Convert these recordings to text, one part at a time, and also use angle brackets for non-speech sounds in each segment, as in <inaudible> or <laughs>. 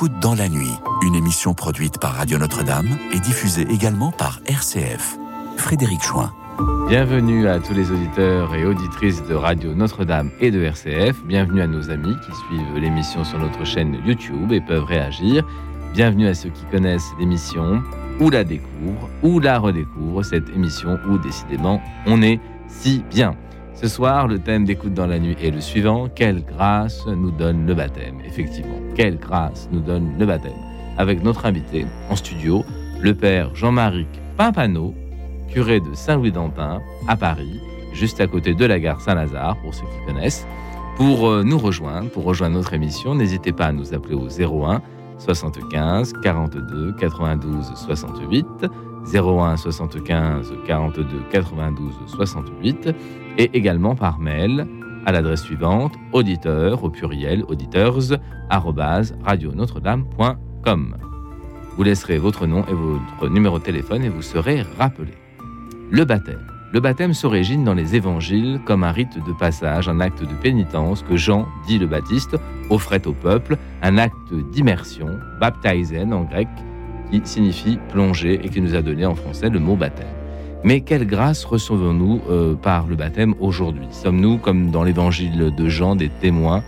d'écoute dans la nuit, une émission produite par Radio Notre-Dame et diffusée également par RCF. Frédéric Chouin. Bienvenue à tous les auditeurs et auditrices de Radio Notre-Dame et de RCF. Bienvenue à nos amis qui suivent l'émission sur notre chaîne YouTube et peuvent réagir. Bienvenue à ceux qui connaissent l'émission ou la découvrent ou la redécouvrent, cette émission où décidément on est si bien. Ce soir, le thème d'écoute dans la nuit est le suivant. Quelle grâce nous donne le baptême Effectivement, quelle grâce nous donne le baptême Avec notre invité en studio, le père Jean-Marie Pimpano, curé de Saint-Louis-d'Antin, à Paris, juste à côté de la gare Saint-Lazare, pour ceux qui connaissent. Pour euh, nous rejoindre, pour rejoindre notre émission, n'hésitez pas à nous appeler au 01 75 42 92 68. 01 75 42 92 68 et également par mail à l'adresse suivante auditeur au pluriel auditeurs radionotre-dame.com. Vous laisserez votre nom et votre numéro de téléphone et vous serez rappelé. Le baptême. Le baptême s'origine dans les évangiles comme un rite de passage, un acte de pénitence que Jean, dit le Baptiste, offrait au peuple, un acte d'immersion, baptizen en grec, qui signifie plonger et qui nous a donné en français le mot baptême. Mais quelle grâce recevons-nous euh, par le baptême aujourd'hui? Sommes-nous, comme dans l'évangile de Jean, des témoins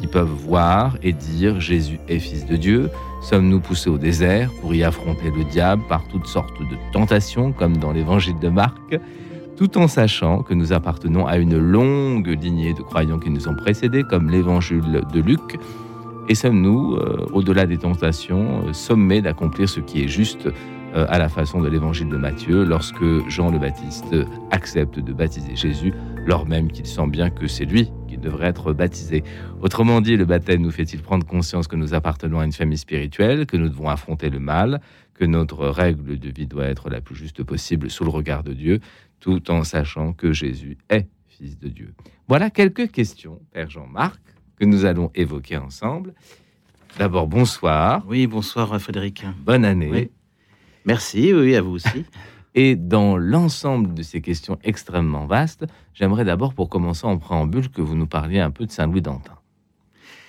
qui peuvent voir et dire Jésus est fils de Dieu Sommes-nous poussés au désert pour y affronter le diable par toutes sortes de tentations, comme dans l'évangile de Marc tout en sachant que nous appartenons à une longue lignée de croyants qui nous ont précédés, comme l'évangile de Luc, et sommes-nous, euh, au-delà des tentations, euh, sommés d'accomplir ce qui est juste à la façon de l'évangile de Matthieu, lorsque Jean le Baptiste accepte de baptiser Jésus, lors même qu'il sent bien que c'est lui qui devrait être baptisé. Autrement dit, le baptême nous fait-il prendre conscience que nous appartenons à une famille spirituelle, que nous devons affronter le mal, que notre règle de vie doit être la plus juste possible sous le regard de Dieu, tout en sachant que Jésus est fils de Dieu. Voilà quelques questions, Père Jean-Marc, que nous allons évoquer ensemble. D'abord, bonsoir. Oui, bonsoir Frédéric. Bonne année. Merci, oui, à vous aussi. <laughs> Et dans l'ensemble de ces questions extrêmement vastes, j'aimerais d'abord, pour commencer en préambule, que vous nous parliez un peu de Saint-Louis d'Antin.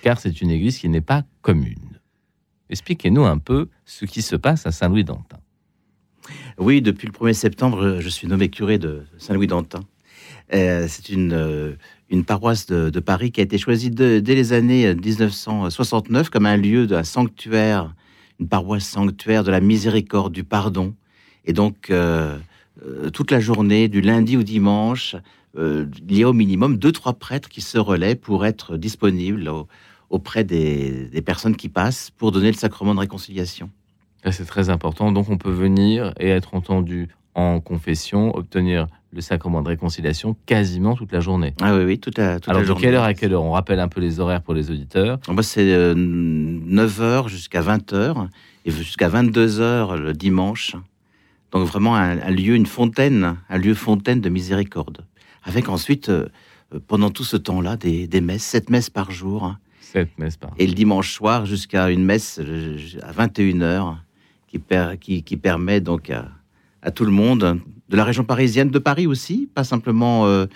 Car c'est une église qui n'est pas commune. Expliquez-nous un peu ce qui se passe à Saint-Louis d'Antin. Oui, depuis le 1er septembre, je suis nommé curé de Saint-Louis d'Antin. Euh, c'est une, euh, une paroisse de, Paris qui a été choisie dès les années 1969 comme un lieu d'un sanctuaire, une paroisse sanctuaire de la miséricorde, du pardon. Et donc, euh, toute la journée, du lundi au dimanche, il y a au minimum deux, trois prêtres qui se relaient pour être disponibles auprès des, des personnes qui passent pour donner le sacrement de réconciliation. C'est très important. Donc, on peut venir et être entendu en confession, obtenir le sacrement de réconciliation quasiment toute la journée. Ah oui, oui, toute la, toute Alors, de quelle heure à quelle heure? On rappelle un peu les horaires pour les auditeurs. Moi, c'est 9h euh, jusqu'à 20h et jusqu'à 22h le dimanche. Donc, vraiment un, lieu, une fontaine, un lieu fontaine de miséricorde. Avec ensuite, euh, pendant tout ce temps-là, des, des, messes, sept messes par jour. Sept messes par jour. Et le dimanche soir, jusqu'à une messe euh, à 21h, qui, qui, qui permet donc à, à tout le monde, de la région parisienne, de Paris aussi, pas simplement, euh,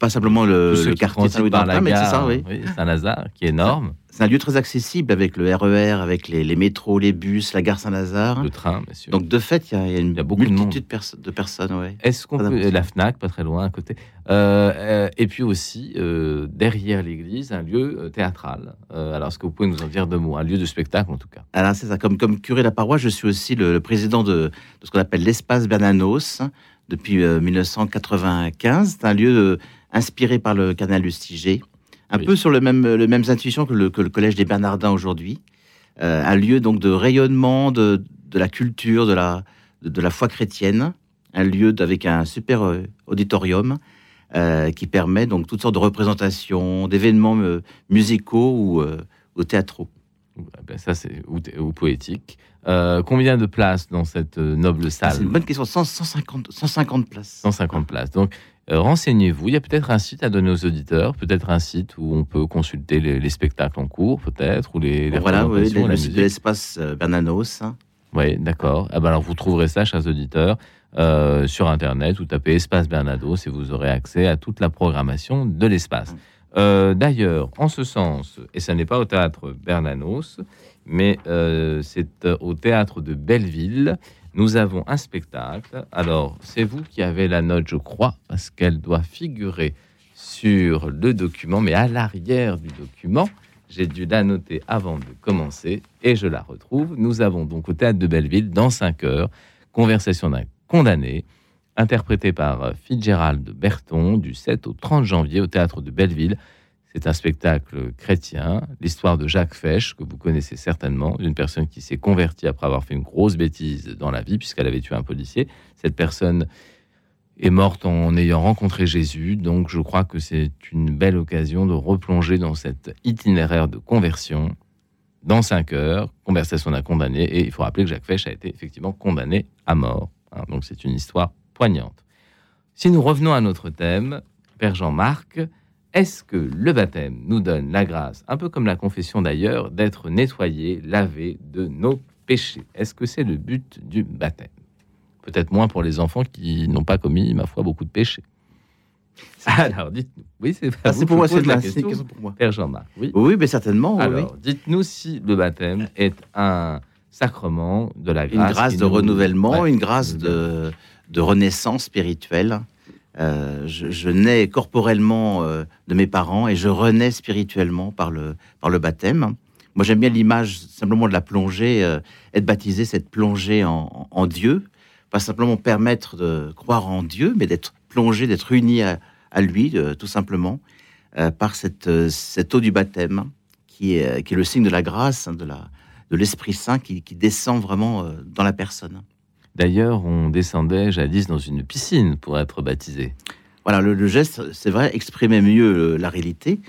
pas simplement le, le quartier Saint-Louis mais c'est ça, oui. Saint-Lazare, qui est énorme. C'est un lieu très accessible avec le RER, e avec les, métros, les bus, la gare Saint-Lazare. Le train, bien sûr. Donc de fait, il y, a une beaucoup multitude de, de, personnes. Ouais. Est-ce qu'on peut la Fnac, pas très loin à côté, euh, euh, et puis aussi euh, derrière l'église, un lieu théâtral. alors est-ce que vous pouvez nous en dire deux mots, un lieu de spectacle en tout cas Alors c'est ça. Comme comme curé de la paroisse, je suis aussi le, président de, de, ce qu'on appelle l'espace Bernanos depuis 1995. C'est un lieu inspiré par le canal du Stiger un peu sur le même, le même intuition que le, que le Collège des Bernardins aujourd'hui. Euh, un lieu donc de rayonnement de, de la culture, de la, de, la foi chrétienne, un lieu avec un super euh, auditorium euh, qui permet donc toutes sortes de représentations, d'événements musicaux ou, ou théâtraux. Ben ça, c'est ou, ou, poétique. combien de places dans cette noble salle C'est une bonne question. 150, 150 places. 150 places. Donc, renseignez-vous. Il y a peut-être un site à donner aux auditeurs, peut-être un site où on peut consulter les, spectacles en cours, peut-être, ou les, les voilà, oui, l'espace euh, Bernanos. Hein. Oui, d'accord. Ah ben alors vous trouverez ça, chers auditeurs, euh, sur Internet. Vous tapez Espace Bernados et vous aurez accès à toute la programmation de l'espace. D'ailleurs, en ce sens, et ce n'est pas au théâtre Bernanos, mais euh, c'est euh, au théâtre de Belleville. Nous avons un spectacle. Alors, c'est vous qui avez la note, je crois, parce qu'elle doit figurer sur le document, mais à l'arrière du document. J'ai dû la noter avant de commencer et je la retrouve. Nous avons donc au théâtre de Belleville, dans 5 heures, Conversation d'un condamné, interprété par Fitzgerald Berton du 7 au 30 janvier au théâtre de Belleville. C'est un spectacle chrétien, l'histoire de Jacques Fesch, que vous connaissez certainement, d'une personne qui s'est convertie après avoir fait une grosse bêtise dans la vie, puisqu'elle avait tué un policier. Cette personne est morte en ayant rencontré Jésus, donc je crois que c'est une belle occasion de replonger dans cet itinéraire de conversion dans cinq heures, conversation d'un condamné, et il faut rappeler que Jacques Fesch a été effectivement condamné à mort. Hein. donc c'est une histoire poignante. Si nous revenons à notre thème, Père Jean-Marc, est-ce que le baptême nous donne la grâce, un peu comme la confession d'ailleurs, d'être nettoyé, lavé de nos péchés? Est-ce que c'est le but du baptême? Peut-être moins pour les enfants qui n'ont pas commis, ma foi, beaucoup de péchés. <laughs> Alors, dites-nous. Oui, c'est ah, pour moi, c'est la question pour moi. Père Jean-Marc. Oui. oui, mais certainement. Alors, dites-nous si le baptême est un sacrement de la grâce. Une grâce de renouvellement, une grâce de, de renaissance spirituelle. Euh, je, nais corporellement euh, de mes parents et je renais spirituellement par le, baptême. Moi, j'aime bien l'image simplement de la plongée, euh, être baptisé, cette plongée en, en, Dieu, pas simplement permettre de croire en Dieu, mais d'être plongé, d'être uni à, lui, tout simplement, par cette, eau du baptême, qui est, le signe de la grâce, hein, de l'Esprit Saint qui descend vraiment dans la personne. D'ailleurs, on descendait jadis dans une piscine pour être baptisé. Voilà, le, geste, c'est vrai, exprimait mieux euh, la réalité.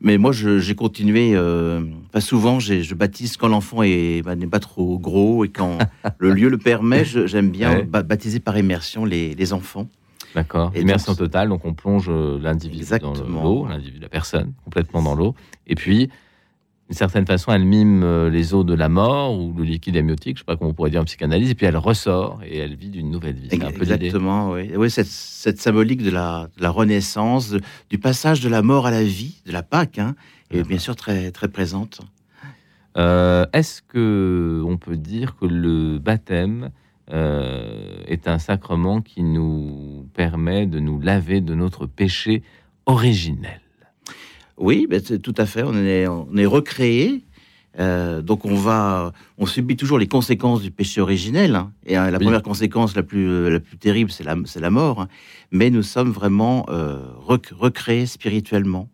Mais moi, j'ai continué. Euh, pas souvent, je baptise quand l'enfant bah, n'est pas trop gros et quand le lieu le permet. J'aime bien baptiser par immersion les, enfants. D'accord. Immersion totale, donc on plonge euh, l'individu dans l'eau, l'individu, la personne, complètement dans l'eau. Et puis, d'une certaine façon, elle mime euh, les eaux de la mort ou le liquide amniotique, je ne sais pas comment on pourrait dire en psychanalyse, et puis elle ressort et elle vit d'une nouvelle vie. Un peu Exactement, oui. oui cette, cette, symbolique de la, de la renaissance, du passage de la mort à la vie, de la Pâque, hein, est bien sûr très, très présente. Euh, est-ce que on peut dire que le baptême euh, est un sacrement qui nous permet de nous laver de notre péché originel? Oui, ben, tout à fait. On est, on est recréé. Euh, donc on va, on subit toujours les conséquences du péché originel. Hein. et euh, la première conséquence la plus, euh, la plus terrible, c'est la, mort. Hein. mais nous sommes vraiment recréés spirituellement.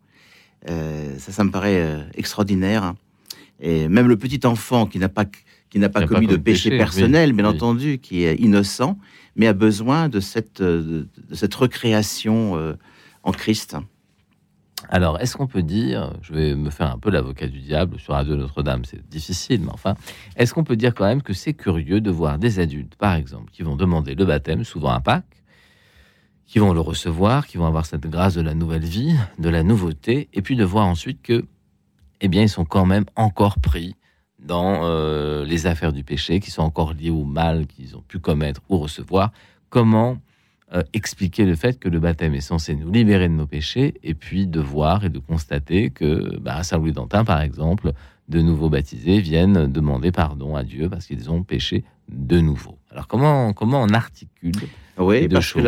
ça, ça me paraît extraordinaire. Hein. Et même le petit enfant qui n'a pas qui n'a pas commis de péché, personnel, bien entendu, qui est innocent, mais a besoin de cette, de cette recréation en Christ. Alors, est-ce qu'on peut dire, je vais me faire un peu l'avocat du diable sur Radio Notre-Dame, c'est difficile, mais enfin, est-ce qu'on peut dire quand même que c'est curieux de voir des adultes, par exemple, qui vont demander le baptême, souvent un Pâques, qui vont le recevoir, qui vont avoir cette grâce de la nouvelle vie, de la nouveauté, et puis de voir ensuite que, eh bien, ils sont quand même encore pris dans euh, les affaires du péché, qui sont encore liés au mal qu'ils ont pu commettre ou recevoir. Comment euh, expliquer le fait que le baptême est censé nous libérer de nos péchés, et puis de voir et de constater que bah, Saint-Louis d'Antin, par exemple, de nouveaux baptisés viennent demander pardon à Dieu parce qu'ils ont péché de nouveau. Alors comment, comment on articule oui, parce Que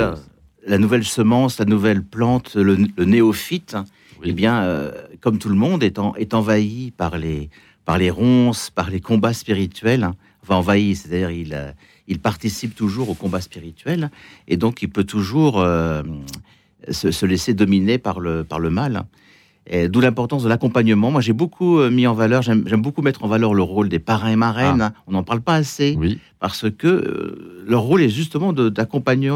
la, nouvelle semence, la nouvelle plante, le, néophyte, eh bien, euh, comme tout le monde, est, est envahi par les, par les ronces, par les combats spirituels. Hein. Enfin, envahi, c'est-à-dire il, il participe toujours au combat spirituel et donc il peut toujours euh, se, laisser dominer par le, par le mal. D'où l'importance de l'accompagnement. Moi, j'ai beaucoup euh, mis en valeur, j'aime beaucoup mettre en valeur le rôle des parrains et marraines. Ah. On n'en parle pas assez, parce que euh, leur rôle est justement d'accompagner,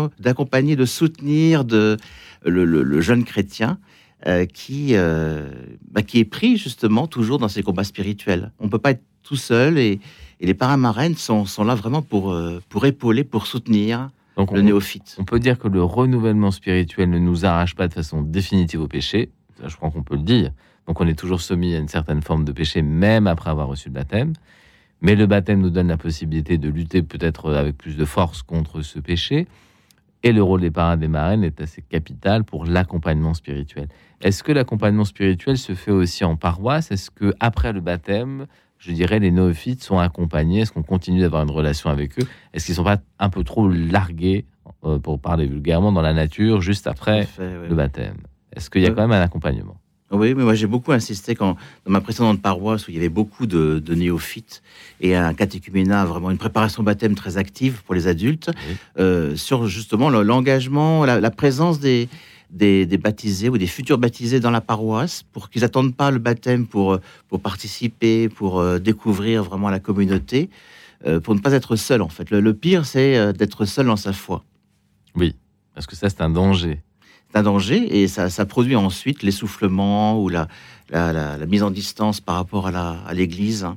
de, soutenir de, le, jeune chrétien qui, bah, qui est pris justement toujours dans ses combats spirituels. On ne peut pas être tout seul et, et les paramarènes sont, sont là vraiment pour, euh, pour épauler, pour soutenir le néophyte. On peut dire que le renouvellement spirituel ne nous arrache pas de façon définitive au péché. je crois qu'on peut le dire. Donc on est toujours soumis à une certaine forme de péché, même après avoir reçu le baptême. Mais le baptême nous donne la possibilité de lutter peut-être avec plus de force contre ce péché. Et le rôle des parrains des marraines est assez capital pour l'accompagnement spirituel. Est-ce que l'accompagnement spirituel se fait aussi en paroisse? Est-ce que après le baptême, je dirais, les néophytes sont accompagnés? Est-ce qu'on continue d'avoir une relation avec eux? Est-ce qu'ils ne sont pas un peu trop largués, euh, pour parler vulgairement, dans la nature juste après le baptême? Est-ce qu'il y a quand même un accompagnement? Oui, mais moi j'ai beaucoup insisté quand, dans ma précédente paroisse où il y avait beaucoup de, néophytes et un catéchuménat, vraiment une préparation baptême très active pour les adultes, euh, sur justement l'engagement, la, présence des, des, baptisés ou des futurs baptisés dans la paroisse pour qu'ils n'attendent pas le baptême pour, pour participer, pour euh, découvrir vraiment la communauté, euh, pour ne pas être seul en fait. Le, pire, c'est d'être seul dans sa foi. Oui, parce que ça, c'est un danger? Un danger et ça, produit ensuite l'essoufflement ou la, la, mise en distance par rapport à l'Église.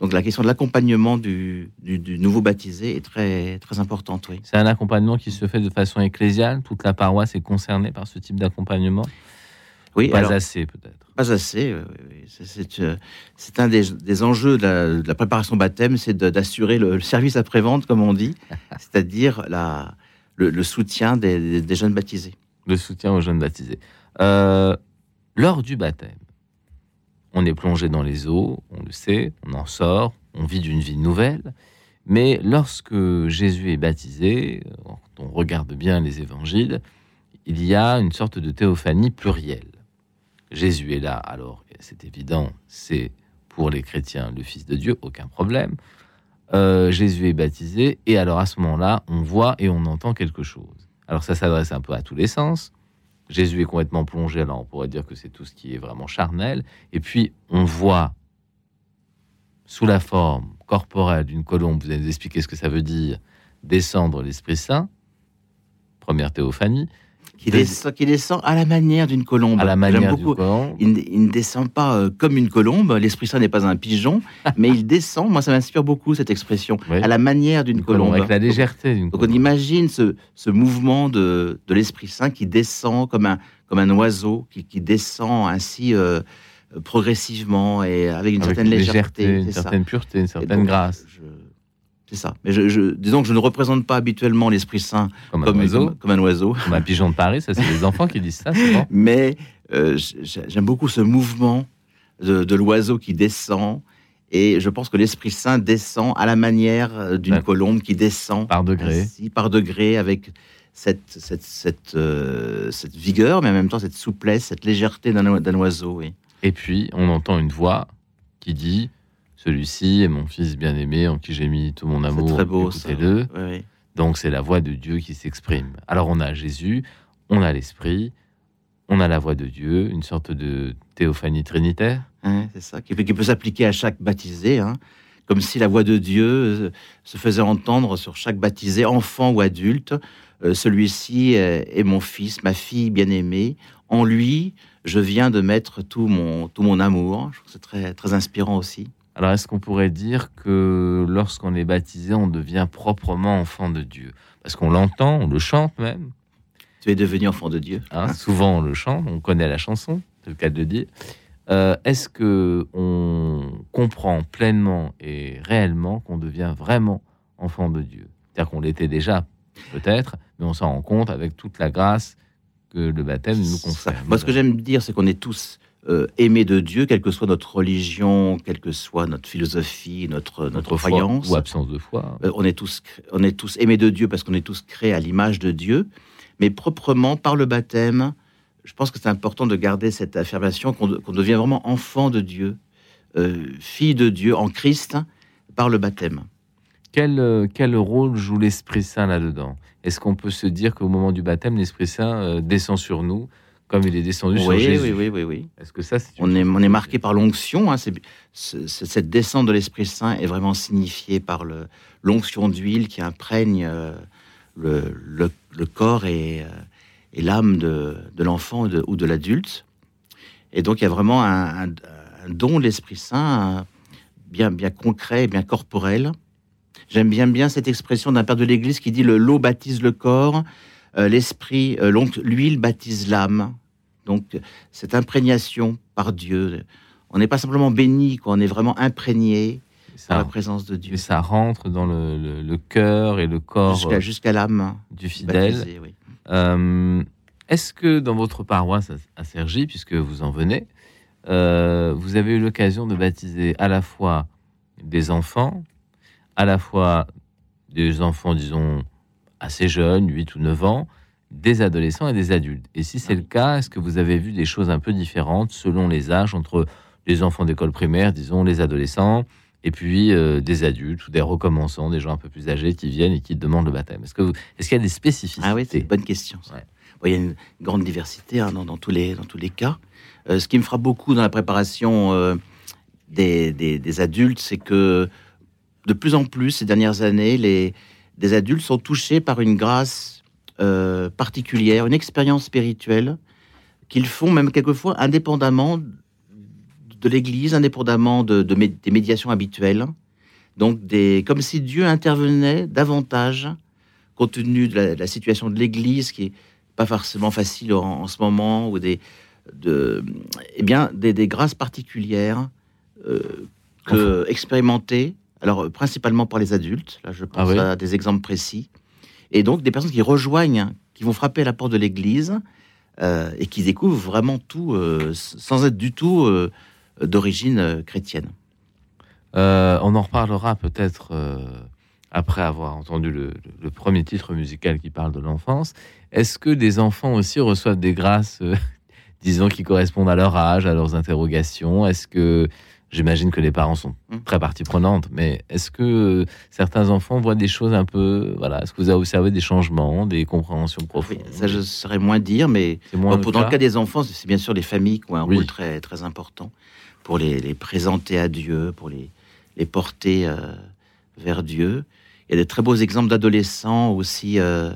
Donc la question de l'accompagnement du, nouveau baptisé est très, très importante. Oui. C'est un accompagnement qui se fait de façon ecclésiale Toute la paroisse est concernée par ce type d'accompagnement Oui. Pas assez peut-être. Pas assez. Euh, c'est un des, enjeux de la, préparation baptême, c'est d'assurer le, service après-vente, comme on dit, <laughs> c'est-à-dire le, le, soutien des jeunes baptisés le soutien aux jeunes baptisés. Euh, lors du baptême, on est plongé dans les eaux, on le sait, on en sort, on vit d'une vie nouvelle. Mais lorsque Jésus est baptisé, quand on regarde bien les évangiles, il y a une sorte de théophanie plurielle. Jésus est là, alors c'est évident, c'est pour les chrétiens le Fils de Dieu, aucun problème. Euh, Jésus est baptisé, et alors à ce moment-là, on voit et on entend quelque chose. Alors ça s'adresse un peu à tous les sens. Jésus est complètement plongé, alors on pourrait dire que c'est tout ce qui est vraiment charnel. Et puis on voit sous la forme corporelle d'une colombe, vous allez nous expliquer ce que ça veut dire, descendre l'Esprit Saint, première théophanie, qui, descend, qui descend à la manière d'une colombe. À la manière d'une colombe. Il, ne descend pas euh, comme une colombe. L'Esprit Saint n'est pas un pigeon, <laughs> mais il descend. Moi, ça m'inspire beaucoup cette expression. À la manière d'une colombe. Avec la légèreté d'une Donc on imagine ce, ce mouvement de, de l'Esprit Saint qui descend comme un, comme un oiseau, qui, qui descend ainsi. Euh, progressivement et avec une certaine légèreté, une certaine pureté, une certaine grâce. C'est ça. Mais je, disons que je ne représente pas habituellement l'Esprit Saint comme, un oiseau. Comme, un oiseau. Comme un pigeon de Paris, ça c'est les <laughs> enfants qui disent ça souvent. Mais euh, j'aime beaucoup ce mouvement de, l'oiseau qui descend. Et je pense que l'Esprit Saint descend à la manière euh, d'une colombe qui descend. Par degré. par degré, avec cette, cette, cette, euh, cette, vigueur, mais en même temps cette souplesse, cette légèreté d'un oiseau. Oui. Et puis, on entend une voix qui dit celui-ci est mon fils bien-aimé en qui j'ai mis tout mon amour. Très beau, le Donc c'est la voix de Dieu qui s'exprime. Alors on a Jésus, on a l'Esprit, on a la voix de Dieu, une sorte de théophanie trinitaire. c'est ça, qui peut, s'appliquer à chaque baptisé, hein. comme si la voix de Dieu euh, se faisait entendre sur chaque baptisé, enfant ou adulte. Euh, celui-ci est, mon fils, ma fille bien-aimée. En lui, je viens de mettre tout mon, tout mon amour. C'est très, très inspirant aussi. Alors, est-ce qu'on pourrait dire que lorsqu'on est baptisé, on devient proprement enfant de Dieu? Parce qu'on l'entend, on le chante même. Tu es devenu enfant de Dieu. Hein, souvent, on le chante, on connaît la chanson, c'est le cas de le dire. Euh, est-ce que on comprend pleinement et réellement qu'on devient vraiment enfant de Dieu? C'est-à-dire qu'on l'était déjà, peut-être, mais on s'en rend compte avec toute la grâce que le baptême nous confère. Moi, ce que j'aime dire, c'est qu'on est tous euh, de Dieu, quelle que soit notre religion, quelle que soit notre philosophie, notre, notre, croyance. ou absence de foi. Euh, on, est tous, on est tous aimés de Dieu parce qu'on est tous créés à l'image de Dieu. Mais proprement, par le baptême, je pense que c'est important de garder cette affirmation qu'on devient vraiment enfant de Dieu, euh, fille de Dieu en Christ, par le baptême. Quel, quel rôle joue l'Esprit Saint là-dedans? Est-ce qu'on peut se dire qu'au moment du baptême, l'Esprit Saint descend sur nous comme il est descendu sur Jésus. Oui, oui, oui, oui. Est-ce que ça, on est, on est marqué par l'onction. Hein, cette descente de l'Esprit Saint est vraiment signifiée par l'onction d'huile qui imprègne euh, le, le, corps et, euh, et l'âme de, de l'enfant ou de, l'adulte. Et donc, il y a vraiment un, don de l'Esprit Saint bien, bien concret, bien corporel. J'aime bien bien cette expression d'un père de l'Église qui dit le l'eau baptise le corps euh, l'esprit, l'huile baptise l'âme. Donc cette imprégnation par Dieu, on n'est pas simplement béni, on est vraiment imprégné par la présence de Dieu. Et ça rentre dans le, cœur et le corps jusqu'à l'âme du fidèle. Euh, est-ce que dans votre paroisse à Sergi, puisque vous en venez, euh, vous avez eu l'occasion de baptiser à la fois des enfants, à la fois des enfants, disons, assez jeunes, 8 ou 9 ans, des adolescents et des adultes. Et si c'est le cas, est-ce que vous avez vu des choses un peu différentes selon les âges entre les enfants d'école primaire, disons, les adolescents, et puis euh, des adultes ou des recommençants, des gens un peu plus âgés qui viennent et qui demandent le baptême? Est-ce qu'il est y a des spécificités? Ah oui, c'est une bonne question. il y a une grande diversité hein, dans, tous les, dans tous les cas. Euh, ce qui me frappe beaucoup dans la préparation euh, des, des, adultes, c'est que de plus en plus, ces dernières années, les, des adultes sont touchés par une grâce euh, particulière, une expérience spirituelle qu'ils font même quelquefois indépendamment de l'Église, indépendamment de, des médiations habituelles. Donc, des, comme si Dieu intervenait davantage, compte tenu de la, situation de l'Église, qui est pas forcément facile en, ce moment, ou des, de, eh bien, des, des grâces particulières euh, que, expérimentées, alors principalement par les adultes. Là, je pense ah à des exemples précis et donc des personnes qui rejoignent, qui vont frapper à la porte de l'Église euh, et qui découvrent vraiment tout euh, sans être du tout euh, d'origine chrétienne. on en reparlera peut-être après avoir entendu le, premier titre musical qui parle de l'enfance. Est-ce que des enfants aussi reçoivent des grâces, <laughs> disons, qui correspondent à leur âge, à leurs interrogations? Est-ce que J'imagine que les parents sont mmh. très partie prenante, mais est-ce que euh, certains enfants voient des choses un peu, voilà, est-ce que vous avez observé des changements, des compréhensions profondes? Ça, je saurais moins dire, mais dans le, cas? des enfants, c'est bien sûr les familles qui ont un rôle très très important pour les, présenter à Dieu, pour les les porter euh, vers Dieu. Il y a des très beaux exemples d'adolescents aussi. Euh,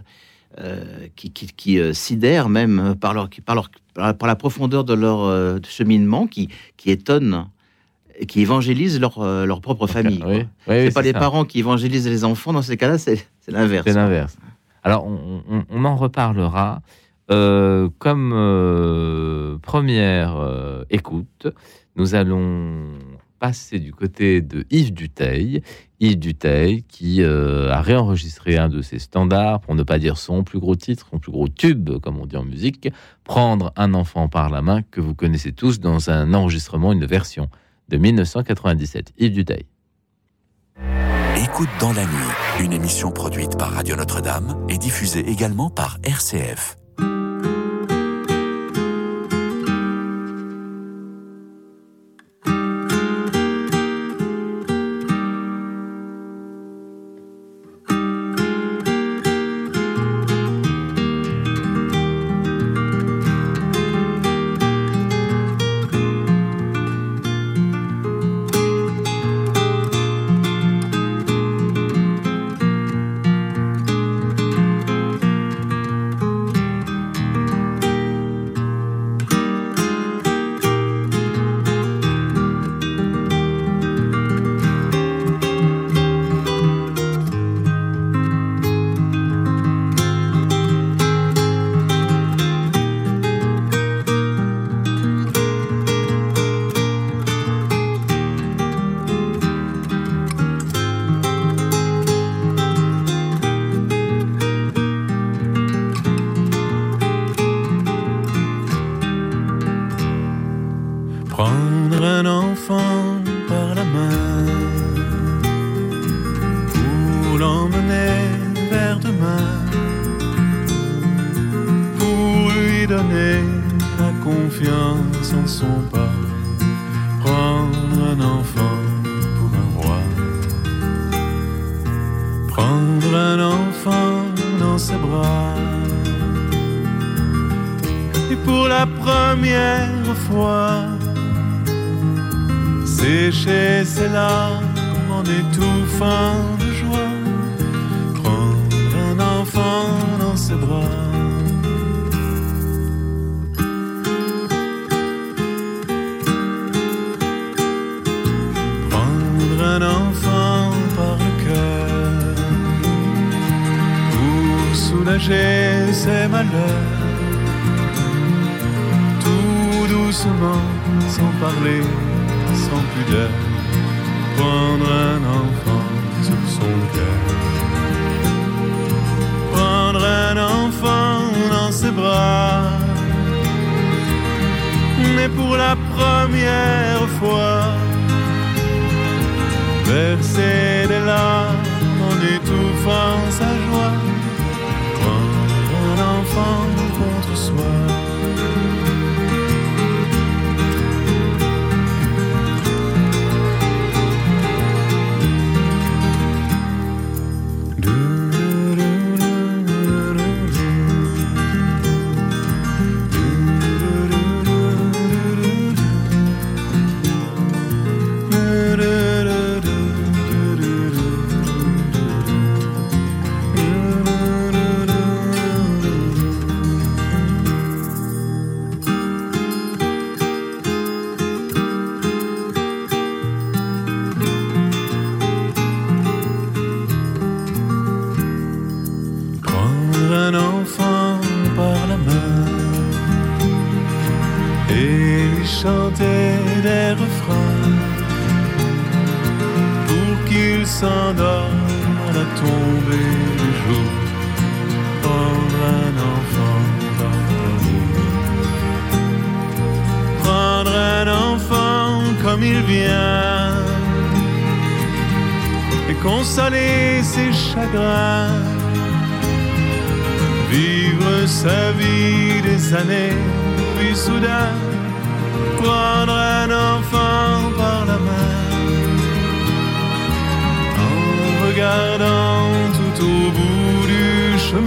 qui, qui, sidèrent même par, leur, par, leur, par la profondeur de leur cheminement, qui, qui étonnent qui évangélisent leur, euh, leur propre famille. Oui. c'est pas les parents qui évangélisent les enfants, dans ces cas-là, c'est, l'inverse. C'est l'inverse. Alors, on, en reparlera. Euh, comme euh, première écoute, nous allons passer du côté de Yves Duteil. Yves Duteil qui a réenregistré un de ses standards, pour ne pas dire son plus gros titre, son plus gros tube, comme on dit en musique, Prendre un enfant par la main, que vous connaissez tous dans un enregistrement, une version de 1997. Yves Duteil. Écoute dans la nuit, une émission produite par Radio Notre-Dame et diffusée également par RCF.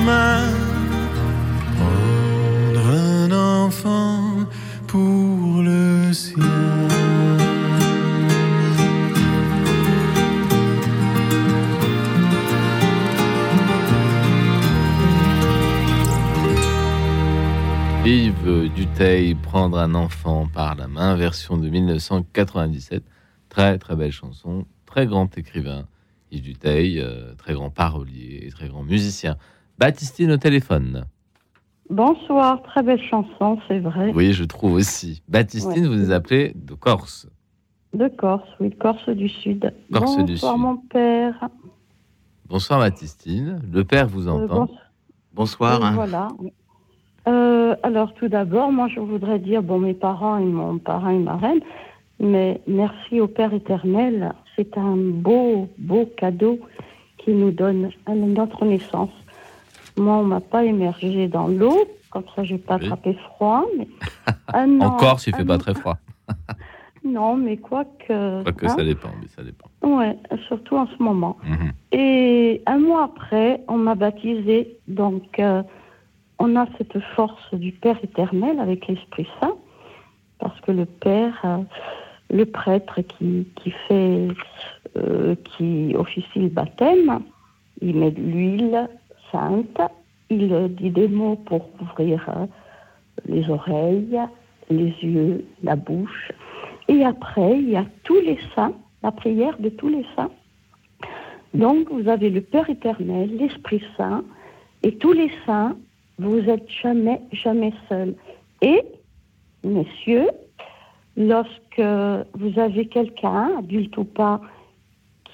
Prendre un enfant pour le sien. Yves Duteil, Prendre un enfant par la main, version de 1997. Très très belle chanson, très grand écrivain. Yves Duteil, euh, très grand parolier très grand musicien. Baptistine au téléphone. Bonsoir, très belle chanson, c'est vrai. Oui, je trouve aussi. Baptistine, Ouais. vous nous appelez de Corse. De Corse, oui, Corse du Sud. Corse Bonsoir, du Sud. mon père. Bonsoir Baptistine. Le père vous Euh, entend. bons- Bonsoir. hein. Voilà. Euh, alors, tout d'abord, moi, je voudrais dire, bon, mes parents et mon parrain et marraine, mais merci au Père éternel. C'est un beau, beau cadeau qui nous donne à notre naissance. Moi, on m'a pas émergé dans l'eau, comme ça, j'ai pas Oui. attrapé froid. Mais <laughs> un En an- Corse, il fait pas très froid. <laughs> Non, mais quoi que. Quoique hein, ça dépend, mais ça dépend. Ouais, surtout en ce moment. Mhm. Et un mois après, on m'a baptisée. Donc, euh, on a cette force du Père éternel avec l'Esprit Saint, parce que le Père, euh, le prêtre qui, qui fait, euh, qui officie le baptême, il met de l'huile sainte, il dit des mots pour couvrir euh, les oreilles, les yeux, la bouche. Et après, il y a tous les saints, la prière de tous les saints. Donc, vous avez le Père éternel, l'Esprit Saint, et tous les saints, vous êtes jamais, jamais seuls. Et, messieurs, lorsque vous avez quelqu'un, adulte ou pas,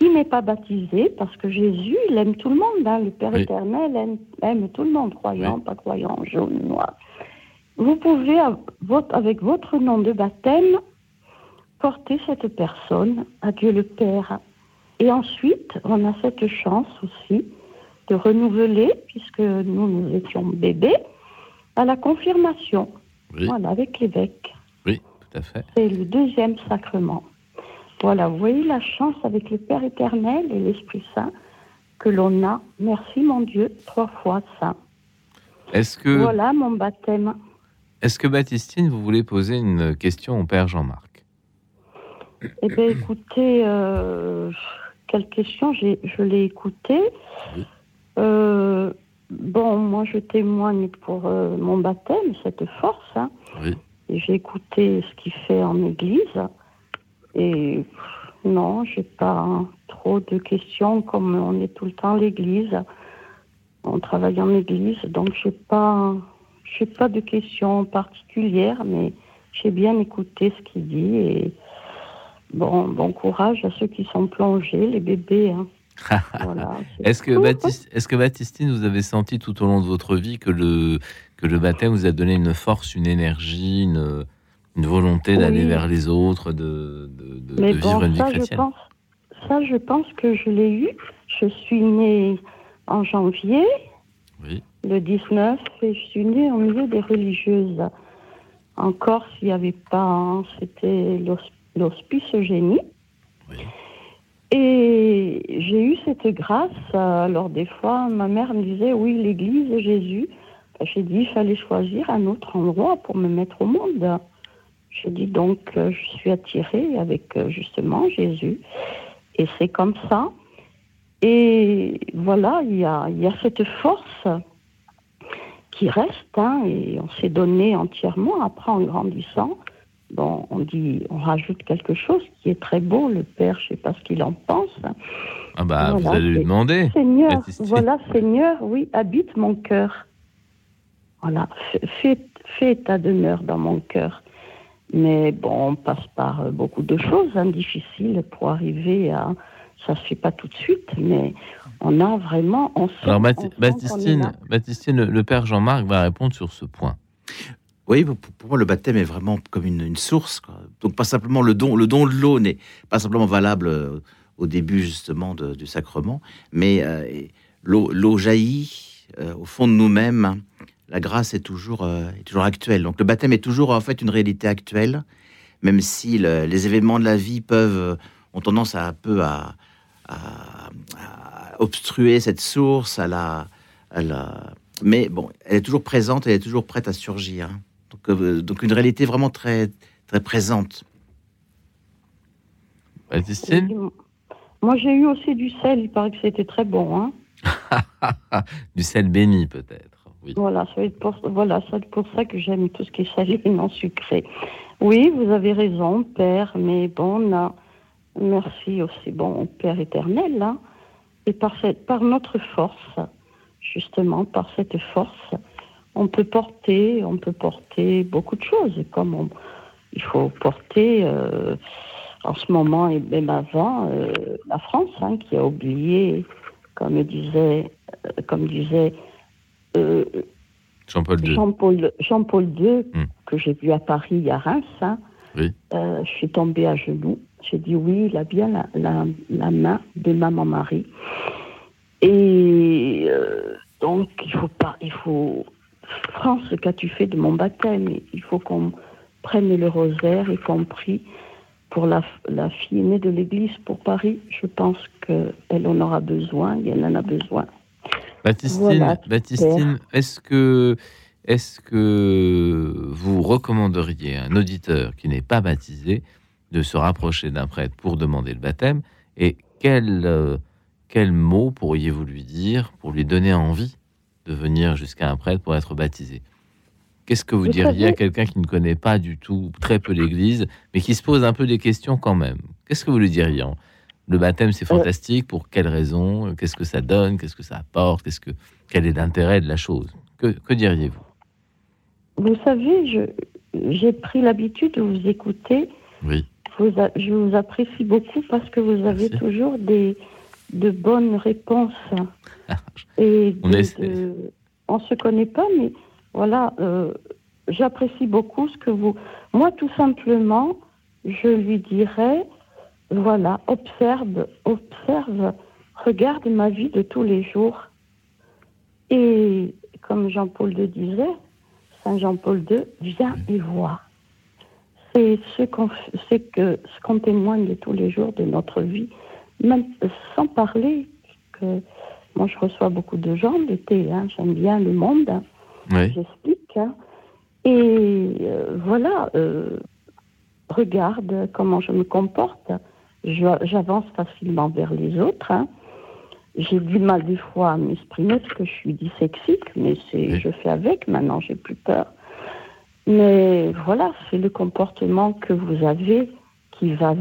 qui n'est pas baptisé, parce que Jésus, il aime tout le monde, hein, le Père Oui. éternel aime, aime tout le monde, croyant, pas croyant, jaune, noir. Vous pouvez, avec votre nom de baptême, porter cette personne à Dieu le Père. Et ensuite, on a cette chance aussi de renouveler, puisque nous, nous étions bébés, à la confirmation, Oui, voilà, avec l'évêque. oui, tout à fait. C'est le deuxième sacrement. Voilà, vous voyez la chance avec le Père éternel et l'Esprit Saint que l'on a. Merci mon Dieu, trois fois saint. Est-ce que, Voilà mon baptême. est-ce que Baptistine, vous voulez poser une question au père Jean-Marc? Eh bien, écoutez, euh, quelle question Je l'ai écouté. Oui. Euh, bon, moi, je témoigne pour euh, mon baptême, cette force. hein. Oui. J'ai écouté ce qu'il fait en église. Et non, j'ai pas trop de questions comme on est tout le temps à l'église. On travaille en église, donc j'ai pas, j'ai pas de questions particulières, mais j'ai bien écouté ce qu'il dit et bon, bon courage à ceux qui sont plongés, les bébés. hein. Voilà, c'est Est-ce que. Baptiste, est-ce que Baptistine, vous avez senti tout au long de votre vie que le, que le baptême vous a donné une force, une énergie, une, une volonté d'aller Oui. vers les autres, de, de- de- de Mais vivre bon, une vie ça, je chrétienne. pense, ça, je pense que je l'ai eu. Je suis née en janvier, Oui. le 19, et je suis née au milieu des religieuses. En Corse, il n'y avait pas, hein, c'était l'hos- l'hospice Eugénie. Oui. Et j'ai eu cette grâce. Alors, des fois, ma mère me disait Oui, l'église, Jésus. Ben, J'ai dit Il fallait choisir un autre endroit pour me mettre au monde. J'ai dit donc Je suis attirée avec euh, justement Jésus. Et c'est comme ça. Et voilà, il y a, il y a cette force qui reste, hein, et on s'est donné entièrement. Après, en grandissant, bon, on dit, on rajoute quelque chose qui est très beau. Le Père, je sais pas ce qu'il en pense. Ah bah, vous allez lui demander. Seigneur, voilà, Seigneur, oui, habite mon cœur. Voilà, fais, fais ta demeure dans mon cœur. Mais bon, on passe par euh, beaucoup de choses hein, difficiles pour arriver à. Ça se fait pas tout de suite, mais on a vraiment. On sent, Alors, est Baptistine, le, le père Jean-Marc va répondre sur ce point. Oui, pour, moi, le baptême est vraiment comme une, une source. quoi. Donc, pas simplement le don, le don de l'eau n'est pas simplement valable euh, au début justement de- du sacrement, mais euh, l'eau l'eau jaillit euh, au fond de nous-mêmes. La grâce est toujours, euh, est toujours actuelle. Donc, le baptême est toujours en fait une réalité actuelle, même si le- les événements de la vie peuvent euh, ont tendance à un peu à, à- à obstruer cette source, à la, à la- mais bon, elle est toujours présente, elle est toujours prête à surgir. hein. Donc, euh, donc une réalité vraiment très, très présente. Moi, j'ai eu aussi du sel, il paraît que c'était très bon. Hein. <laughs> Du sel béni, peut-être. Voilà, ça pour, voilà, c'est pour ça que j'aime tout ce qui est salé et non sucré. Oui, vous avez raison, Père, mais bon, merci aussi, bon, Père éternel, là, et par, cette, par notre force, justement, par cette force, on peut porter, on peut porter beaucoup de choses, comme on, il faut porter, euh, en ce moment et même avant, euh, la France, hein, qui a oublié, comme disait, euh, comme disait euh, Jean-Paul II. Jean-Paul Jean-Paul II, Hmm. que j'ai vu à Paris, à Reims, hein, Oui. euh, je suis tombée à genoux. J'ai dit oui, il a bien la, la- la main de maman Marie. Et euh, donc, il faut pas, il faut. France, qu'as-tu fait de mon baptême? Il faut qu'on prenne le rosaire et qu'on prie pour la, la fille aînée de l'Église pour Paris. Je pense qu'elle en aura besoin, et elle en a besoin. Baptistine, Voilà, Baptistine est-ce que, est que vous recommanderiez à un auditeur qui n'est pas baptisé de se rapprocher d'un prêtre pour demander le baptême Et quel, euh, quel mot pourriez-vous lui dire pour lui donner envie de venir jusqu'à un prêtre pour être baptisé? Qu'est-ce que vous, diriez à quelqu'un qui ne connaît pas du tout, très peu l'Église, mais qui se pose un peu des questions quand même? Qu'est-ce que vous lui diriez Le baptême, c'est fantastique. Pour quelles raisons Qu'est-ce que ça donne? Qu'est-ce que ça apporte? Qu'est-ce que quel est l'intérêt de la chose? Que, que diriez-vous? Vous savez, j'ai pris l'habitude de vous écouter. Oui. Vous a- je vous apprécie beaucoup parce que vous avez Merci. toujours des, de bonnes réponses. <laughs> Et On de- on se connaît pas, mais voilà, euh, j'apprécie beaucoup ce que vous. Moi, tout simplement, je lui dirais, voilà, observe, observe, regarde ma vie de tous les jours. Et comme Jean-Paul II disait, Saint Jean-Paul II, viens et vois. C'est ce qu'on que ce qu'on témoigne de tous les jours de notre vie, même sans parler que moi je reçois beaucoup de gens l'été, hein, j'aime bien le monde, hein, Oui. j'explique. hein. et euh, voilà, euh, regarde comment je me comporte. J'avance facilement vers les autres. hein. J'ai du mal des fois à m'exprimer parce que je suis dyslexique, mais c'est, je fais avec. Maintenant, j'ai plus peur. Mais voilà, c'est le comportement que vous avez qui va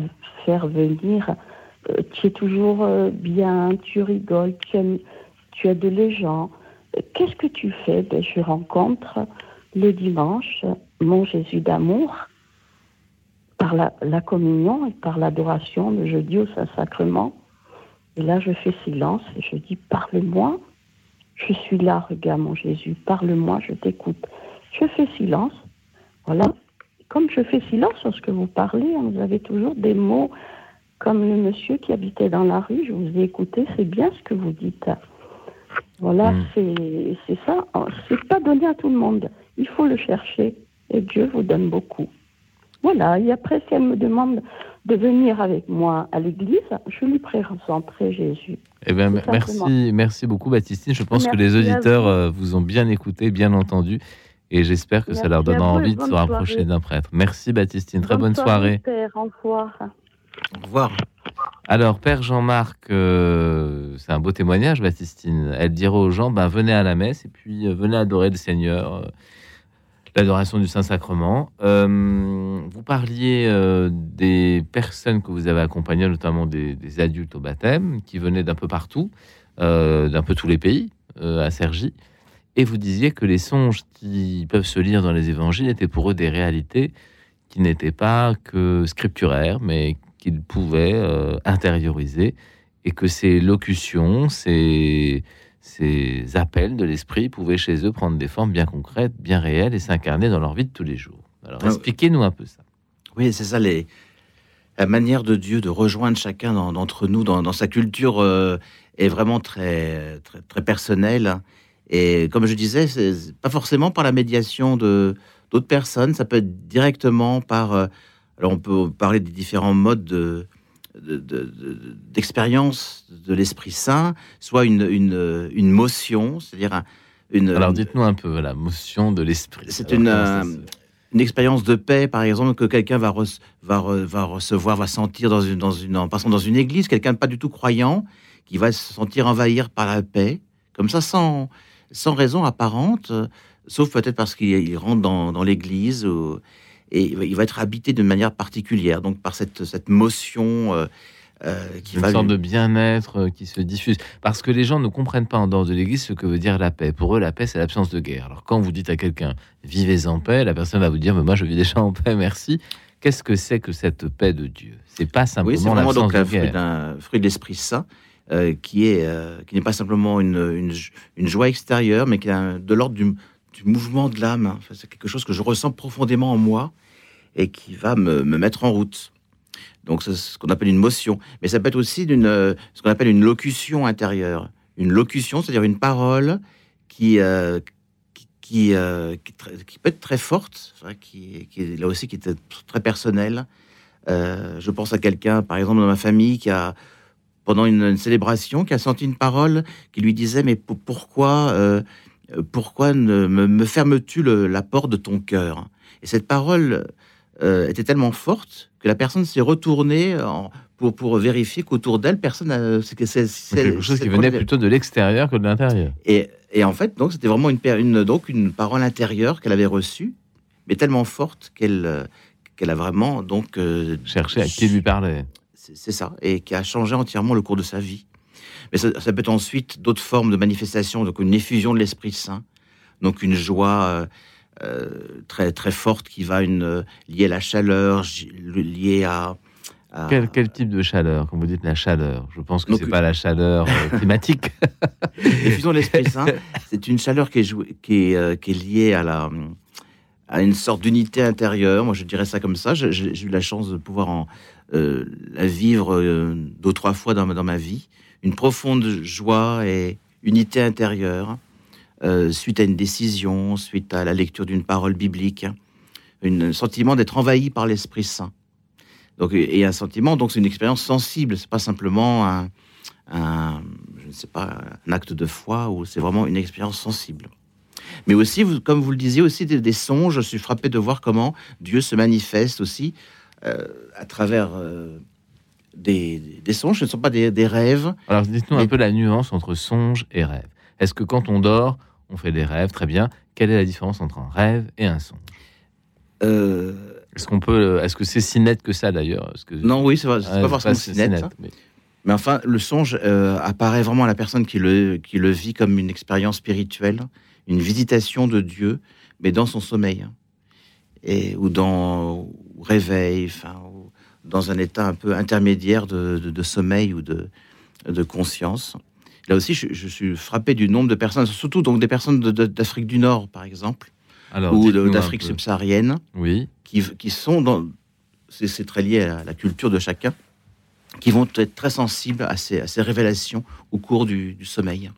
faire venir. euh, tu es toujours euh, bien, tu rigoles, tu aimes, tu aides les gens. Euh, Qu'est-ce que tu fais? Ben, Je rencontre le dimanche mon Jésus d'amour par la, la communion et par l'adoration le jeudi au Saint-Sacrement. Et là, je fais silence et je dis Parle-moi. Je suis là, regarde mon Jésus, parle-moi, je t'écoute. Je fais silence. Voilà. comme je fais silence lorsque vous parlez, hein, vous avez toujours des mots comme le monsieur qui habitait dans la rue, je vous ai écouté, c'est bien ce que vous dites. Voilà, Mm. c'est c'est ça. C'est pas donné à tout le monde. Il faut le chercher et Dieu vous donne beaucoup. Voilà, et après, si elle me demande de venir avec moi à l'église, je lui présenterai Jésus. Eh bien, merci, simplement. merci beaucoup, Baptistine. Je pense que les auditeurs vous. euh, vous ont bien écouté, bien entendu. Et j'espère que ça leur donnera envie de se rapprocher d'un prêtre. Merci, Baptistine. Très bonne, soirée. Père, au revoir. Au revoir. Alors, Père Jean-Marc, euh, c'est un beau témoignage, Baptistine. Elle dira aux gens, ben, venez à la messe et puis euh, venez adorer le Seigneur, euh, l'adoration du Saint-Sacrement. Euh, vous parliez euh, des personnes que vous avez accompagnées, notamment des, adultes au baptême, qui venaient d'un peu partout, euh, d'un peu tous les pays, à Cergy. Et vous disiez que les songes qui peuvent se lire dans les évangiles étaient pour eux des réalités qui n'étaient pas que scripturaires, mais qu'ils pouvaient intérioriser, et que ces locutions, ces, ces appels de l'esprit pouvaient chez eux prendre des formes bien concrètes, bien réelles, et s'incarner dans leur vie de tous les jours. Alors Ah, expliquez-nous un peu ça. Oui, c'est ça, les, la manière de Dieu de rejoindre chacun d'en- d'entre nous dans, dans sa culture euh, est vraiment très, très, très personnelle. Et comme je disais, c'est c'est pas forcément par la médiation de d'autres personnes, ça peut être directement par. euh, alors, on peut parler des différents modes de de- de- de- d'expérience de, l'Esprit Saint, soit une, une, une motion, c'est-à-dire un- une, Alors dites-nous un peu la motion de l'esprit. C'est une, euh, une expérience de paix, par exemple, que quelqu'un va, va, re- va recevoir, va sentir dans une, dans une, en passant dans une église, quelqu'un pas du tout croyant, qui va se sentir envahir par la paix, comme ça, sans, sans raison apparente, euh, sauf peut-être parce qu'il il rentre dans, dans l'église, ou- et il va- être habité d'une manière particulière, donc par cette, cette motion euh, euh, qui une va... sorte lui- de bien-être euh, qui se diffuse. Parce que les gens ne comprennent pas en dehors de l'Église ce que veut dire la paix. Pour eux, la paix, c'est l'absence de guerre. Alors quand vous dites à quelqu'un vivez en paix, la personne va vous dire mais moi je vis déjà en paix, merci. Qu'est-ce que c'est que cette paix de Dieu? C'est pas Oui, simplement l'absence donc de un fruit guerre. d'un fruit de l'Esprit Saint euh, qui est euh, qui n'est pas simplement une, une, une joie extérieure, mais qui est de l'ordre du, du mouvement de l'âme. C'est quelque chose que je ressens profondément en moi et qui va me, me mettre en route. Donc c'est ce qu'on appelle une motion, mais ça peut être aussi d'une euh, ce qu'on appelle une locution intérieure. Une locution, c'est-à-dire une parole qui euh, euh, qui, peut être très forte, qui, qui là aussi qui est très personnelle. Je pense à quelqu'un, par exemple, dans ma famille, qui a, pendant une, une célébration, qui a senti une parole qui lui disait Mais pour- pourquoi, pourquoi ne, me, me fermes-tu la porte de ton cœur? Et cette parole euh, était tellement forte que la personne s'est retournée en- pour, pour vérifier qu'autour d'elle, personne n'a. c'est que c'est- C'est c'est- quelque chose qui venait plutôt de l'extérieur que de l'intérieur. et, et en fait, donc, c'était vraiment une, une, donc, une parole intérieure qu'elle avait reçue, mais tellement forte qu'elle euh, qu'elle a vraiment donc euh, Chercher à qui lui parlait. c'est ça, et qui a changé entièrement le cours de sa vie. Mais ça, ça peut être ensuite d'autres formes de manifestations, donc une effusion de l'Esprit Saint, donc une joie euh, euh, très très forte qui va une euh, liée à la chaleur, liée à, à- Quel, quel type de chaleur? Quand vous dites la chaleur, je pense que Donc, c'est pas la chaleur <laughs> climatique. L'effusion de l'Esprit Saint, c'est une chaleur qui est, jouée- qui est, euh, qui est liée à, la, à une sorte d'unité intérieure. Moi, je dirais ça comme ça. J'ai eu la chance de pouvoir en, euh, la vivre euh, deux, trois fois dans, ma- dans ma vie. Une profonde joie et unité intérieure euh, suite à une décision, suite à la lecture d'une parole biblique. Un sentiment d'être envahi par l'Esprit Saint. Donc, et un sentiment, donc c'est une expérience sensible. C'est pas simplement un, je ne sais pas, un acte de foi ou c'est vraiment une expérience sensible. Mais aussi, comme vous le disiez, aussi des, des songes. Je suis frappé de voir comment Dieu se manifeste aussi euh, à travers euh, des, des songes. Ce ne sont pas des, des rêves. Alors dites-nous un peu la nuance entre songe et rêve. Est-ce que quand on dort, on fait des rêves? Très bien. Quelle est la différence entre un rêve et un songe? Euh, Est-ce qu'on peut Est-ce que c'est si net que ça d'ailleurs? Que non, oui, c'est pas, forcément si net. hein. mais- Mais enfin, le songe euh, apparaît vraiment à la personne qui le, qui le vit comme une expérience spirituelle, une visitation de Dieu, mais dans son sommeil. Et, ou dans réveil, enfin, dans un état un peu intermédiaire de, de- de sommeil ou de, de conscience. Là aussi, je, je suis frappé du nombre de personnes, surtout donc des personnes d'Afrique du Nord, par exemple, Alors, ou d'Afrique subsaharienne, Oui. qui, qui sont dans. C'est très lié à la culture de chacun, qui vont être très sensibles à ces, à ces révélations au cours du, du sommeil.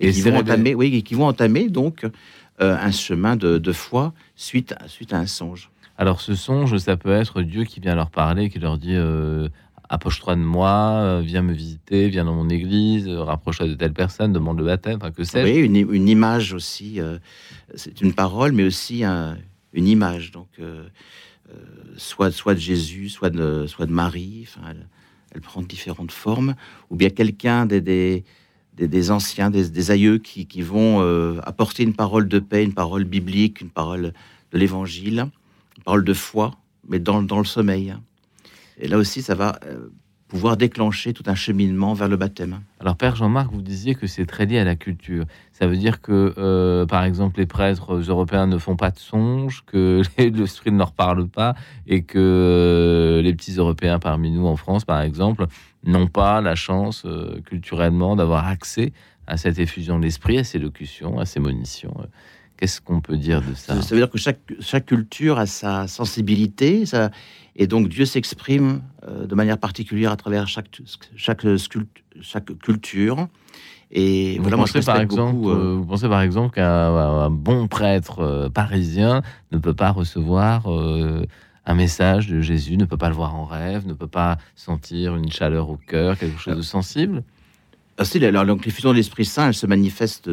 Et, Et qui vont, entamer, oui, et qui vont entamer donc euh, un chemin de, de foi suite, à- suite à un songe. Alors, ce songe, ça peut être Dieu qui vient leur parler, qui leur dit euh, Approche-toi de moi, euh, viens me visiter, viens dans mon église, euh, rapproche-toi de telle personne, demande le baptême, que sais-je. Oui, une, image aussi. c'est une parole, mais aussi un- une image. Donc, soit, de Jésus, soit de, Marie. Elle, prend différentes formes. Ou bien quelqu'un des, anciens, des, aïeux qui, vont apporter une parole de paix, une parole biblique, une parole de l'évangile, une parole de foi, mais dans, le sommeil. Et là aussi, ça va euh, pouvoir déclencher tout un cheminement vers le baptême. Alors, Père Jean-Marc, vous disiez que c'est très lié à la culture. Ça veut dire que, euh, par exemple, les prêtres européens ne font pas de songes, que <laughs> l'esprit ne leur parle pas, et que euh, les petits Européens parmi nous en France, par exemple, n'ont pas la chance culturellement d'avoir accès à cette effusion de l'esprit, à ces locutions, à ces monitions. Qu'est-ce qu'on peut dire de ça? Ça, veut dire que chaque, chaque culture a sa sensibilité, ça, et donc Dieu s'exprime euh, de manière particulière à travers chaque, chaque, scult- chaque culture. Et Vous, voilà, moi, pensez par respecte exemple, beaucoup, euh, vous pensez par exemple qu'un un bon prêtre euh, parisien ne peut pas recevoir un message de Jésus, ne peut pas le voir en rêve, ne peut pas sentir une chaleur au cœur, quelque chose de sensible? Ah, si, alors, donc, l'effusion de l'Esprit Saint, elle se manifeste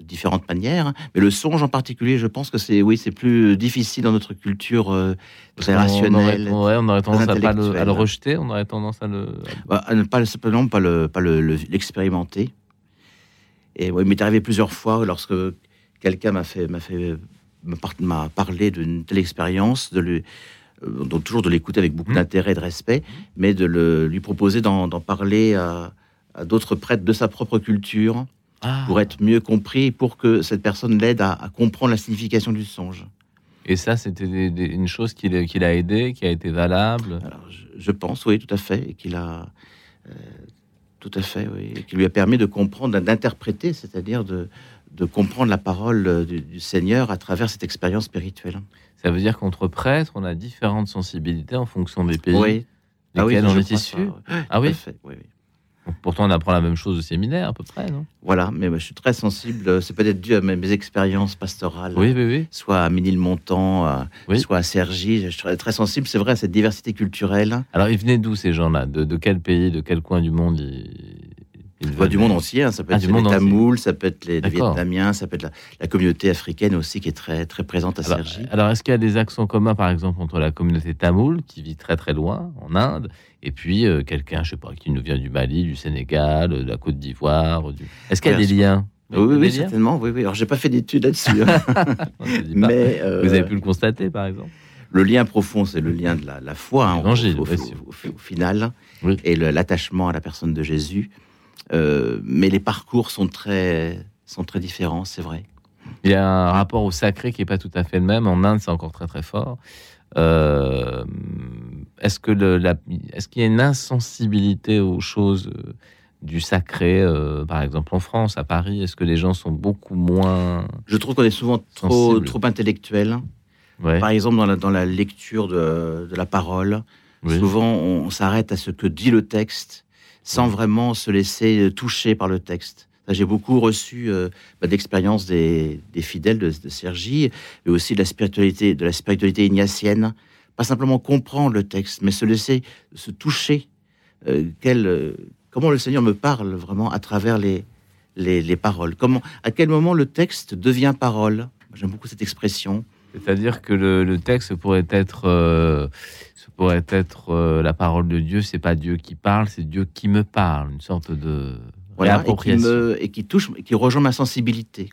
de différentes manières, mais le songe en particulier, je pense que c'est oui, c'est plus difficile dans notre culture euh, très rationnelle, aurait, ouais, on aurait tendance à, pas le, à le intellectuelle. rejeter, on aurait tendance à le. Bah, à ne pas simplement pas le pas le- le- l'expérimenter. Et ouais, il m'est arrivé plusieurs fois lorsque quelqu'un m'a fait m'a fait m'a par- m'a parlé d'une telle expérience, de lui euh, donc toujours de l'écouter avec beaucoup Mhm. d'intérêt et de respect, mais de le, lui proposer d'en d'en parler à, à d'autres prêtres de sa propre culture Ah. pour être mieux compris, pour que cette personne l'aide à, à comprendre la signification du songe. Et ça, c'était une chose qui l'a aidé, qui a été valable? Alors, je, je pense, oui, tout à fait, et qu'il a euh, tout à fait, oui, et qui lui a permis de comprendre, d'interpréter, c'est-à-dire de, de comprendre la parole du, du Seigneur à travers cette expérience spirituelle. Ça veut dire qu'entre prêtres, on a différentes sensibilités en fonction des pays Oui. Ah oui, on est issu. Ah oui, oui. Pourtant, on apprend la même chose au séminaire, à peu près, non? Voilà, mais je suis très sensible. euh, C'est peut-être dû à mes, mes expériences pastorales. Oui, oui, oui. Soit à Ménilmontant, à- Oui. soit à Cergy. Je suis très- très sensible, c'est vrai, à cette diversité culturelle. Alors, ils venaient d'où ces gens-là? De, de quel pays, de quel coin du monde ils, ils Bah, du monde entier, hein, ça peut Ah, être du les monde entier. Tamouls, ça peut être les. Vietnamiens, ça peut être la, la communauté africaine aussi qui est très, très présente à Alors, Cergy. alors, est-ce qu'il y a des accents communs, par exemple, entre la communauté tamoule, qui vit très très loin, en Inde, et puis euh, quelqu'un, je sais pas, qui nous vient du Mali, du Sénégal, de la Côte d'Ivoire du... Est-ce qu'il y a Oui, des liens? Oui, oui, certainement. Oui, oui. Alors, j'ai pas fait d'études là-dessus, hein, <laughs> ne mais euh, Vous avez pu le constater, par exemple? le lien profond, c'est le lien de la, la foi, hein, au, au- au- final, et l'attachement à la personne de Jésus. Euh, mais les parcours sont très, sont très différents, c'est vrai. Il y a un rapport au sacré qui est pas tout à fait le même. En Inde, c'est encore très très fort. Euh, est-ce que le, la- est-ce qu'il y a une insensibilité aux choses euh, du sacré, euh, par exemple en France, à Paris? Est-ce que les gens sont beaucoup moins Je trouve qu'on est souvent trop, Sensible. trop intellectuel. ouais, Par exemple, dans la, dans la lecture de, de la parole, oui. souvent on, on s'arrête à ce que dit le texte sans vraiment se laisser toucher par le texte. J'ai beaucoup reçu euh, bah, d'expériences des, des fidèles de, de Sergi, et aussi de la spiritualité, de la spiritualité ignatienne. Pas simplement comprendre le texte, mais se laisser se toucher. euh, quel, euh, comment le Seigneur me parle vraiment à travers les, les, les paroles. Comment, à quel moment le texte devient parole J'aime beaucoup cette expression. C'est-à-dire que le, le texte pourrait être, euh, pourrait être euh, la parole de Dieu. C'est pas Dieu qui parle, c'est Dieu qui me parle. Une sorte de Voilà, et qui, réappropriation. me, et qui touche, qui rejoint ma sensibilité.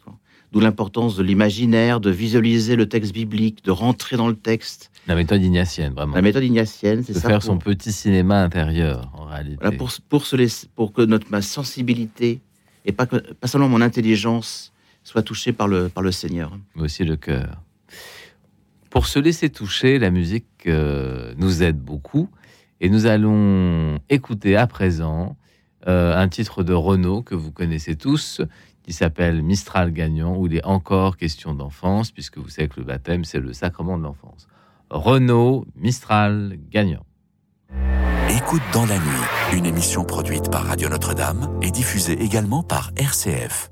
D'où l'importance de l'imaginaire, de visualiser le texte biblique, de rentrer dans le texte. La méthode ignatienne, vraiment. La méthode ignatienne, c'est ça. faire pour, son petit cinéma intérieur, en réalité. voilà, pour, pour, se laisser- pour que notre, ma sensibilité, et pas, que, pas seulement mon intelligence, soit touchée par le, par le Seigneur. mais aussi le cœur. Pour se laisser toucher, la musique euh, nous aide beaucoup. Et nous allons écouter à présent euh, un titre de Renaud que vous connaissez tous, qui s'appelle Mistral gagnant, où il est encore question d'enfance, puisque vous savez que le baptême, c'est le sacrement de l'enfance. Renault Mistral gagnant. Écoute dans la nuit, une émission produite par Radio Notre-Dame et diffusée également par RCF.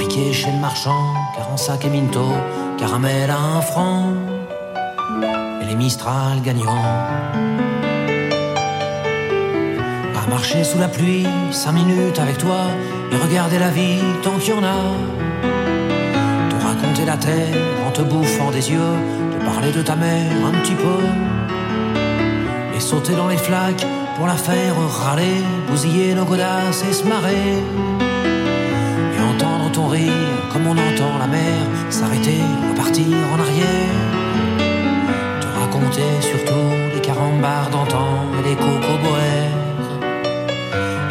Compliqué chez le marchand, car en sac et minto, caramel à un franc, et les Mistral gagnants. À marcher sous la pluie, cinq minutes avec toi, et regarder la vie tant qu'il y en a. Te raconter la terre en te bouffant des yeux, te parler de ta mère un petit peu, et sauter dans les flaques pour la faire râler, bousiller nos godasses et se marrer comme on entend la mer s'arrêter, repartir en arrière. Te raconter surtout les carambars d'antan et les cocoboères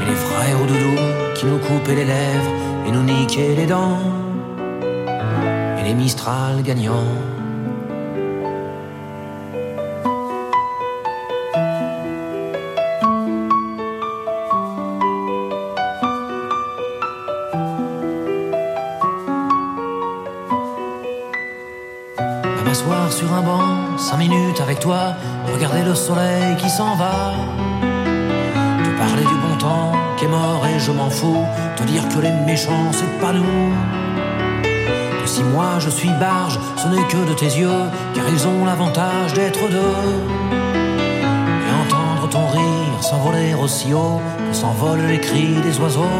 et les frères au doudou qui nous coupaient les lèvres et nous niquaient les dents et les Mistral gagnants. C'est pas nous. Que si moi je suis barge, ce n'est que de tes yeux, car ils ont l'avantage d'être deux. Et entendre ton rire s'envoler aussi haut que s'envolent les cris des oiseaux.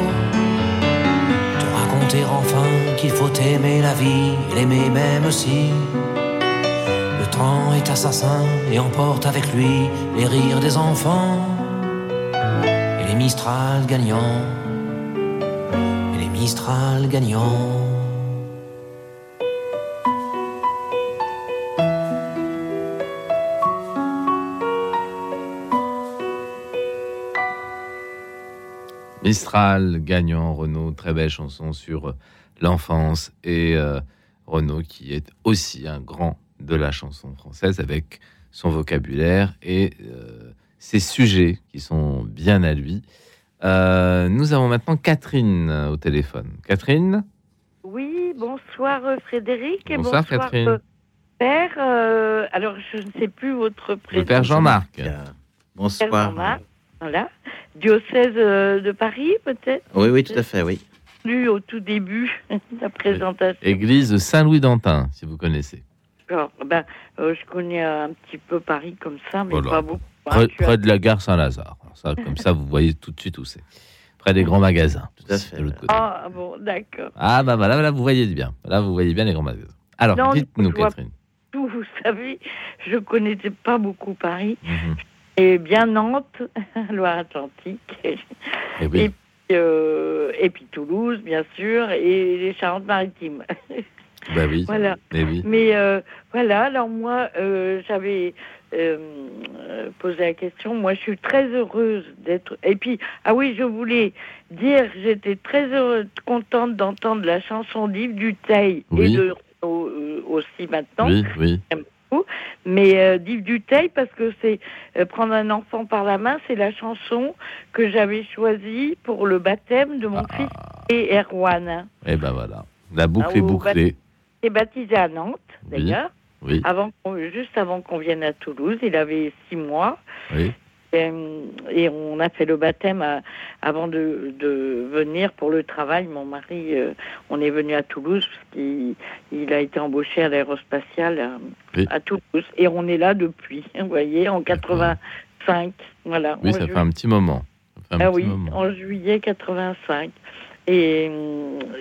Te raconter enfin qu'il faut aimer la vie et l'aimer même si. Le temps est assassin et emporte avec lui les rires des enfants et les Mistral gagnants et Mistral gagnants. Mistral gagnant, Renaud, très belle chanson sur l'enfance et euh, Renaud qui est aussi un grand de la chanson française avec son vocabulaire et euh, ses sujets qui sont bien à lui. Euh, nous avons maintenant Catherine au téléphone. Catherine Oui, bonsoir euh, Frédéric. et Bonsoir, Catherine. euh, Père, Euh, alors je ne sais plus votre prénom. Le père Jean-Marc. Euh, Père Bonsoir. Jean-Marc, Voilà. Diocèse euh, de Paris, peut-être? Oui, oui, tout à fait, oui. Lu au tout début <laughs> de la présentation. Église de Saint-Louis-d'Antin, si vous connaissez. Alors, ben, euh, je connais un petit peu Paris comme ça, mais Voilà. pas beaucoup. Hein. Près, de la gare Saint-Lazare. Ça, comme ça, vous voyez tout de suite où c'est. Près des grands magasins. Tout à fait. de l'autre côté. Ah bon, d'accord. Ah bah voilà, là vous voyez bien. Là vous voyez bien les grands magasins. Alors Non, dites-nous Catherine. Tout, vous savez, je connaissais pas beaucoup Paris. Mhm. Et bien Nantes, <laughs> Loire-Atlantique. Eh oui. Et, euh, et puis Toulouse, bien sûr, et les Charentes-Maritimes. <laughs> Bah oui. voilà. Oui. Mais euh, voilà, alors moi, euh, j'avais euh, posé la question. Moi, je suis très heureuse d'être. Et puis, ah oui, je voulais dire j'étais très heureuse, contente d'entendre la chanson d'Yves Duteil Oui. et de aussi maintenant. Oui, oui. Mais d'Yves Duteil, parce que c'est Prendre un enfant par la main, c'est la chanson que j'avais choisie pour le baptême de mon Ah, fils et Erwan. eh ben voilà. La boucle Ah, est bouclée. Est baptisé à Nantes, d'ailleurs. Oui, avant juste avant qu'on vienne à Toulouse. Il avait six mois. oui. Et, et on a fait le bâtême à- avant de, de venir pour le travail. Mon mari, euh, on est venu à Toulouse parce qu'il il a été embauché à l'aérospatiale à, Oui. à Toulouse. Et on est là depuis, <laughs> vous voyez, en 85. Voilà. Oui, ça fait un petit moment. Un ah petit oui, moment. en juillet 85. Et,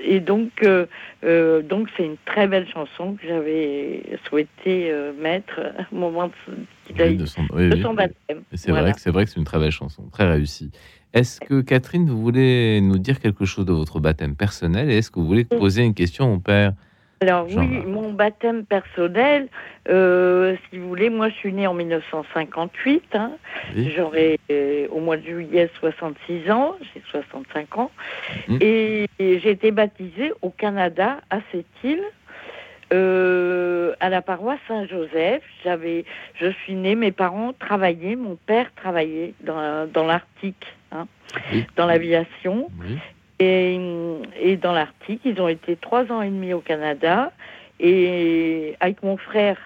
et donc, euh, euh, donc c'est une très belle chanson que j'avais souhaité euh, mettre au moment de, Oui, son, de oui, oui. son baptême. C'est Voilà. vrai que c'est vrai que c'est une très belle chanson, très réussie. Est-ce que Catherine, vous voulez nous dire quelque chose de votre baptême personnel et est-ce que vous voulez poser une question au père? Alors oui, mon baptême personnel, euh, si vous voulez, moi je suis née en 1958. hein. Oui. J'aurai euh, au mois de juillet 66 ans, j'ai 65 ans. Mhm. Et, et j'ai été baptisée au Canada, à cette île, euh, à la paroisse Saint-Joseph. J'avais, je suis née, mes parents travaillaient, mon père travaillait dans, dans l'Arctique, hein, Oui. dans l'aviation. Oui. Et, et dans l'Arctique, ils ont été trois ans et demi au Canada. Et avec mon frère,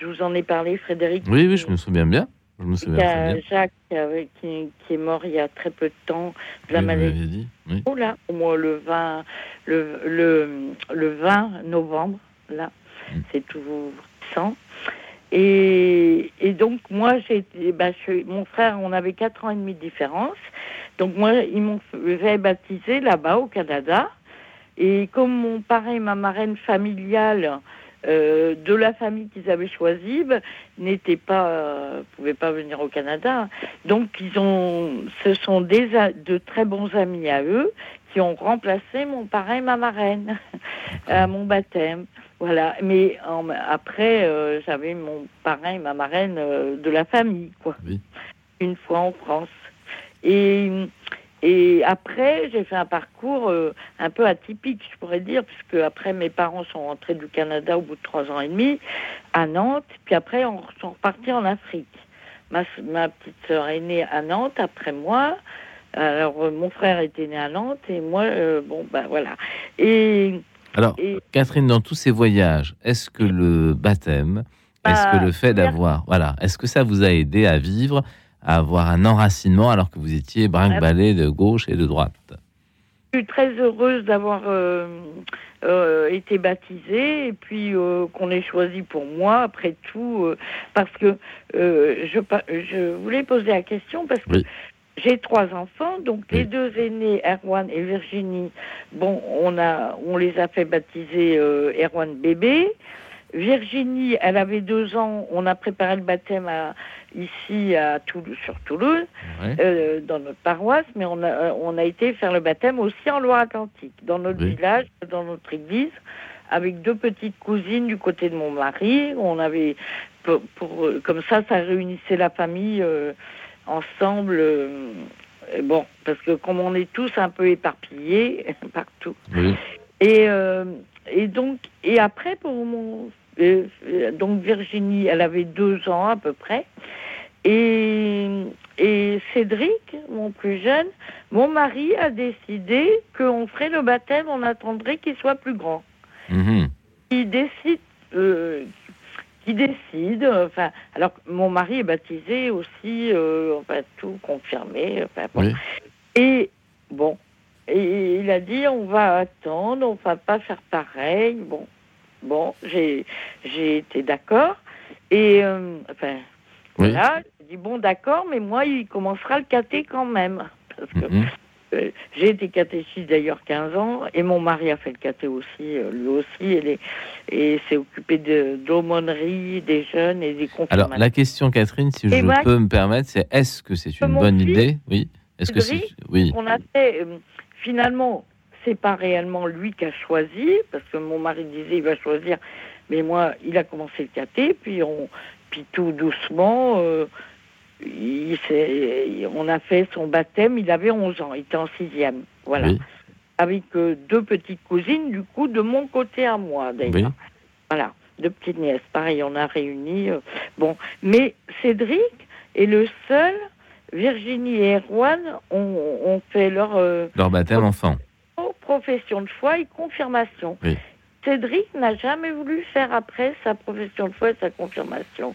je vous en ai parlé, Frédéric. Oui, oui, je me souviens bien. Je me Il y a bien. Jacques euh, qui, qui est mort il y a très peu de temps de la Oui, vous maladie. dit. Oui. Oh là, au moins le 20, le, le, le 20 novembre, là, Mm. c'est tout récent. Et, et donc, moi, j'ai bah, je- mon frère, on avait 4 ans et demi de différence. Donc, moi, ils m'ont fait baptiser là-bas, au Canada. Et comme mon parrain et ma marraine familiale euh, de la famille qu'ils avaient choisie ben, n'étaient pas, euh, pouvaient pas venir au Canada. Donc, ils ont, ce sont des, de très bons amis à eux qui ont remplacé mon parrain et ma marraine <laughs> à mon baptême. Voilà. Mais en- après, euh, j'avais mon parrain et ma marraine euh, de la famille, quoi. Oui. Une fois en France. Et, et après, j'ai fait un parcours euh, un peu atypique, je pourrais dire, puisque après, mes parents sont rentrés du Canada au bout de trois ans et demi à Nantes, puis après, on sont repartis en Afrique. Ma, ma petite sœur est née à Nantes après moi. Alors, euh, mon frère était né à Nantes et moi, euh, bon, ben voilà. Et, Alors, et Catherine, dans tous ces voyages, est-ce que le baptême, est-ce Bah, que le fait d'avoir, voilà, est-ce que ça vous a aidé à vivre, à avoir un enracinement alors que vous étiez brinque-ballé de gauche et de droite je suis très heureuse d'avoir euh, euh, été baptisée et puis euh, qu'on ait choisi pour moi, après tout, parce que je, voulais poser la question parce que Oui. j'ai trois enfants, donc Oui. les deux aînés, Erwan et Virginie, bon, on, a, on les a fait baptiser Erwan bébé. Virginie, elle avait deux ans, on a préparé le baptême à, ici à Toulouse, sur Toulouse Ouais. euh, dans notre paroisse, mais on a, euh, on a été faire le baptême aussi en Loire-Atlantique, dans notre Oui. village, dans notre église, avec deux petites cousines du côté de mon mari. On avait, pour, pour, euh, comme ça, ça réunissait la famille euh, ensemble. euh, bon, parce que comme on est tous un peu éparpillés <laughs> partout. Oui. Et, et donc, et après, pour mon. Euh, euh, donc, Virginie, elle avait deux ans à peu près. Et, et Cédric, mon plus jeune, mon mari a décidé qu'on ferait le baptême, on attendrait qu'il soit plus grand. Mhm. Il décide. Euh, qui décide, enfin, alors mon mari est baptisé aussi, euh, enfin, tout confirmé, enfin, bon. Oui. Et bon, et il a dit on va attendre, on va pas faire pareil. Bon, bon, j'ai j'ai été d'accord. Et euh, enfin, Oui. voilà, j'ai dit bon d'accord, mais moi il commencera le caté quand même. Parce que Mhm. euh, j'ai été catéchiste d'ailleurs 15 ans et mon mari a fait le caté aussi, euh, lui aussi, et, les- et s'est occupé de d'aumônerie des jeunes et des Alors, la question, Catherine, si Et je moi- peux me permettre, c'est est-ce que c'est une bonne fils, idée? Oui. Est-ce que c'est. Oui. On a fait, euh, finalement, c'est pas réellement lui qui a choisi, parce que mon mari disait il va choisir, mais moi, il a commencé le caté, puis on, puis tout doucement, euh, il on a fait son baptême, il avait 11 ans, il était en sixième, voilà, Oui. avec euh, deux petites cousines, du coup, de mon côté à moi, d'ailleurs. Oui. Voilà, deux petites nièces. Pareil, on a réuni. euh, bon, mais Cédric est le seul. Virginie et Erwan ont, ont fait leur Leur baptême enfant. Profession de foi et confirmation. Oui. Cédric n'a jamais voulu faire après sa profession de foi et sa confirmation.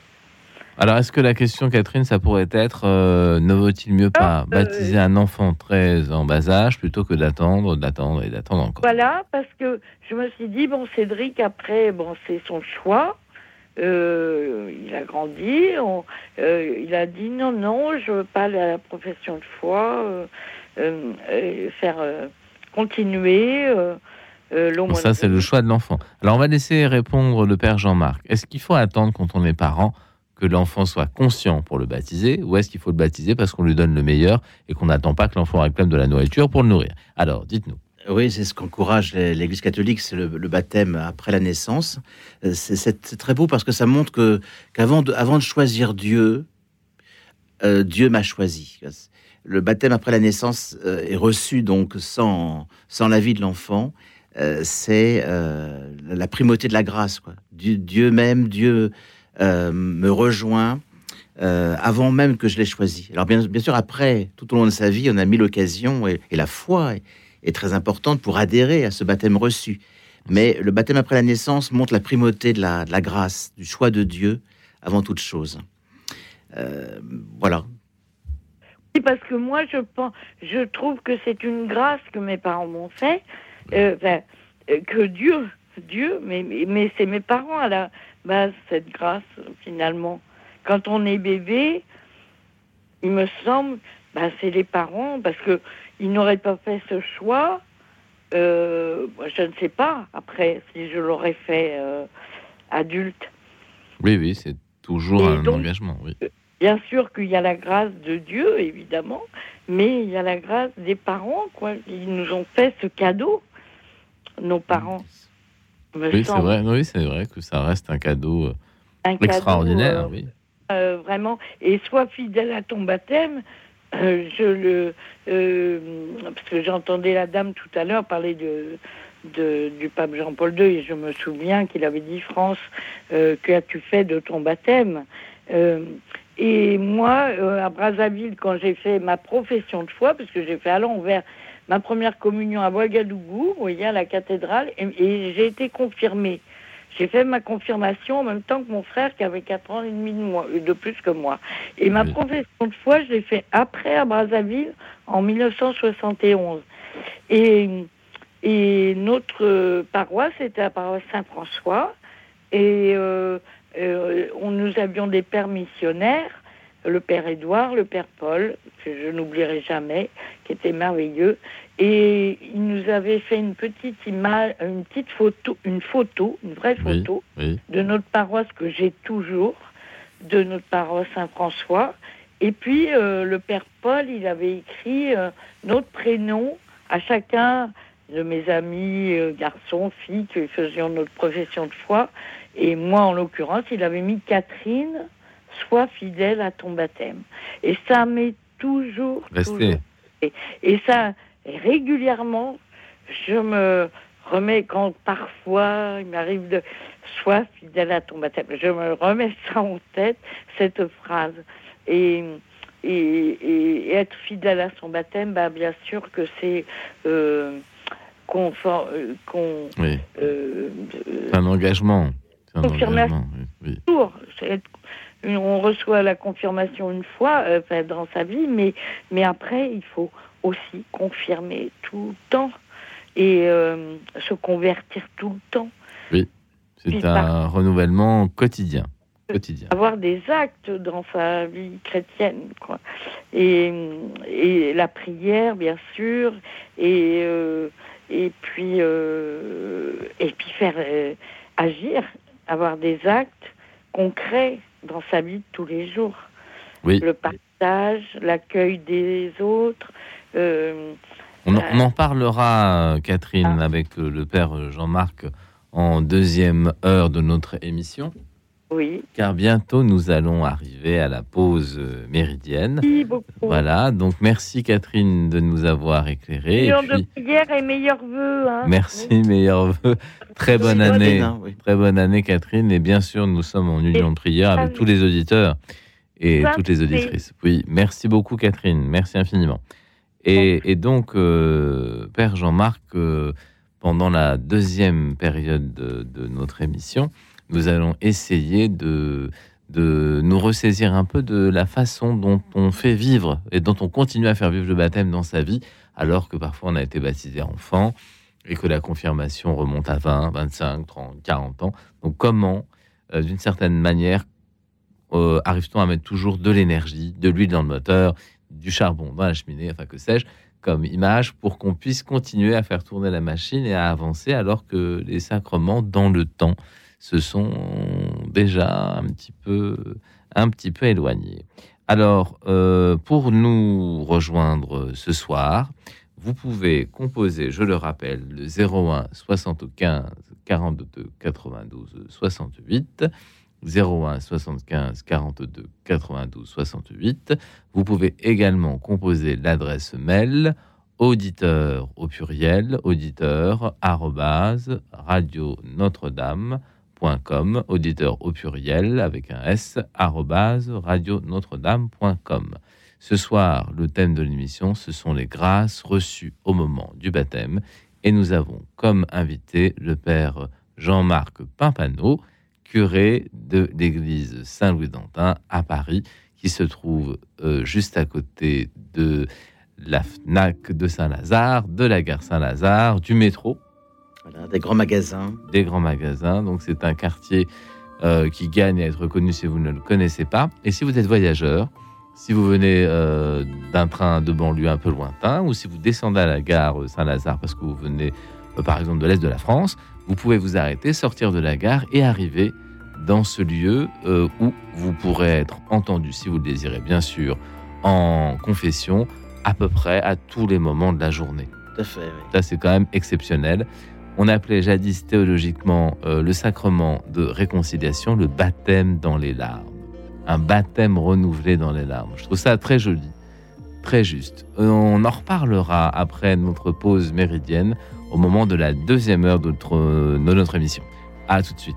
Alors, est-ce que la question, Catherine, ça pourrait être euh, ne vaut-il mieux pas euh, baptiser un enfant très en bas âge plutôt que d'attendre, d'attendre et d'attendre encore? Voilà, parce que je me suis dit, bon, Cédric, après, bon, c'est son choix. Euh, il a grandi. on- il a dit non, non, je veux pas aller à la profession de foi, faire continuer euh, euh, Bon, ça, c'est le choix de l'enfant. Alors, on va laisser répondre le père Jean-Marc. Est-ce qu'il faut attendre quand on est parent que l'enfant soit conscient pour le baptiser ou est-ce qu'il faut le baptiser parce qu'on lui donne le meilleur et qu'on n'attend pas que l'enfant réclame de la nourriture pour le nourrir? Alors, dites-nous. Oui, c'est ce qu'encourage l'Église catholique, c'est le, le baptême après la naissance. Euh, C'est c'est très beau parce que ça montre que qu'avant de, avant de choisir Dieu, euh, Dieu m'a choisi. Le baptême après la naissance euh, est reçu donc sans, sans l'avis de l'enfant. Euh, c'est euh, la primauté de la grâce. Quoi. Dieu, même, Dieu me rejoint avant même que je l'ai choisi. Alors bien, sûr, après, tout au long de sa vie, on a mis l'occasion et, la foi est, très importante pour adhérer à ce baptême reçu. Mais le baptême après la naissance montre la primauté de la, de la grâce, du choix de Dieu avant toute chose. Voilà. Oui, parce que moi, je pense, je trouve que c'est une grâce que mes parents m'ont fait, euh, enfin, euh, que Dieu, Dieu, mais, c'est mes parents à la base, cette grâce, finalement. Quand on est bébé, il me semble, bah, c'est les parents, parce que ils n'auraient pas fait ce choix. Euh, je ne sais pas, après, si je l'aurais fait euh, adulte. Oui, oui, c'est toujours Et un donc- engagement. Oui. Bien sûr qu'il y a la grâce de Dieu, évidemment, mais il y a la grâce des parents, quoi. Ils nous ont fait ce cadeau, nos parents. Oui, c'est vrai. Oui, c'est vrai que ça reste un cadeau euh, cadeau, extraordinaire. euh, oui. euh, vraiment. Et sois fidèle à ton baptême. euh, je le, parce que j'entendais la dame tout à l'heure parler de, de- du pape Jean-Paul II et je me souviens qu'il avait dit France, que as-tu fait de ton baptême? Et moi, euh, à Brazzaville, quand j'ai fait ma profession de foi, parce que j'ai fait à l'envers ma première communion à Ouagadougou, vous voyez, à la cathédrale, et, et j'ai été confirmée. J'ai fait ma confirmation en même temps que mon frère qui avait 4 ans et demi de, moi, de plus que moi. Et ma profession de foi, je l'ai fait après à Brazzaville en 1971. Et, et notre euh, paroisse était la paroisse Saint-François. Et euh, euh, on, nous avions des pères missionnaires, le père Édouard, le père Paul, que je n'oublierai jamais, qui était merveilleux. Et il nous avait fait une petite image, une petite photo, une photo, une vraie Oui. photo Oui. de notre paroisse que j'ai toujours, de notre paroisse Saint-François. Et puis euh, le Père Paul, il avait écrit euh, notre prénom à chacun de mes amis, euh, garçons, filles, qui faisions notre profession de foi. Et moi, en l'occurrence, il avait mis Catherine, sois fidèle à ton baptême. Et ça m'est toujours, Restez. toujours et, et ça, régulièrement, je me remets quand parfois il m'arrive de sois fidèle à ton baptême. Je me remets <laughs> ça en tête, cette phrase. Et, et, et- et être fidèle à son baptême, bah, bien sûr que c'est euh, confort- euh, qu'on oui. euh, C'est un engagement. C'est un Confirmation. Oui. oui. C'est On reçoit la confirmation une fois euh, dans sa vie, mais, mais après, il faut aussi confirmer tout le temps et euh, se convertir tout le temps. C'est Puis un renouvellement quotidien. Quotidien. Avoir des actes dans sa vie chrétienne. Quoi. Et, et la prière, bien sûr, et, euh, et, puis, euh, et puis faire euh, agir, avoir des actes concrets dans sa vie de tous les jours. Oui. le partage, l'accueil des autres. euh, On, en- Euh, on en parlera, euh, Catherine, ah. avec le père Jean-Marc en deuxième heure de notre émission, oui. car bientôt nous allons arriver à la pause euh, méridienne. Merci beaucoup. Voilà, donc merci Catherine de nous avoir Millions puis, de prières et meilleurs vœux. Hein. merci, meilleurs vœux. Très bonne année. oui. Très bonne année, Catherine. Et bien sûr, nous sommes en union de prière avec tous les auditeurs et Ça, toutes les auditrices. Oui, merci beaucoup, Catherine. Merci infiniment. Et, et donc, euh, Père Jean-Marc, euh, pendant la deuxième période de, de notre émission, nous allons essayer de, de nous ressaisir un peu de la façon dont on fait vivre et dont on continue à faire vivre le baptême dans sa vie, alors que parfois on a été baptisé enfant et que la confirmation remonte à 20, 25, 30, 40 ans. Donc comment, euh, d'une certaine manière, euh, arrive-t-on à mettre toujours de l'énergie, de l'huile dans le moteur, du charbon dans la cheminée, enfin que sais-je, comme image pour qu'on puisse continuer à faire tourner la machine et à avancer alors que les sacrements dans le temps se sont déjà un petit peu, un petit peu éloignés. Alors, euh, pour nous rejoindre ce soir, vous pouvez composer, je le rappelle, le 01 75 42 92 68. 01 75 42 92 68. Vous pouvez également composer l'adresse mail auditeur au pluriel, auditeur radio Notre-Dame.com, auditeur au pluriel avec un S, radio Notre-Dame.com. Ce soir, le thème de l'émission, ce sont les grâces reçues au moment du baptême. Et nous avons comme invité le père Jean-Marc Pimpano, curé de l'église Saint-Louis-d'Antin à Paris, qui se trouve euh, juste à côté de la FNAC de Saint-Lazare, de la gare Saint-Lazare, du métro. Voilà, des grands magasins. Des grands magasins. Donc c'est un quartier euh, qui gagne à être connu si vous ne le connaissez pas. Et si vous êtes voyageur, si vous venez euh, d'un train de banlieue un peu lointain, ou si vous descendez à la gare Saint-Lazare parce que vous venez par exemple de l'Est de la France, vous pouvez vous arrêter, sortir de la gare et arriver dans ce lieu euh, où vous pourrez être entendu, si vous le désirez bien sûr, en confession à peu près à tous les moments de la journée. Tout à fait. Oui. Ça, c'est quand même exceptionnel. On appelait jadis théologiquement euh, le sacrement de réconciliation le baptême dans les larmes. Un baptême renouvelé dans les larmes. Je trouve ça très joli, très juste. On en reparlera après notre pause méridienne au moment de la deuxième heure de notre, de notre émission. À tout de suite.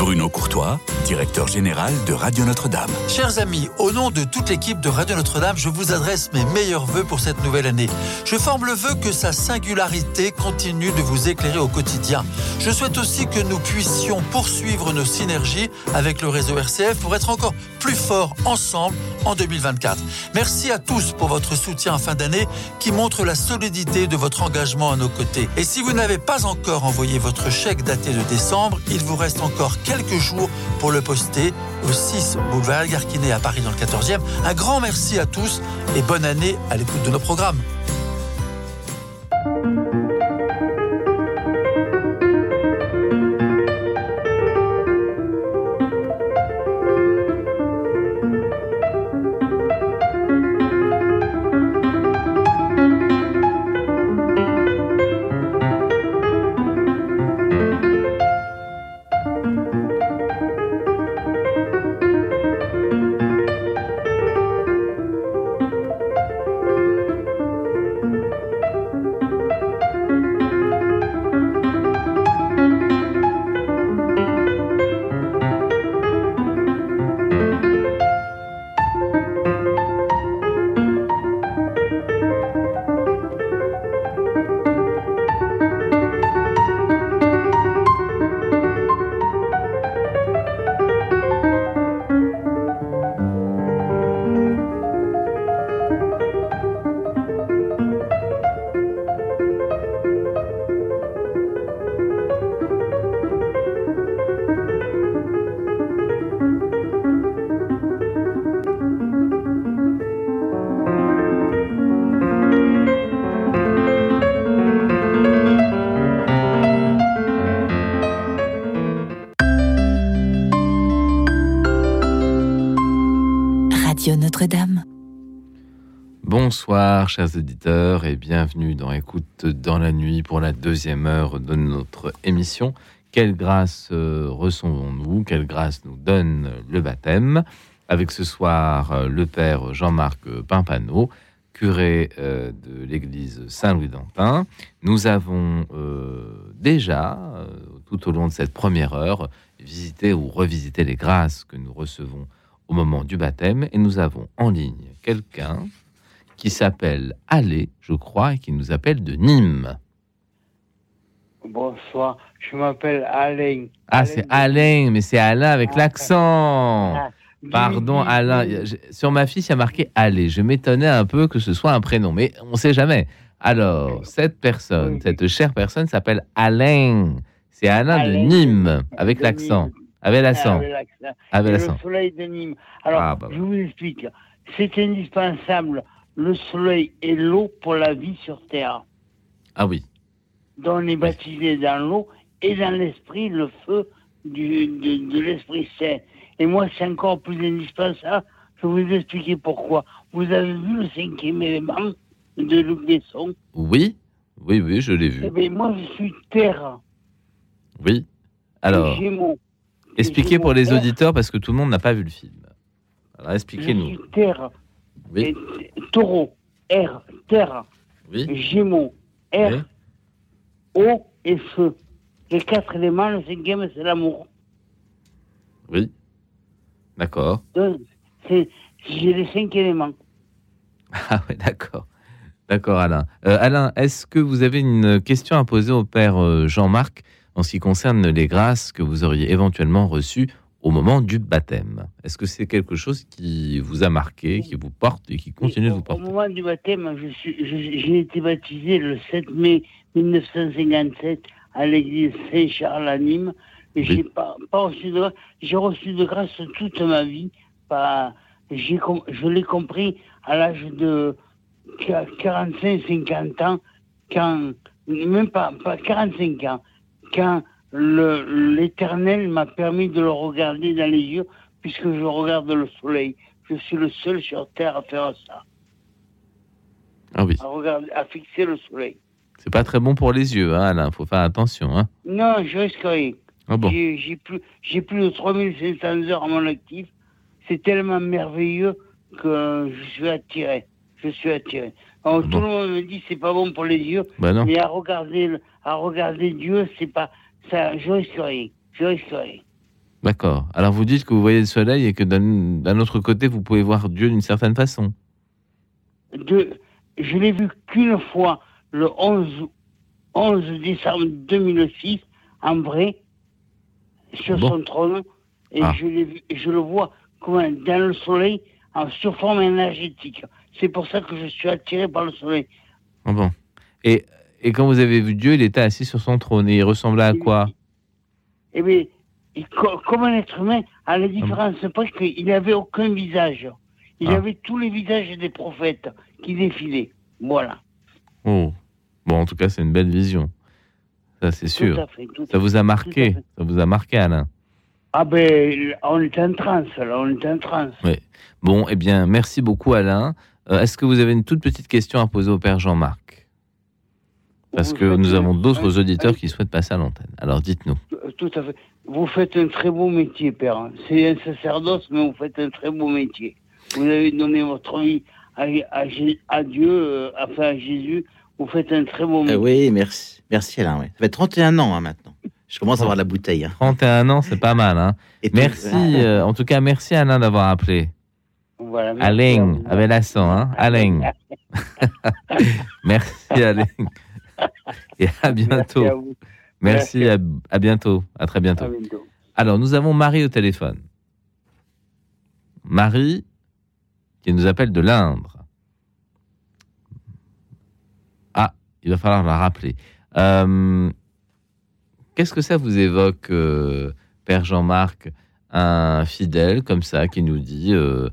Bruno Courtois, directeur général de Radio Notre-Dame. Chers amis, au nom de toute l'équipe de Radio Notre-Dame, je vous adresse mes meilleurs voeux pour cette nouvelle année. Je forme le vœu que sa singularité continue de vous éclairer au quotidien. Je souhaite aussi que nous puissions poursuivre nos synergies avec le réseau RCF pour être encore plus forts ensemble en 2024. Merci à tous pour votre soutien en fin d'année qui montre la solidité de votre engagement à nos côtés. Et si vous n'avez pas encore envoyé votre chèque daté de décembre, il vous reste encore quelques jours pour le poster au 6 boulevard Algarquinet à Paris dans le 14e. Un grand merci à tous et bonne année à l'écoute de nos programmes. Chers auditeurs, et bienvenue dans Écoute dans la nuit pour la deuxième heure de notre émission. Quelle grâce euh, recevons-nous Quelle grâce nous donne le baptême Avec ce soir euh, le père Jean-Marc Pimpano, curé euh, de l'église Saint-Louis d'Antin. Nous avons déjà, tout au long de cette première heure, visité ou revisité les grâces que nous recevons au moment du baptême. Et nous avons en ligne quelqu'un qui s'appelle Allé, je crois, et qui nous appelle de Nîmes. Bonsoir, je m'appelle Alain. Ah, c'est Alain, mais c'est Alain avec l'accent. Ah, Pardon, Alain. Sur ma fiche, il y a marqué Allé. Je m'étonnais un peu que ce soit un prénom, mais on ne sait jamais. Alors, cette personne, Oui. cette chère personne s'appelle Alain. C'est Alain de Alain Nîmes, avec de l'accent. Nîmes. Avec Ah, l'accent. avec l'accent. Avec Et l'accent. le soleil de Nîmes. Alors, Ah, bah, je vous explique. C'est indispensable, le soleil et l'eau pour la vie sur Terre. Ah oui. dont on est baptisé dans l'eau et dans l'esprit, le feu du, de, de l'Esprit Saint. Et moi, c'est encore plus indispensable. Je vais vous expliquer pourquoi. Vous avez vu le cinquième élément de Luc Besson? Oui, oui, oui, je l'ai vu. Eh bien, moi, je suis terre. Oui. Alors, expliquez pour les auditeurs, parce que tout le monde n'a pas vu le film. Alors, Je expliquez-nous. suis terre. Oui, taureau, air, terre, oui, gémeaux, air, oui. eau et feu. Les quatre éléments, le cinquième, c'est l'amour. oui. D'accord. Donc, c'est- j'ai les cinq éléments. <laughs> Ah oui, d'accord. D'accord, Alain. Euh, Alain, est-ce que vous avez une question à poser au père euh, Jean-Marc en ce qui concerne les grâces que vous auriez éventuellement reçues au moment du baptême Est-ce que c'est quelque chose qui vous a marqué, qui vous porte et qui continue de au, vous au porter moment du baptême, j'ai été baptisé le 7 mai 1957 à l'église Saint-Charles à Nîmes. Et Oui. j'ai pas, pas reçu de grâce. J'ai reçu de grâce toute ma vie. Pas, je l'ai compris à l'âge de 45-50 ans, quand, même pas, pas 45 ans, quand l'éternel m'a permis de le regarder dans les yeux, puisque je regarde le soleil. Je suis le seul sur Terre à faire ça, Ah oui, à, regarder, à fixer le soleil. c'est pas très bon pour les yeux, hein, Alain. Faut faire attention. Hein. Non, je risque rien. Ah bon. J'ai plus, plus de 3500 heures à mon actif. C'est tellement merveilleux que je suis attiré. Je suis attiré. Alors, Ah tout le monde me dit c'est pas bon pour les yeux, Bah non. mais à regarder, à regarder Dieu, c'est pas ça. Je risque rien. Je risque rien. D'accord. Alors vous dites que vous voyez le soleil et que d'un autre côté, vous pouvez voir Dieu d'une certaine façon. De, je l'ai vu qu'une fois le 11, 11 décembre 2006 en vrai sur Bon. son trône et Ah. je, vu, je le vois comme un- dans le soleil en surforme énergétique. C'est pour ça que je suis attiré par le soleil. Ah bon. Et, et quand vous avez vu Dieu, il était assis sur son trône et il ressemblait à quoi? Eh bien, il- comme un être humain, à la différence près qu'il n'avait aucun visage. Il Ah. avait tous les visages des prophètes qui défilaient. Voilà. Oh. Bon, en tout cas, c'est une belle vision. Ça, c'est Tout sûr. à fait. tout à Ça vous a marqué. Ça vous a marqué, Alain. Ah ben, on est en transe, là, on est en transe. Bon, eh bien, merci beaucoup, Alain. Euh, Est-ce que vous avez une toute petite question à poser au père Jean-Marc? Parce que nous avons d'autres auditeurs qui souhaitent passer à l'antenne. Alors, dites-nous. Tout à fait. Vous faites un très beau métier, père. C'est un sacerdoce, mais vous faites un très beau métier. Vous avez donné votre vie à, à Jé- à Dieu, euh, enfin à Jésus. Vous faites un très beau métier. Euh, oui, merci. Merci Alain. Ça fait 31 ans hein, maintenant. Je commence à avoir la bouteille. hein. 31 ans, c'est pas mal. Hein Et merci. euh, en tout cas, merci, Alain, d'avoir appelé. Voilà, Alain, avec l'accent, hein Alain. <laughs> <laughs> Merci, Alain. <laughs> Et à bientôt. Merci à vous. Merci, à, à bientôt. À très bientôt. À bientôt. Alors, nous avons Marie au téléphone. Marie, qui nous appelle de l'Indre. Ah, il va falloir la rappeler. Euh, Qu'est-ce que ça vous évoque, euh, Père Jean-Marc, un fidèle comme ça qui nous dit, euh,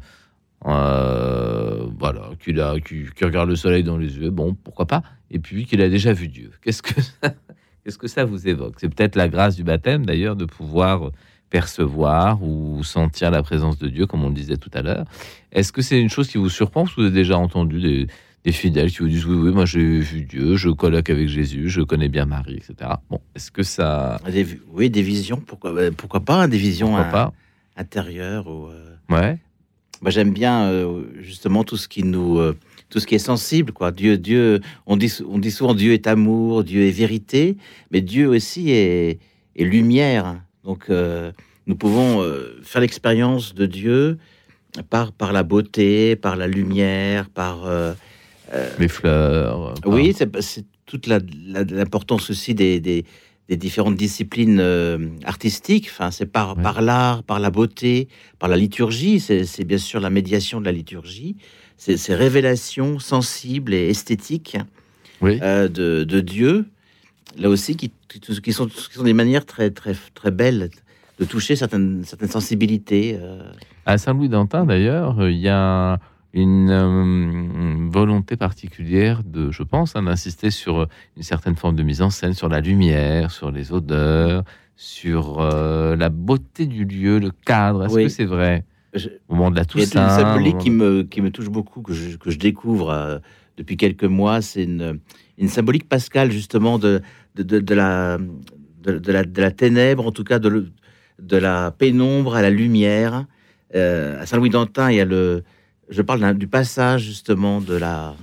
euh, voilà, qu'il a, qui, qui regarde le soleil dans les yeux, bon, pourquoi pas, et puis qu'il a déjà vu Dieu. Qu'est-ce que ça, <laughs> qu'est-ce que ça vous évoque? C'est peut-être la grâce du baptême, d'ailleurs, de pouvoir percevoir ou sentir la présence de Dieu, comme on le disait tout à l'heure. Est-ce que c'est une chose qui vous surprend? Parce que vous avez déjà entendu des, des fidèles qui vous disent oui, oui, moi j'ai vu Dieu, je colloque avec Jésus, je connais bien Marie, etc. Bon, est-ce que ça. Des oui, des visions, pourquoi, euh, pourquoi pas, hein, des visions Pourquoi pas? intérieures. Ou, euh, Ouais. Moi, j'aime bien euh, justement tout ce qui nous, euh, tout ce qui est sensible, quoi. Dieu, Dieu, on dit, on dit souvent Dieu est amour, Dieu est vérité, mais Dieu aussi est, est lumière. Donc, euh, nous pouvons faire l'expérience de Dieu par par la beauté, par la lumière, par Les fleurs. par- oui, c'est toute l'importance aussi des, des, des différentes disciplines euh, artistiques. Enfin, c'est par, Ouais. par l'art, par la beauté, par la liturgie. C'est bien sûr la médiation de la liturgie. C'est ces révélations sensibles et esthétiques Oui. euh, de, de Dieu. Là aussi, qui, qui, sont, qui sont des manières très, très, très belles de toucher certaines, certaines sensibilités. euh. À Saint-Louis d'Antin, d'ailleurs, il y a une euh, volonté particulière de, je pense, hein, d'insister sur euh, une certaine forme de mise en scène, sur la lumière, sur les odeurs, sur euh, la beauté du lieu, le cadre. Est-ce Oui. que c'est vrai? Je- Au moment de la Il y a Toussaint. une symbolique qui me, qui me touche beaucoup, que je, que je découvre euh, depuis quelques mois. C'est une, une symbolique pascale, justement, de, de, de, de la, de, de la, de la ténèbre, en tout cas de, le- de la pénombre à la lumière. Euh, à Saint-Louis d'Antin, il y a le. Je parle du passage, justement, de la,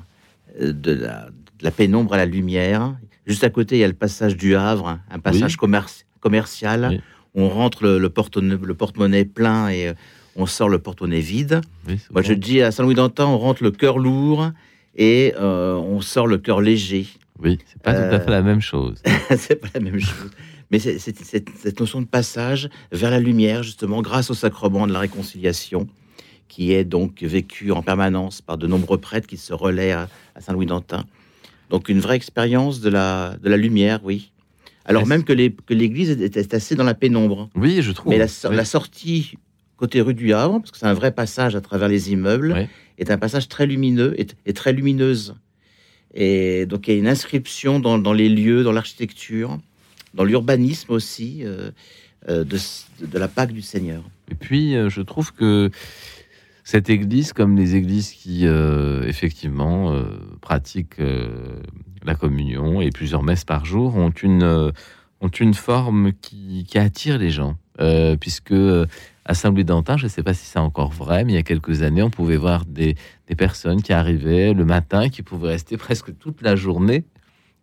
euh, de, la, de la pénombre à la lumière. Juste à côté, il y a le passage du Havre, un passage commerci- commercial. Oui. On rentre le, le porte- le porte-monnaie plein et euh, on sort le porte-monnaie vide. Oui, Moi, bon. je dis à Saint-Louis d'Antin, on rentre le cœur lourd et euh, on sort le cœur léger. Oui, c'est pas tout à Euh, fait la même chose. <laughs> c'est pas la même chose. Mais c'est- cette notion de passage vers la lumière, justement, grâce au sacrement de la réconciliation, qui est donc vécu en permanence par de nombreux prêtres qui se relaient à, à Saint-Louis d'Antin. Donc, une vraie expérience de la, de la lumière, oui. Alors même que l'église est assez dans la pénombre. Oui, je trouve. Mais la, so- Oui. la sortie côté rue du Havre, parce que c'est un vrai passage à travers les immeubles, est un passage très lumineux et, et très lumineuse. Et donc il y a une inscription dans, dans les lieux, dans l'architecture, dans l'urbanisme aussi, euh, euh, de, de la Pâque du Seigneur. Et puis, euh, je trouve que cette église, comme les églises qui, euh, effectivement, euh, pratiquent euh, la communion et plusieurs messes par jour, ont une, ont une forme qui, attire les gens. Puisque à Saint-Louis d'Antin, je ne sais pas si c'est encore vrai, mais il y a quelques années, on pouvait voir des, des personnes qui arrivaient le matin, qui pouvaient rester <laughs> presque toute la journée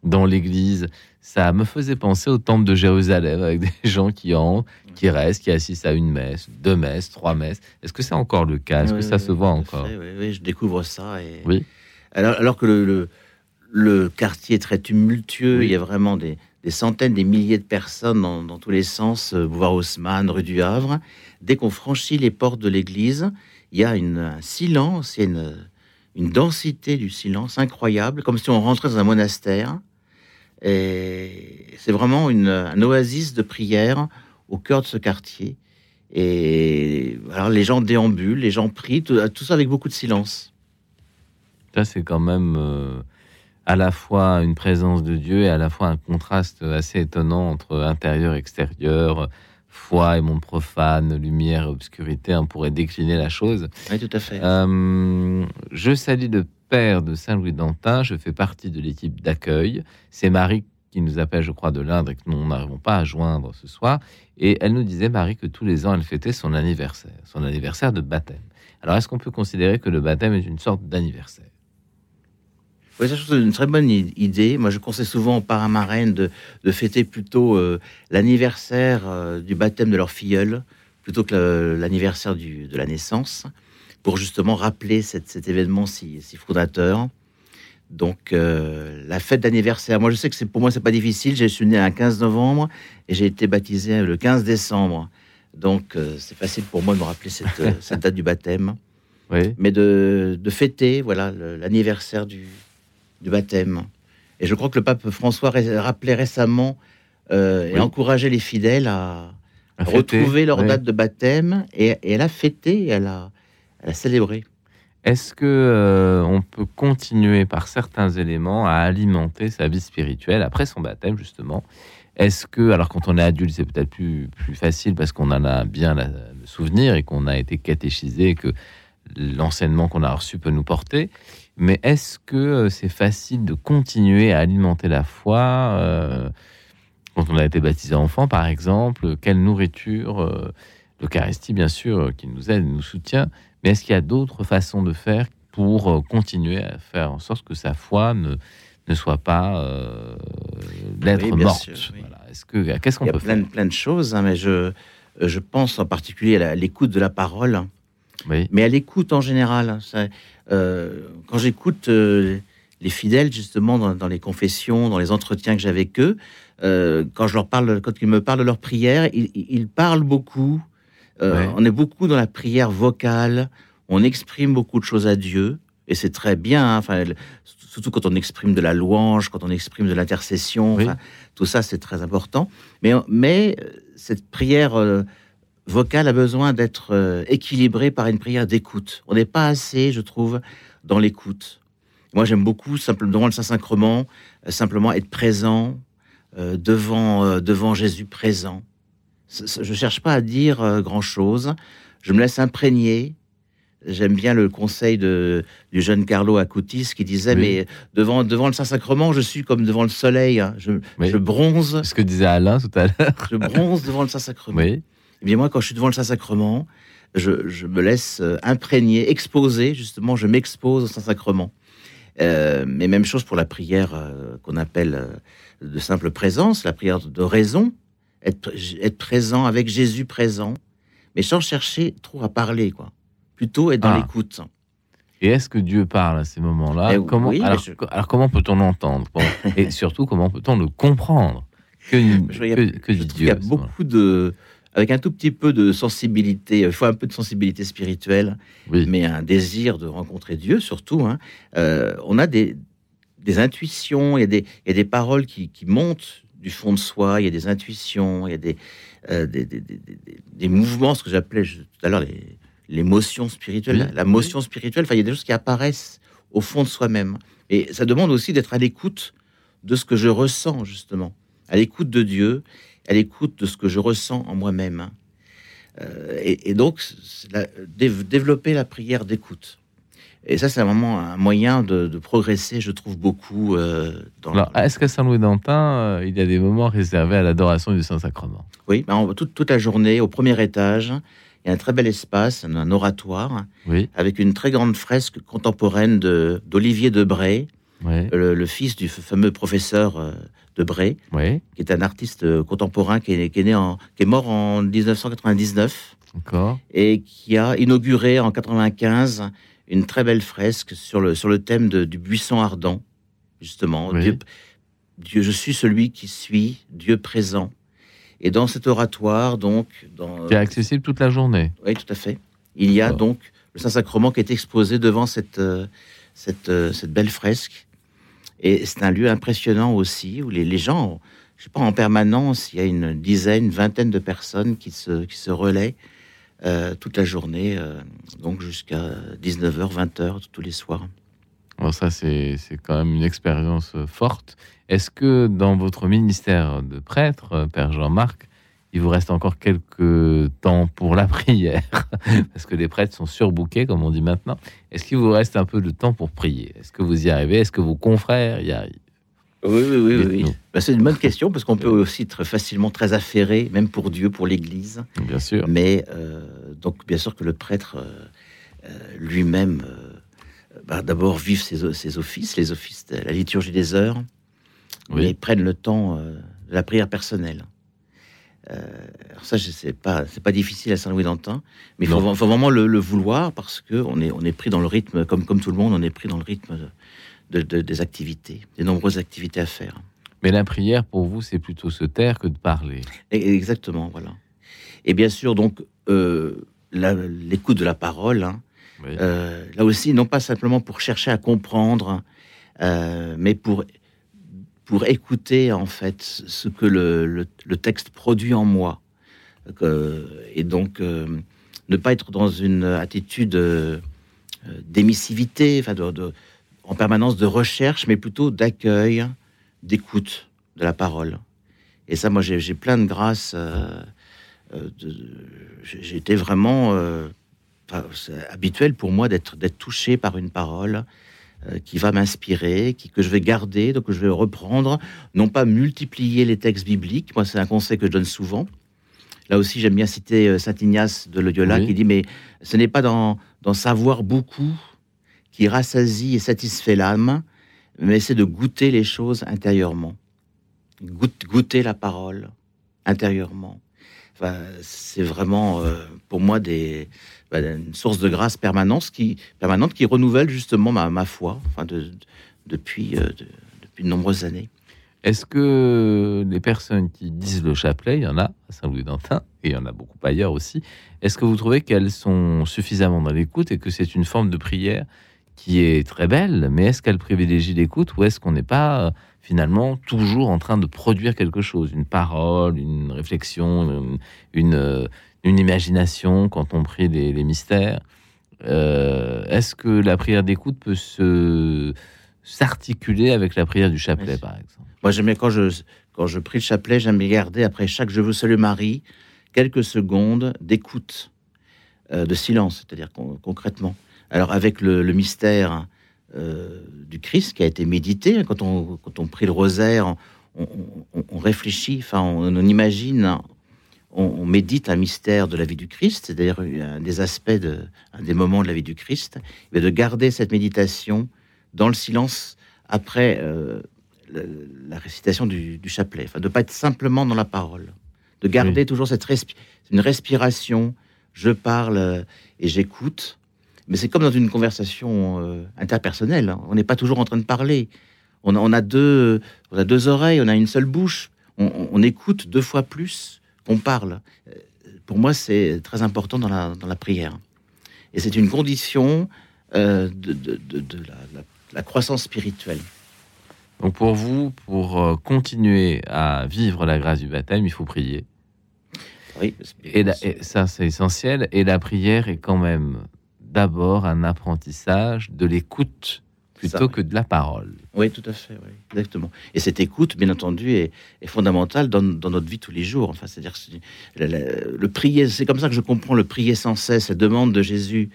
dans l'église. Ça me faisait penser au temple de Jérusalem, avec des <laughs> gens qui entrent, qui restent, qui assistent à une messe, deux messes, trois messes. Est-ce que c'est encore le cas? Est-ce que ça oui, se oui, voit encore fait, Oui, oui, je découvre ça. Et... Oui. Alors, alors que le, le, le quartier est très tumultueux, il y a vraiment des, des centaines, des milliers de personnes dans, dans tous les sens, euh, boulevard Haussmann, rue du Havre. Dès qu'on franchit les portes de l'église, il y a une, un silence, il y a une, une densité du silence incroyable, comme si on rentrait dans un monastère. Et c'est vraiment une, un oasis de prière au cœur de ce quartier. Et alors les gens déambulent, les gens prient, tout, tout ça avec beaucoup de silence. Ça, c'est quand même euh, à la fois une présence de Dieu et à la fois un contraste assez étonnant entre intérieur et extérieur, foi et monde profane, lumière et obscurité. On pourrait décliner la chose. Oui, tout à fait. Euh, je salue le père de Saint-Louis d'Antin. Je fais partie de l'équipe d'accueil. C'est Marie qui nous appelle, je crois, de l'Indre et que nous n'arrivons pas à joindre ce soir. Et elle nous disait, Marie, que tous les ans, elle fêtait son anniversaire, son anniversaire de baptême. Alors, est-ce qu'on peut considérer que le baptême est une sorte d'anniversaire? Oui, c'est une très bonne idée. Moi, je conseille souvent aux parrains marraines de, de fêter plutôt euh, l'anniversaire euh, du baptême de leur filleule plutôt que l'anniversaire de la naissance, pour justement rappeler cette- cet événement si, si fondateur. Donc, euh, la fête d'anniversaire. Moi, je sais que c'est pour moi, c'est pas difficile. Je suis né un 15 novembre et j'ai été baptisé le 15 décembre. Donc, euh, c'est facile pour moi de me rappeler cette, <laughs> cette date du baptême Oui. mais de, de fêter voilà l'anniversaire du, du baptême. Et je crois que le pape François rappelait récemment euh, et encourageait les fidèles à, À fêter, retrouver leur date de baptême et, et elle a fêté, elle a, elle a célébré. Est-ce que euh, on peut continuer par certains éléments à alimenter sa vie spirituelle après son baptême justement? Est-ce que, alors quand on est adulte, c'est peut-être plus, plus facile parce qu'on en a bien la- le souvenir et qu'on a été catéchisé, que l'enseignement qu'on a reçu peut nous porter. Mais est-ce que euh, c'est facile de continuer à alimenter la foi euh, quand on a été baptisé enfant, par exemple? Quelle nourriture L'Eucharistie, bien sûr, qui nous aide, nous soutient. Mais est-ce qu'il y a d'autres façons de faire pour euh, continuer à faire en sorte que sa foi ne, ne soit pas euh, l'être Oui, morte sûr, oui. Voilà. Est-ce que qu'est-ce qu'on Il y a peut plein, faire de- plein de choses, hein, mais je, je pense en particulier à l'écoute de la parole, Oui, mais à l'écoute en général. Ça, euh, quand j'écoute euh, les fidèles, justement, dans, dans les confessions, dans les entretiens que j'ai avec eux, quand je leur parle, quand ils me parlent de leur prière, ils parlent beaucoup. Euh, Ouais. On est beaucoup dans la prière vocale. On exprime beaucoup de choses à Dieu. Et c'est très bien, hein, enfin, surtout quand on exprime de la louange, quand on exprime de l'intercession, Oui. tout ça c'est très important. Mais, mais euh, cette prière euh, vocale a besoin d'être euh, équilibrée par une prière d'écoute. On n'est pas assez, je trouve, dans l'écoute. Moi j'aime beaucoup, simplement devant le Saint-Sacrement, simplement être présent euh, devant, euh, devant Jésus présent. Je cherche pas à dire euh, grand-chose, je me laisse imprégner. J'aime bien le conseil de, du jeune Carlo Acutis qui disait Oui. mais devant, devant le Saint-Sacrement, je suis comme devant le soleil, hein. je, Oui. je bronze, c'est ce que disait Alain tout à l'heure. je bronze devant le Saint-Sacrement. Oui, Eh bien moi, quand je suis devant le Saint-Sacrement, je, je me laisse euh, imprégner, exposer, justement, je m'expose au Saint-Sacrement. Euh, mais même chose pour la prière euh, qu'on appelle de simple présence, la prière de raison, être, être présent avec Jésus présent, mais sans chercher trop à parler, quoi. Plutôt être dans Ah. l'écoute. Et est-ce que Dieu parle à ces moments-là Eh comment, oui, alors, je- alors comment peut-on l'entendre <laughs> Et surtout, comment peut-on le comprendre Que, Je- il que, je Dieu qu'il y a beaucoup de... Avec un tout petit peu de sensibilité, il faut un peu de sensibilité spirituelle, Oui, mais un désir de rencontrer Dieu surtout. hein. Euh, on a des, des intuitions, il y a des, il y a des paroles qui, qui montent du fond de soi, il y a des intuitions, il y a des, euh, des, des- des- des- des mouvements, ce que j'appelais tout à l'heure les, les motions spirituelles, la, motion spirituelle, enfin, il y a des choses qui apparaissent au fond de soi-même. Et ça demande aussi d'être à l'écoute de ce que je ressens, justement, à l'écoute de Dieu, à l'écoute de ce que je ressens en moi-même. Euh, et, et donc, la- développer la prière d'écoute. Et ça, c'est vraiment un moyen de, de progresser, je trouve, beaucoup euh, dans Alors, est-ce qu'à Saint-Louis-d'Antin, euh, il y a des moments réservés à l'adoration du Saint-Sacrement? Oui, ben, on- toute, toute la journée, au premier étage, il y a un très bel espace, un, un oratoire, Oui, avec une très grande fresque contemporaine de- d'Olivier Debray, oui, le, le fils du fameux professeur euh, Debray, oui, qui est un artiste euh, contemporain qui est, qui est né en, qui est mort en 1999 encore. et qui a inauguré en 95 une très belle fresque sur le, sur le thème de- du buisson ardent, justement. Oui. Dieu, Dieu, je suis celui qui suis, Dieu présent. Et dans cet oratoire, donc, dans, Qui est accessible toute la journée. oui, tout à fait. Il y a donc le Saint-Sacrement qui est exposé devant cette, euh, cette, euh, cette belle fresque. Et c'est un lieu impressionnant aussi, où les, les gens, je sais pas, en permanence, il y a une dizaine, une vingtaine de personnes qui se, qui se relaient euh, toute la journée, euh, donc jusqu'à 19h, 20h, tous les soirs. Alors ça, c'est quand même une expérience euh, forte. Est-ce que dans votre ministère de prêtre, Père Jean-Marc, il vous reste encore quelques temps pour la <laughs> prière? Parce que les prêtres sont surbookés, comme on dit maintenant. Est-ce qu'il vous reste un peu de temps pour prier? Est-ce que vous y arrivez? Est-ce que vos confrères y arrivent? Oui, oui, oui. Bah, c'est une bonne question, parce qu'on peut aussi être facilement très affairé, même pour Dieu, pour l'Église. Bien sûr. Mais euh, donc, bien sûr que le prêtre euh, euh, lui-même, euh, bah, d'abord, vive ses, ses offices, les offices de la liturgie des heures, Oui. mais prenne le temps euh, de la prière personnelle. Euh, alors ça, sais pas, c'est pas difficile à Saint-Louis-d'Antin, mais il faut, vraiment le, le vouloir parce que on est, on est pris dans le rythme, comme, comme tout le monde, on est pris dans le rythme de- de- des activités, des nombreuses activités à faire. Mais la prière, pour vous, c'est plutôt se taire que de parler. Et- Exactement, voilà. Et bien sûr, donc, euh, l'écoute de la parole, hein, Oui. Euh, là aussi, non pas simplement pour chercher à comprendre, euh, mais pour, pour écouter en fait ce que le, le- le texte produit en moi. Et donc, ne pas être dans une attitude d'émissivité, enfin de, de- en permanence de recherche, mais plutôt d'accueil, d'écoute de la parole. Et ça, moi, j'ai plein de grâces. euh, euh, été vraiment euh, habituel pour moi d'être touché par une parole euh, qui va m'inspirer, que je vais garder, donc que je vais reprendre, non pas multiplier les textes bibliques. Moi, c'est un conseil que je donne souvent. Là aussi, j'aime bien citer saint Ignace de Loyola Oui. qui dit mais ce n'est pas dans, dans savoir beaucoup qui rassasie et satisfait l'âme, mais c'est de goûter les choses intérieurement. Goût- goûter la parole intérieurement. Enfin, c'est vraiment euh, pour moi des, bah, une source de grâce permanente qui, permanente qui renouvelle justement ma, foi enfin de- depuis, euh, de- depuis de nombreuses années. Est-ce que les personnes qui disent le chapelet, il y en a à Saint-Louis-d'Antin, et il y en a beaucoup ailleurs aussi, est-ce que vous trouvez qu'elles sont suffisamment dans l'écoute et que c'est une forme de prière qui est très belle, mais est-ce qu'elle privilégie l'écoute ou est-ce qu'on n'est pas euh, finalement toujours en train de produire quelque chose, une parole, une réflexion, une, une, euh, une imagination quand on prie les, les mystères? Euh, Est-ce que la prière d'écoute peut se s'articuler avec la prière du chapelet, par exemple? Moi, j'aime bien quand je, quand je prie le chapelet, j'aime garder après chaque Je vous salue Marie quelques secondes d'écoute, de silence, c'est-à-dire con- concrètement. Alors, avec le, le mystère euh, du Christ qui a été médité, hein, quand on, quand on prie le rosaire, on, on- on réfléchit, enfin, on, on imagine, on, médite un mystère de la vie du Christ, c'est-à-dire un des aspects, de, un des moments de la vie du Christ, et de garder cette méditation dans le silence après euh, la récitation du, du chapelet, enfin, de pas être simplement dans la parole, de garder toujours cette respi- une respiration. Je parle et j'écoute, mais c'est comme dans une conversation euh, interpersonnelle. hein. On n'est pas toujours en train de parler. On a, on a deux, on a deux oreilles, on a une seule bouche. On, écoute deux fois plus qu'on parle. Euh, Pour moi, c'est très important dans la, dans la prière. Et c'est une condition euh, de, de- de- de la, la- la croissance spirituelle. Donc pour vous, pour continuer à vivre la grâce du baptême, il faut prier. Oui, Et, la- et ça, c'est essentiel. Et la prière est quand même d'abord un apprentissage de l'écoute plutôt Ça, oui. que de la parole. Oui, tout à fait, oui, exactement. Et cette écoute, bien entendu, est, est fondamentale dans, dans notre vie tous les jours. Enfin, c'est-à-dire le, le- le prier, c'est comme ça que je comprends le prier sans cesse, cette demande de Jésus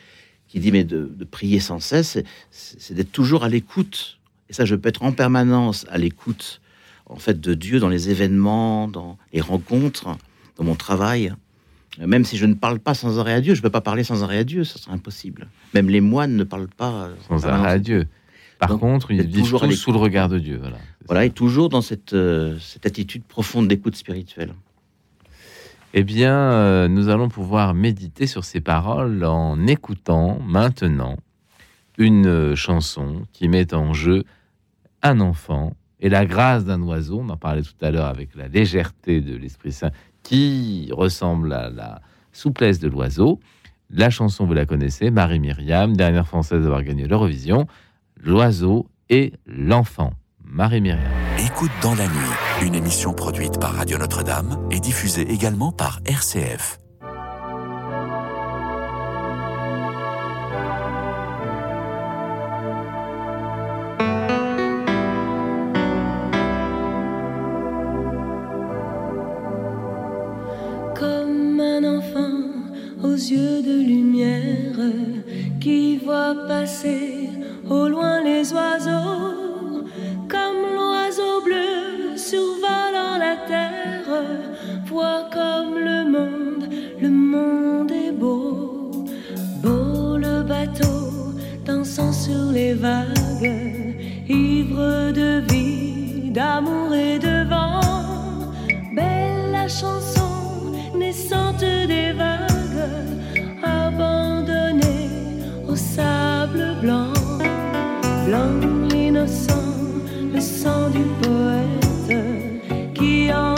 qui dit mais de, de prier sans cesse, c'est d'être toujours à l'écoute. Et ça, je peux être en permanence à l'écoute, en fait, de Dieu dans les événements, dans les rencontres, dans mon travail. Même si je ne parle pas sans arrêt à Dieu, je ne peux pas parler sans arrêt à Dieu, ça serait impossible. Même les moines ne parlent pas euh, Sans arrêt à Dieu. Par Donc, contre, ils vivent toujours sous le regard de Dieu. Voilà. Voilà, ça. et toujours dans cette, euh, cette attitude profonde d'écoute spirituelle. Eh bien, euh, nous allons pouvoir méditer sur ces paroles en écoutant maintenant une chanson qui met en jeu un enfant et la grâce d'un oiseau. On en parlait tout à l'heure avec la légèreté de l'Esprit Saint qui ressemble à la souplesse de l'oiseau. La chanson, vous la connaissez, Marie Myriam, dernière française à avoir gagné l'Eurovision. L'oiseau et l'enfant. Marie Myriam. Écoute dans la nuit, une émission produite par Radio Notre-Dame et diffusée également par RCF. Qui voit passer au loin les oiseaux, comme l'oiseau bleu survolant la terre, voit comme le monde, le monde est beau, beau le bateau dansant sur les vagues, ivre de vie, d'amour et de vent, belle la chanson sable blanc, blanc l'innocent, le sang du poète qui en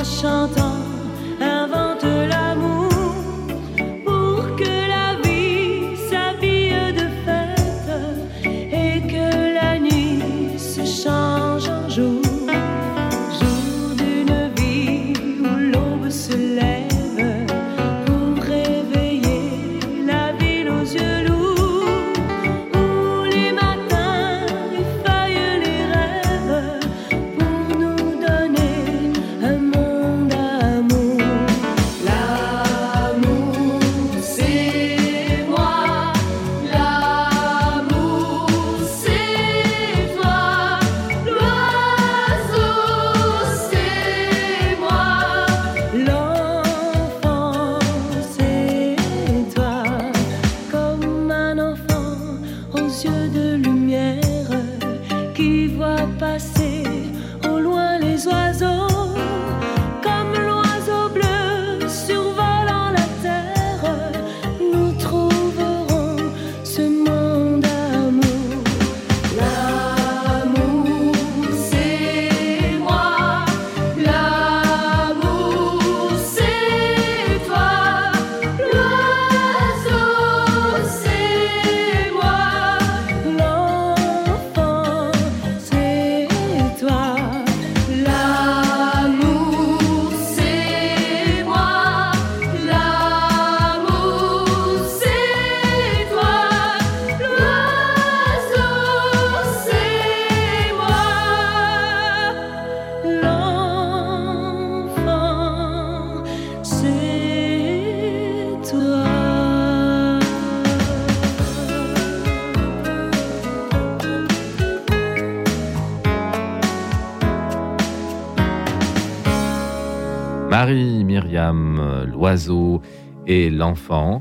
L'oiseau et l'enfant.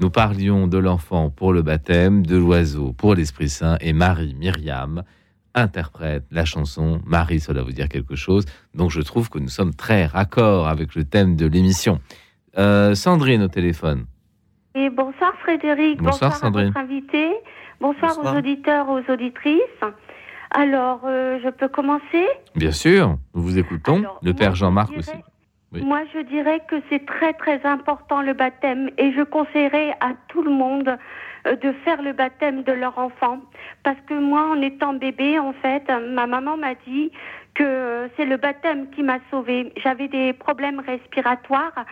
Nous parlions de l'enfant pour le baptême, de l'oiseau pour l'Esprit Saint et Marie, Myriam interprète la chanson. Marie, cela vous dire quelque chose. Donc je trouve que nous sommes très raccord avec le thème de l'émission. Euh, Sandrine au téléphone. Et bonsoir Frédéric, Bonsoir, bonsoir, Sandrine. à votre invité, bonsoir, Bonsoir. aux auditeurs, aux auditrices. Alors, euh, je peux commencer? Bien sûr, nous vous écoutons. Alors, le père je Jean-Marc aussi. Oui. Moi, je dirais que c'est très très important le baptême et je conseillerais à tout le monde euh, de faire le baptême de leur enfant. Parce que moi, en étant bébé, en fait, ma maman m'a dit que euh, c'est le baptême qui m'a sauvée. J'avais des problèmes respiratoires,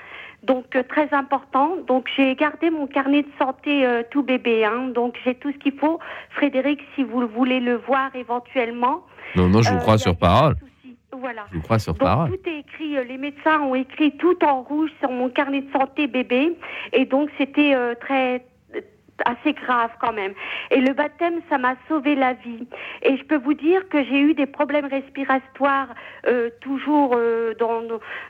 donc euh, très importants. Donc j'ai gardé mon carnet de santé euh, tout bébé. Hein. Donc j'ai tout ce qu'il faut. Frédéric, si vous voulez le voir éventuellement. Non, non, je vous euh, crois sur parole. Voilà. Je crois sur tout est écrit, euh, les médecins ont écrit tout en rouge sur mon carnet de santé bébé, et donc c'était euh, très euh, assez grave quand même. Et le baptême, ça m'a sauvé la vie. Et je peux vous dire que j'ai eu des problèmes respiratoires euh, toujours euh, dans,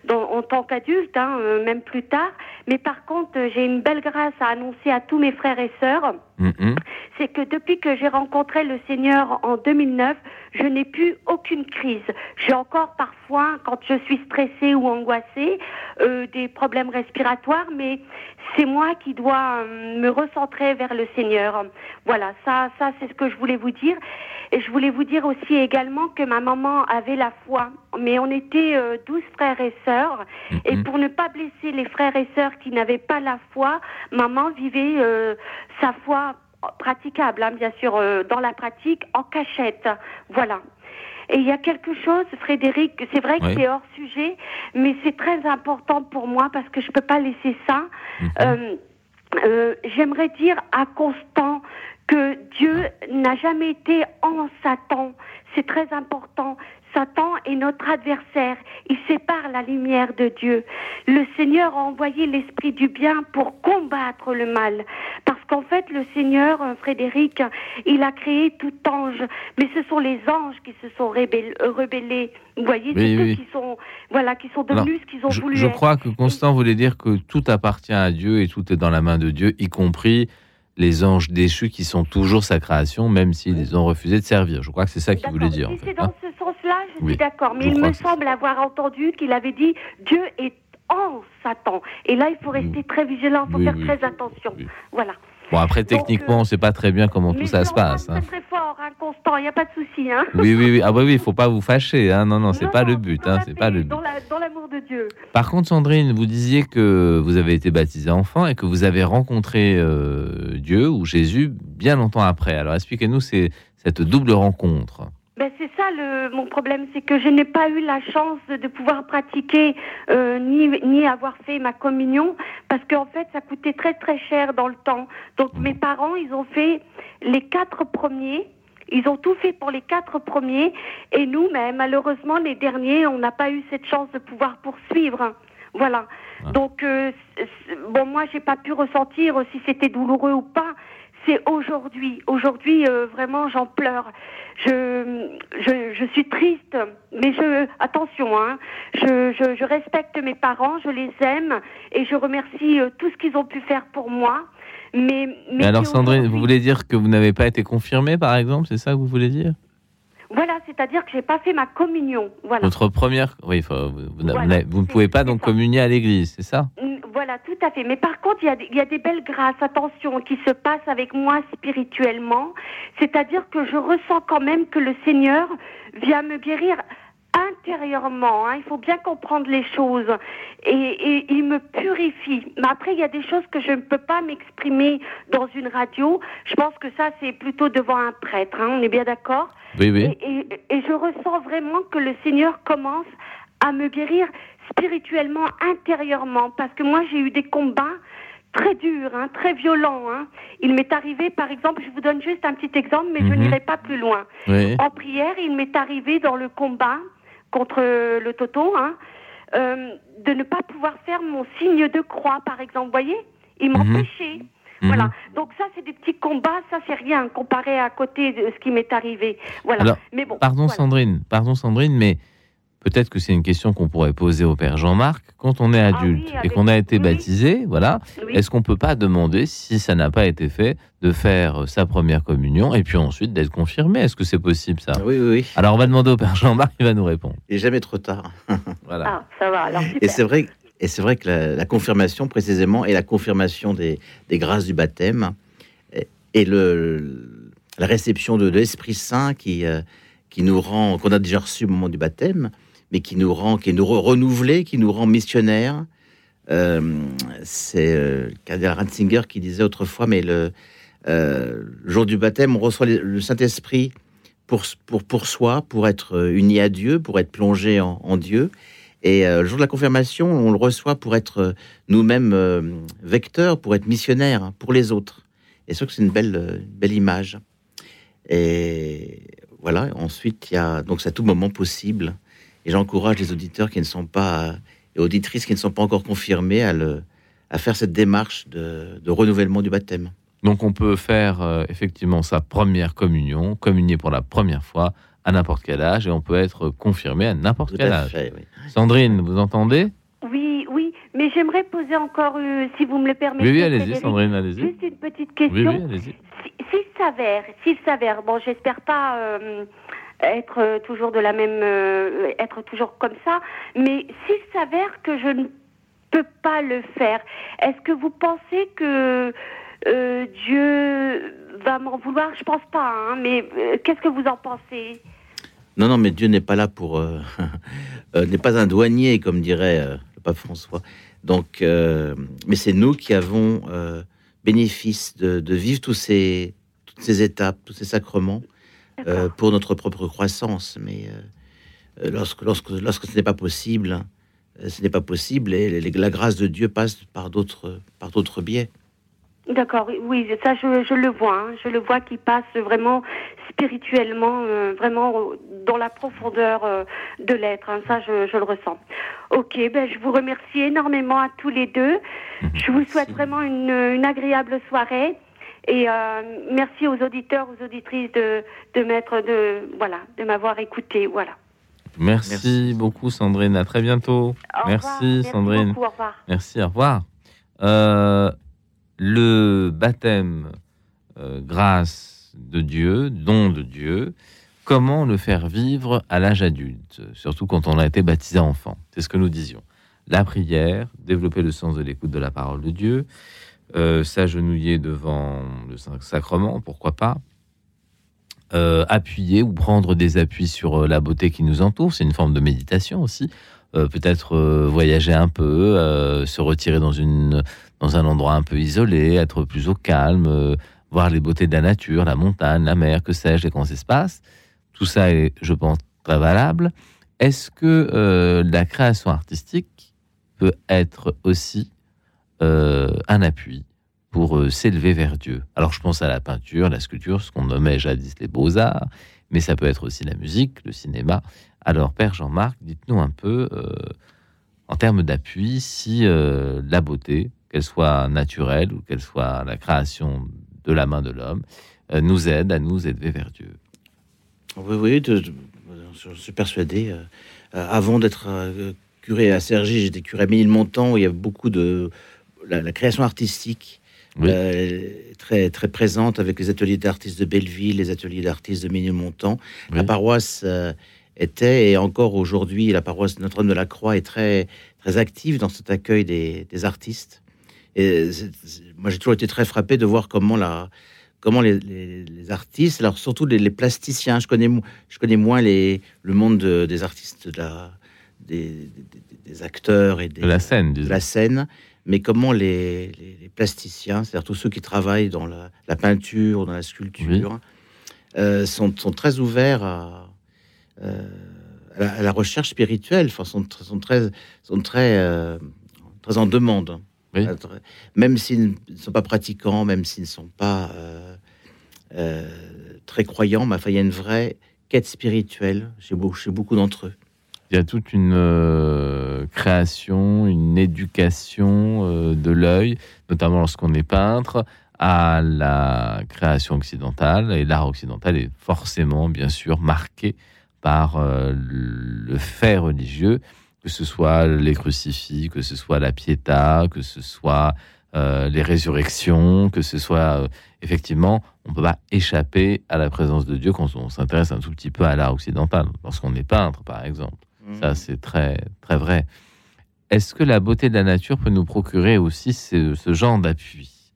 dans- en tant qu'adulte, hein, euh, même plus tard. Mais par contre, j'ai une belle grâce à annoncer à tous mes frères et sœurs Mhm. c'est que depuis que j'ai rencontré le Seigneur en 2009, je n'ai plus aucune crise. J'ai encore parfois, quand je suis stressée ou angoissée, euh, des problèmes respiratoires, mais c'est moi qui dois euh, me recentrer vers le Seigneur. Voilà, ça, ça c'est ce que je voulais vous dire. Et je voulais vous dire aussi également que ma maman avait la foi, mais on était euh, 12 frères et sœurs. Et Mhm. pour ne pas blesser les frères et sœurs qui n'avaient pas la foi, maman vivait euh, sa foi praticable, hein, bien sûr, euh, dans la pratique, en cachette. Voilà. Et il y a quelque chose, Frédéric, c'est vrai que Oui. c'est hors sujet, mais c'est très important pour moi parce que je peux pas laisser ça. Mhm. Euh, euh, J'aimerais dire à Constant que Dieu n'a jamais été en Satan. C'est très important. Satan est notre adversaire. Il sépare la lumière de Dieu. Le Seigneur a envoyé l'esprit du bien pour combattre le mal. Parce qu'en fait, le Seigneur, euh, Frédéric, il a créé tout ange. Mais ce sont les anges qui se sont euh, rebellés. Vous voyez, Oui, oui. qui sont, voilà, qui sont Alors, devenus ce qu'ils ont Je, voulu je être. crois que Constant voulait dire que tout appartient à Dieu et tout est dans la main de Dieu, y compris les anges déchus qui sont toujours sa création, même s'ils ont refusé de servir. Je crois que c'est ça qu'il voulait dire. Si En c'est dans hein. ce sens-là, je Oui, suis d'accord. Mais il me semble avoir entendu qu'il avait dit Dieu est en Satan. Et là, il faut rester très vigilant, il faut Oui, faire oui, très attention. Voilà. Bon, après, Donc, techniquement, on ne sait pas très bien comment tout ça se passe. hein. très très fort, hein, Constant, il n'y a pas de souci. Hein. Oui, oui, oui. Ah, bah oui, il faut pas vous fâcher. Hein. Non, non, c'est Non, pas le but. Hein, c'est pas le but. Dans la- dans l'amour de Dieu. Par contre, Sandrine, vous disiez que vous avez été baptisée enfant et que vous avez rencontré euh, Dieu ou Jésus bien longtemps après. Alors, expliquez-nous ces- cette double rencontre. Ben, c'est ça le, mon problème, c'est que je n'ai pas eu la chance de, pouvoir pratiquer euh, ni, ni avoir fait ma communion parce qu'en fait ça coûtait très très cher dans le temps. Donc mes parents ils ont fait les quatre premiers, ils ont tout fait pour les quatre premiers et nous, mais malheureusement les derniers, on n'a pas eu cette chance de pouvoir poursuivre. Voilà. Donc euh, bon moi j'ai pas pu ressentir si c'était douloureux ou pas. C'est aujourd'hui. Aujourd'hui, euh, vraiment, j'en pleure. Je, je, je suis triste, mais je, attention, hein, je, je, je respecte mes parents, je les aime et je remercie euh, tout ce qu'ils ont pu faire pour moi. Mais, mais, Mais alors, Sandrine, vous voulez dire que vous n'avez pas été confirmée, par exemple C'est ça que vous voulez dire? Voilà, c'est-à-dire que j'ai pas fait ma communion. Voilà. Votre première. Oui, faut- vous, Voilà, ne pouvez pas donc ça. communier à l'église, c'est ça? Mm, Voilà, tout à fait. Mais par contre, y, il y a des belles grâces, attention, qui se passent avec moi spirituellement. C'est-à-dire que je ressens quand même que le Seigneur vient me guérir intérieurement. hein. Il faut bien comprendre les choses. Et, et il me purifie. Mais après, il y a des choses que je ne peux pas m'exprimer dans une radio. Je pense que ça, c'est plutôt devant un prêtre. hein. On est bien d'accord? Oui, oui. et, je ressens vraiment que le Seigneur commence à me guérir spirituellement, intérieurement, parce que moi j'ai eu des combats très durs, hein, très violents. Il m'est arrivé, par exemple, je vous donne juste un petit exemple, mais je Mhm. n'irai pas plus loin. Oui. En prière, il m'est arrivé dans le combat contre le Toto, hein, euh, de ne pas pouvoir faire mon signe de croix, par exemple. Vous voyez Il m'empêchait. Mhm. Voilà. Donc ça, c'est des petits combats, ça c'est rien comparé à côté de ce qui m'est arrivé. Voilà. Alors, mais bon. Pardon, voilà. Sandrine, pardon, Sandrine, mais Peut-être que c'est une question qu'on pourrait poser au père Jean-Marc. Quand on est adulte et qu'on a été baptisé, voilà, Oui. est-ce qu'on peut pas demander si ça n'a pas été fait de faire euh, sa première communion et puis ensuite d'être confirmé? Est-ce que c'est possible ça? Oui, oui, oui. Alors on va demander au père Jean-Marc, il va nous répondre. Il n'est jamais trop tard. <laughs> Voilà. Ah, ça va, alors super. Et c'est vrai, et c'est vrai que la, la confirmation, précisément, est la confirmation des, des grâces du baptême et, et le, la réception de, de l'Esprit Saint qui, euh, qui nous rend, qu'on a déjà reçu au moment du baptême, mais qui nous rend, qui nous qui nous rend missionnaires. Euh, c'est euh, cardinal Ratzinger qui disait autrefois, mais le, euh, jour du baptême, on reçoit le, Saint-Esprit pour, pour, pour soi, pour être euh, uni à Dieu, pour être plongé en, Dieu. Et le jour de la confirmation, on le reçoit pour être nous-mêmes vecteurs, pour être missionnaires hein, pour les autres. Et c'est que c'est une belle, belle image. Et voilà, ensuite, il y a donc c'est à tout moment possible. Et j'encourage les auditeurs qui ne sont pas, et auditrices qui ne sont pas encore confirmés à, le, à faire cette démarche de, de renouvellement du baptême. Donc on peut faire euh, effectivement sa première communion, communier pour la première fois à n'importe quel âge et on peut être confirmé à n'importe quel à âge. fait, oui. Sandrine, vous entendez? Oui, oui, mais j'aimerais poser encore, euh, si vous me le permettez. Oui, oui, allez-y, Frédéric, Sandrine, allez-y. Juste une petite Oui, question. oui, allez-y. Si- S'il s'avère, s'il s'avère, bon, j'espère pas euh, être euh, toujours de la même, euh, être toujours comme ça, mais s'il s'avère que je ne peux pas le faire, est-ce que vous pensez que euh, Dieu va m'en vouloir? Je pense pas, hein, mais euh, qu'est-ce que vous en pensez? Non, non, mais Dieu n'est pas là pour. <laughs> n'est pas un douanier, comme dirait le pape François. Donc, mais c'est nous qui avons bénéfice de, de vivre tous ces, toutes ces étapes, tous ces sacrements euh, pour notre propre croissance. Mais euh, euh, lorsque, lorsque, lorsque ce n'est pas possible, euh, ce n'est pas possible et les- la grâce de Dieu passe par d'autres, par d'autres biais. D'accord, oui, ça je, je le vois, hein. je le vois qui passe vraiment spirituellement, euh, vraiment dans la profondeur euh, de l'être, hein. ça je, je le ressens. Ok, ben je vous remercie énormément à tous les deux. Je vous souhaite vraiment une, une agréable soirée et euh, merci aux auditeurs, aux auditrices de, de m'être, de voilà, de m'avoir écouté, voilà. Merci, beaucoup Sandrine, à très bientôt. Au Merci revoir. Merci Sandrine. beaucoup, au revoir. Merci, au revoir. Euh, le baptême, euh, grâce de Dieu, don de Dieu, comment le faire vivre à l'âge adulte, surtout quand on a été baptisé enfant? C'est ce que nous disions. La prière, développer le sens de l'écoute de la parole de Dieu, euh, s'agenouiller devant le sac- sacrement, pourquoi pas euh, appuyer ou prendre des appuis sur euh, la beauté qui nous entoure, c'est une forme de méditation aussi. Peut-être voyager un peu, se retirer dans, une, dans un endroit un peu isolé, être plus au calme, voir les beautés de la nature, la montagne, la mer, que sais-je, les grands espaces. Tout ça est, je pense, très valable. Est-ce que la création artistique peut être aussi euh, un appui pour euh, s'élever vers Dieu Alors je pense à la peinture, la sculpture, ce qu'on nommait jadis les beaux-arts, mais ça peut être aussi la musique, le cinéma. Alors, Père Jean-Marc, dites-nous un peu, euh, en termes d'appui, si la beauté, qu'elle soit naturelle ou qu'elle soit la création de la main de l'homme, nous aide à nous élever vers Dieu. Oui, oui, je suis persuadé. avant d'être curé à Cergy, j'étais curé à Ménilmontant, où il y a beaucoup de. La, la création artistique Oui. euh, très, très présente avec les ateliers d'artistes de Belleville, les ateliers d'artistes de Ménilmontant. La Oui. paroisse euh, était, et encore aujourd'hui, la paroisse Notre-Dame de la Croix est très, très active dans cet accueil des, des artistes. Et moi, j'ai toujours été très frappé de voir comment la comment les, les- les artistes, alors surtout les, les plasticiens, je connais, je connais moins les, le monde de- des artistes, de la, des, des- des acteurs et des, De la scène, de la scène, mais comment les, les- les plasticiens, c'est-à-dire tous ceux qui travaillent dans la, la peinture, dans la sculpture, euh, sont, sont très ouverts à, euh, à, la, à la recherche spirituelle, enfin, sont, tr- sont très, sont très, euh, très en demande. Oui. Même s'ils ne sont pas pratiquants, même s'ils ne sont pas très croyants, mais enfin, il y a une vraie quête spirituelle chez, chez beaucoup d'entre eux. Il y a toute une euh, création, une éducation euh, de l'œil, notamment lorsqu'on est peintre, à la création occidentale. Et l'art occidental est forcément, bien sûr, marqué par euh, le fait religieux, que ce soit les crucifix, que ce soit la pietà, que ce soit les résurrections, que ce soit effectivement, on ne peut pas échapper à la présence de Dieu quand on s'intéresse un tout petit peu à l'art occidental, lorsqu'on est peintre par exemple. Ça, c'est très, très vrai. Est-ce que la beauté de la nature peut nous procurer aussi ce, ce genre d'appui?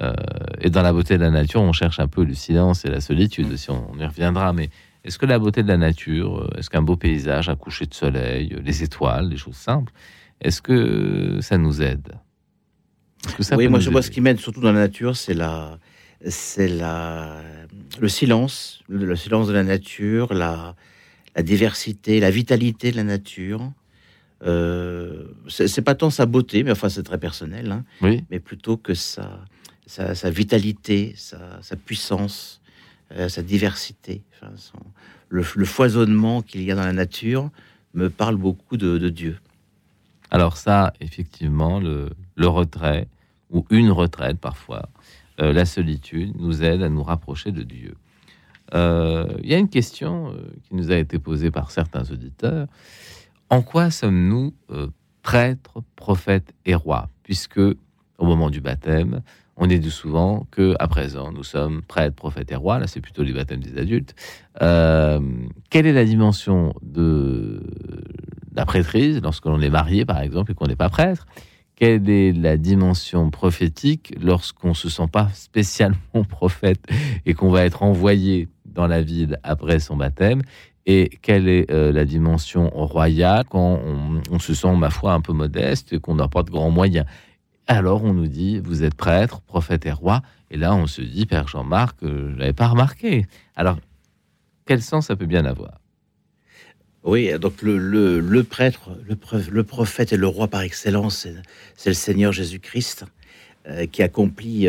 Euh, Et dans la beauté de la nature, on cherche un peu le silence et la solitude, si on, on y reviendra. Mais est-ce que la beauté de la nature, euh, est-ce qu'un beau paysage, un coucher de soleil, euh, les étoiles, les choses simples, est-ce que ça nous aide? Est-ce que ça oui, moi je vois ce qui m'aide surtout dans la nature, c'est la, c'est la, le silence, le, le silence de la nature, la, la diversité, la vitalité de la nature. Euh, c'est pas tant sa beauté, mais enfin c'est très personnel, hein, Oui. mais plutôt que sa, sa, sa vitalité, sa, sa puissance, euh, sa diversité, enfin, son- le, le foisonnement qu'il y a dans la nature me parle beaucoup de, de Dieu. Alors ça, effectivement, le, le retrait, ou une retraite parfois, euh, la solitude, nous aide à nous rapprocher de Dieu. Euh, Il y a une question euh, qui nous a été posée par certains auditeurs. En quoi sommes-nous euh, prêtres, prophètes et rois? Puisque au moment du baptême, on est dit souvent que à présent nous sommes prêtres, prophètes et rois. Là, c'est plutôt les baptêmes des adultes. Euh, quelle est la dimension de la prêtrise lorsque l'on est marié, par exemple, et qu'on n'est pas prêtre? Quelle est la dimension prophétique lorsqu'on ne se sent pas spécialement <laughs> prophète et qu'on va être envoyé dans la ville après son baptême et quelle est euh, la dimension royale quand on, se sent, ma foi, un peu modeste qu'on n'a pas de grands moyens Alors on nous dit, vous êtes prêtre, prophète et roi. Et là, on se dit, Père Jean-Marc, euh, je l'avais pas remarqué. Alors, quel sens ça peut bien avoir? Oui, donc le, prêtre, le, prophète et le roi par excellence, c'est- le Seigneur Jésus-Christ euh, qui accomplit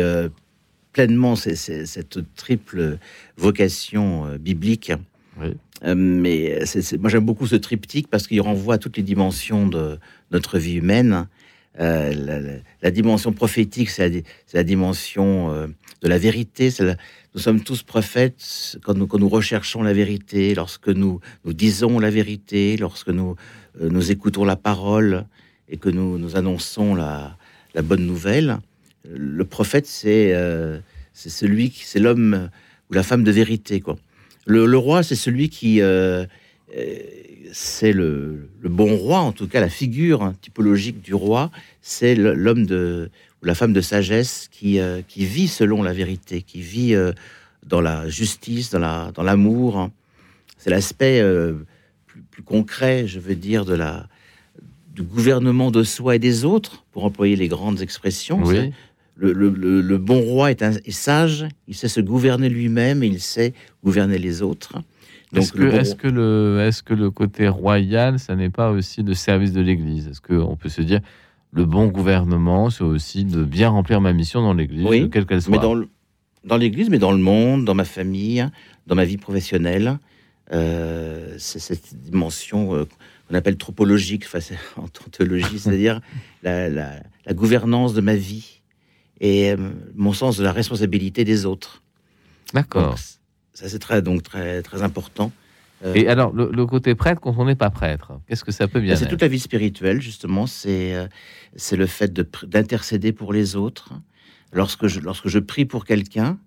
pleinement ces- ces- cette triple vocation euh, biblique. Oui. Euh, mais c'est- moi j'aime beaucoup ce triptyque parce qu'il renvoie à toutes les dimensions de notre vie humaine. Euh, la, la- la dimension prophétique, c'est la, dimension euh, de la vérité. nous sommes tous prophètes quand nous, quand nous recherchons la vérité, lorsque nous, nous disons la vérité, lorsque nous, euh, nous écoutons la parole et que nous, nous annonçons la bonne nouvelle. Le prophète, c'est euh, c'est celui qui, c'est l'homme ou la femme de vérité, quoi. Le, le roi, c'est celui qui, euh, euh, c'est le, le bon roi, en tout cas la figure hein, typologique du roi, c'est l'homme de ou la femme de sagesse qui, euh, qui vit selon la vérité, qui vit dans la justice, dans la dans l'amour. hein. C'est l'aspect plus, plus concret, je veux dire, de la du gouvernement de soi et des autres, pour employer les grandes expressions. Oui. Le, le- le- le bon roi est, un, est sage, il sait se gouverner lui-même et il sait gouverner les autres. Est-ce que, le bon est-ce que le, est-ce que le côté royal, ça n'est pas aussi le service de l'Église? Est-ce qu'on peut se dire le bon gouvernement, c'est aussi de bien remplir ma mission dans l'Église, Oui, quelle qu'elle soit? mais dans, l'Église, mais dans le monde, dans ma famille, dans ma vie professionnelle, euh, c'est cette dimension euh, qu'on appelle tropologique, enfin, en <laughs> théologie, c'est-à-dire la, la- la gouvernance de ma vie et euh, mon sens de la responsabilité des autres. D'accord. Ça, c'est très, donc, très, très important. Euh, Et alors, le, le côté prêtre, quand on n'est pas prêtre, qu'est-ce que ça peut bien c'est être toute la vie spirituelle, justement. C'est euh, c'est le fait d'intercéder pour les autres. Lorsque je, lorsque je prie pour quelqu'un,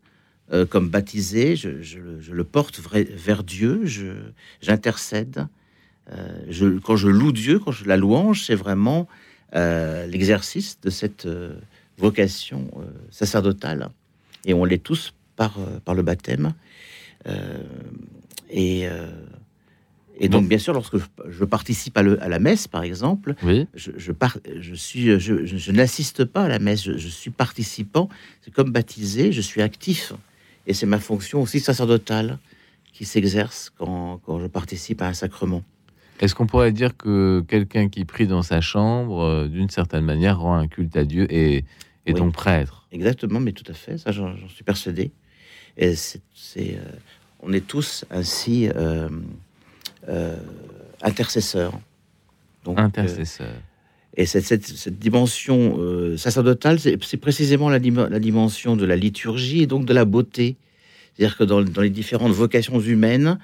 euh, comme baptisé, je, je le- je le porte vrai- vers Dieu, je- j'intercède. Je- quand je loue Dieu, quand je la louange, c'est vraiment l'exercice de cette vocation euh, sacerdotale. Et on l'est tous par, euh, par le baptême. Euh, et, et donc, bien sûr, lorsque je, je participe à, le- à la messe, par exemple, Oui. je, je, par- je, suis, je, n'assiste pas à la messe, je, suis participant. C'est comme baptisé, je suis actif. Et c'est ma fonction aussi sacerdotale qui s'exerce quand, quand je participe à un sacrement. Est-ce qu'on pourrait dire que quelqu'un qui prie dans sa chambre, d'une certaine manière, rend un culte à Dieu et Oui. donc prêtre Exactement, mais tout à fait, ça j'en suis persuadé. Et c'est, euh, on est tous ainsi euh, euh, intercesseurs. Donc, euh, Intercesseur. Et cette, cette- cette dimension sacerdotale, c'est précisément la, la dimension de la liturgie et donc de la beauté. C'est-à-dire que dans, dans les différentes vocations humaines,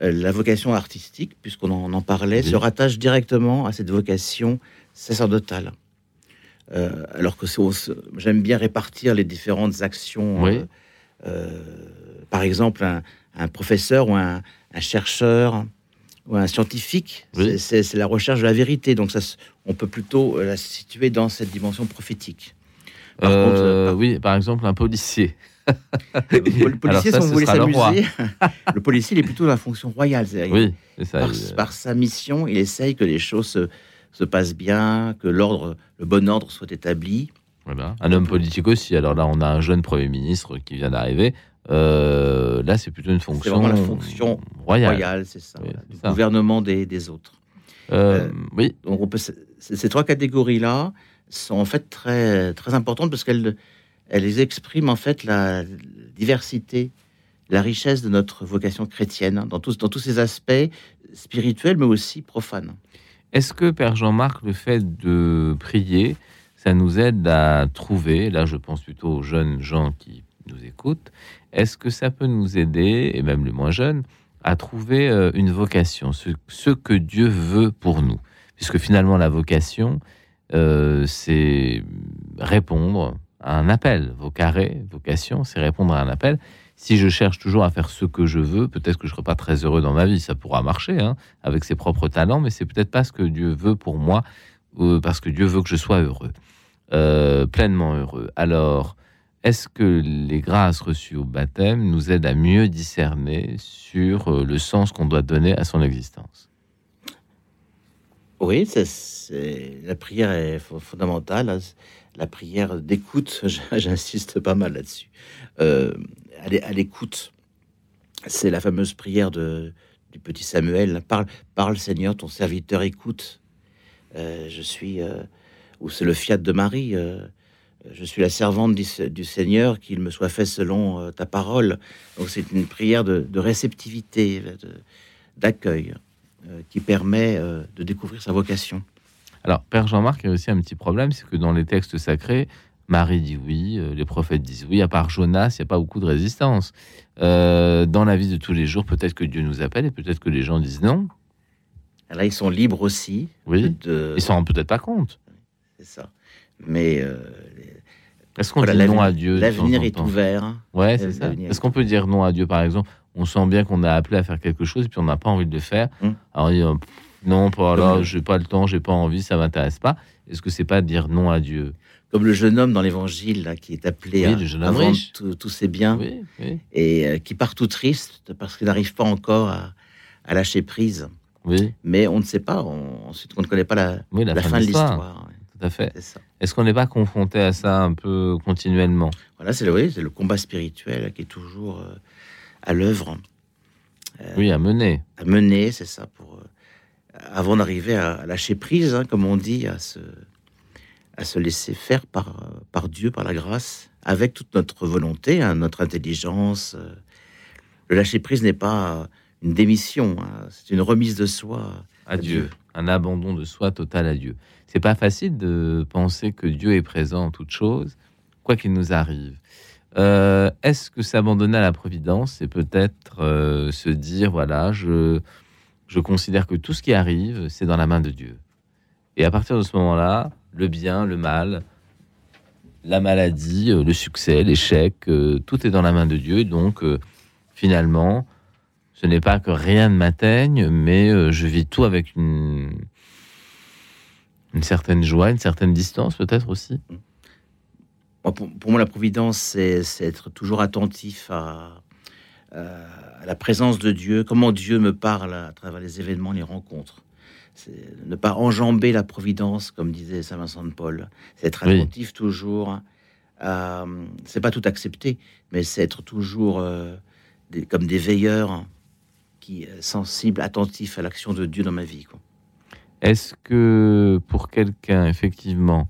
la vocation artistique, puisqu'on en, en parlait, Oui. se rattache directement à cette vocation sacerdotale. Euh, alors que j'aime bien répartir les différentes actions. Oui. euh, euh, par exemple, un, un professeur ou un, un chercheur ou un scientifique, Oui. c'est- la recherche de la vérité. Donc, ça, on peut plutôt la situer dans cette dimension prophétique. Par Euh, contre, par- oui, par exemple, un policier. Le pol- <laughs> policier, ça, si le roi. s'amuser, <laughs> le policier, il est plutôt dans la fonction royale. Oui, ça. par, il- par sa mission, il essaye que les choses se, se passent bien, que l'ordre, le bon ordre soit établi. Voilà. Un homme politique aussi. Alors là, on a un jeune Premier ministre qui vient d'arriver. Euh, là, c'est plutôt une C'est fonction, vraiment la fonction royale. royale, c'est ça, Oui, voilà, c'est du ça. gouvernement des, des autres. Euh, Euh, oui, Donc on peut, ces trois catégories-là sont en fait très, très importantes parce qu'elles elles expriment en fait la diversité, la richesse de notre vocation chrétienne hein, dans tous, dans tous ses aspects spirituels mais aussi profanes. Est-ce que, Père Jean-Marc, le fait de prier, ça nous aide à trouver, là je pense plutôt aux jeunes gens qui nous écoutent, est-ce que ça peut nous aider, et même les moins jeunes, à trouver euh, une vocation, ce, que Dieu veut pour nous? Puisque finalement la vocation, euh, c'est répondre à un appel. Vocaré, vocation, c'est répondre à un appel. Si je cherche toujours à faire ce que je veux, peut-être que je ne serai pas très heureux dans ma vie. Ça pourra marcher hein, avec ses propres talents, mais c'est peut-être pas ce que Dieu veut pour moi, parce que Dieu veut que je sois heureux, euh, pleinement heureux. Alors, est-ce que les grâces reçues au baptême nous aident à mieux discerner sur euh, le sens qu'on doit donner à son existence? Oui, la prière est fo- fondamentale. hein. La prière d'écoute, <laughs> j'insiste pas mal là-dessus. Euh, à l'é- à l'écoute, c'est la fameuse prière de, du petit Samuel. Parle, parle Seigneur, ton serviteur écoute. Euh, je suis, euh, ou c'est le fiat de Marie. euh, je suis la servante du, Seigneur, qu'il me soit fait selon ta parole. Donc c'est une prière de, de réceptivité, d'accueil, qui permet de découvrir sa vocation. Alors, Père Jean-Marc, il y a aussi un petit problème, c'est que dans les textes sacrés, Marie dit oui, euh, les prophètes disent oui, à part Jonas, il n'y a pas beaucoup de résistance. Euh, dans la vie de tous les jours, peut-être que Dieu nous appelle et peut-être que les gens disent non. Là, ils sont libres aussi. Oui, de- ils s'en rendent peut-être pas compte. C'est ça. Mais euh, Est-ce qu'on voilà, dit non à Dieu L'avenir est ouvert. Ouais, c'est ça. Est-ce qu'on peut dire non à Dieu, par exemple? On sent bien qu'on a appelé à faire quelque chose et puis on n'a pas envie de le faire. Hum. Alors, non, pas là, Comme le- j'ai pas le temps, j'ai pas envie, ça m'intéresse pas. Est-ce que c'est pas dire non à Dieu? Comme le jeune homme dans l'évangile là, qui est appelé Oui, à, à vendre tous ses biens Oui, oui, et euh, qui part tout triste parce qu'il n'arrive pas encore à, à lâcher prise. oui, Mais on ne sait pas. on- ensuite, on ne connaît pas la, oui, la, la fin, fin de l'histoire. Tout à fait. Est-ce qu'on n'est pas confronté à ça un peu continuellement? Voilà, c'est le, combat spirituel qui est toujours euh, à l'œuvre, Oui, à mener. à mener, c'est ça, pour euh, avant d'arriver à, à lâcher prise, hein, comme on dit, à se, à se laisser faire par, par Dieu, par la grâce, avec toute notre volonté, hein, notre intelligence. euh. Le lâcher prise n'est pas une démission, hein, c'est une remise de soi à Dieu, un abandon de soi total à Dieu. C'est pas facile de penser que Dieu est présent en toutes choses, quoi qu'il nous arrive. Euh, Est-ce que s'abandonner à la providence, c'est peut-être euh, se dire voilà, je, je considère que tout ce qui arrive, c'est dans la main de Dieu. Et à partir de ce moment-là, le bien, le mal, la maladie, euh, le succès, l'échec, euh, tout est dans la main de Dieu. Donc, euh, finalement, ce n'est pas que rien ne m'atteigne, mais je vis tout avec une, certaine joie, une certaine distance peut-être aussi. Pour, moi, la providence, c'est être toujours attentif à, à la présence de Dieu, comment Dieu me parle à travers les événements, les rencontres. C'est ne pas enjamber la providence, comme disait Saint Vincent de Paul. C'est être Oui. attentif toujours. à- c'est pas tout accepter, mais c'est être toujours euh, des- comme des veilleurs qui euh, sensibles, attentifs à l'action de Dieu dans ma vie. Est-ce que pour quelqu'un effectivement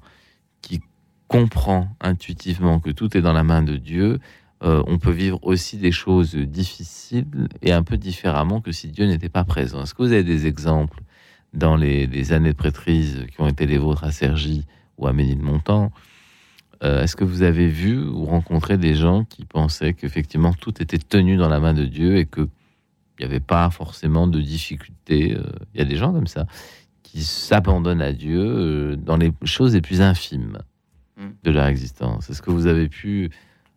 qui comprend intuitivement que tout est dans la main de Dieu, euh, on peut vivre aussi des choses difficiles et un peu différemment que si Dieu n'était pas présent? Est-ce que vous avez des exemples dans les, les années de prêtrise qui ont été les vôtres à Cergy ou à Ménilmontant Euh, Est-ce que vous avez vu ou rencontré des gens qui pensaient qu'effectivement tout était tenu dans la main de Dieu et que il n'y avait pas forcément de difficultés. euh, Il y a des gens comme ça qui s'abandonnent à Dieu euh, dans les choses les plus infimes Mm. de leur existence. Est-ce que vous avez pu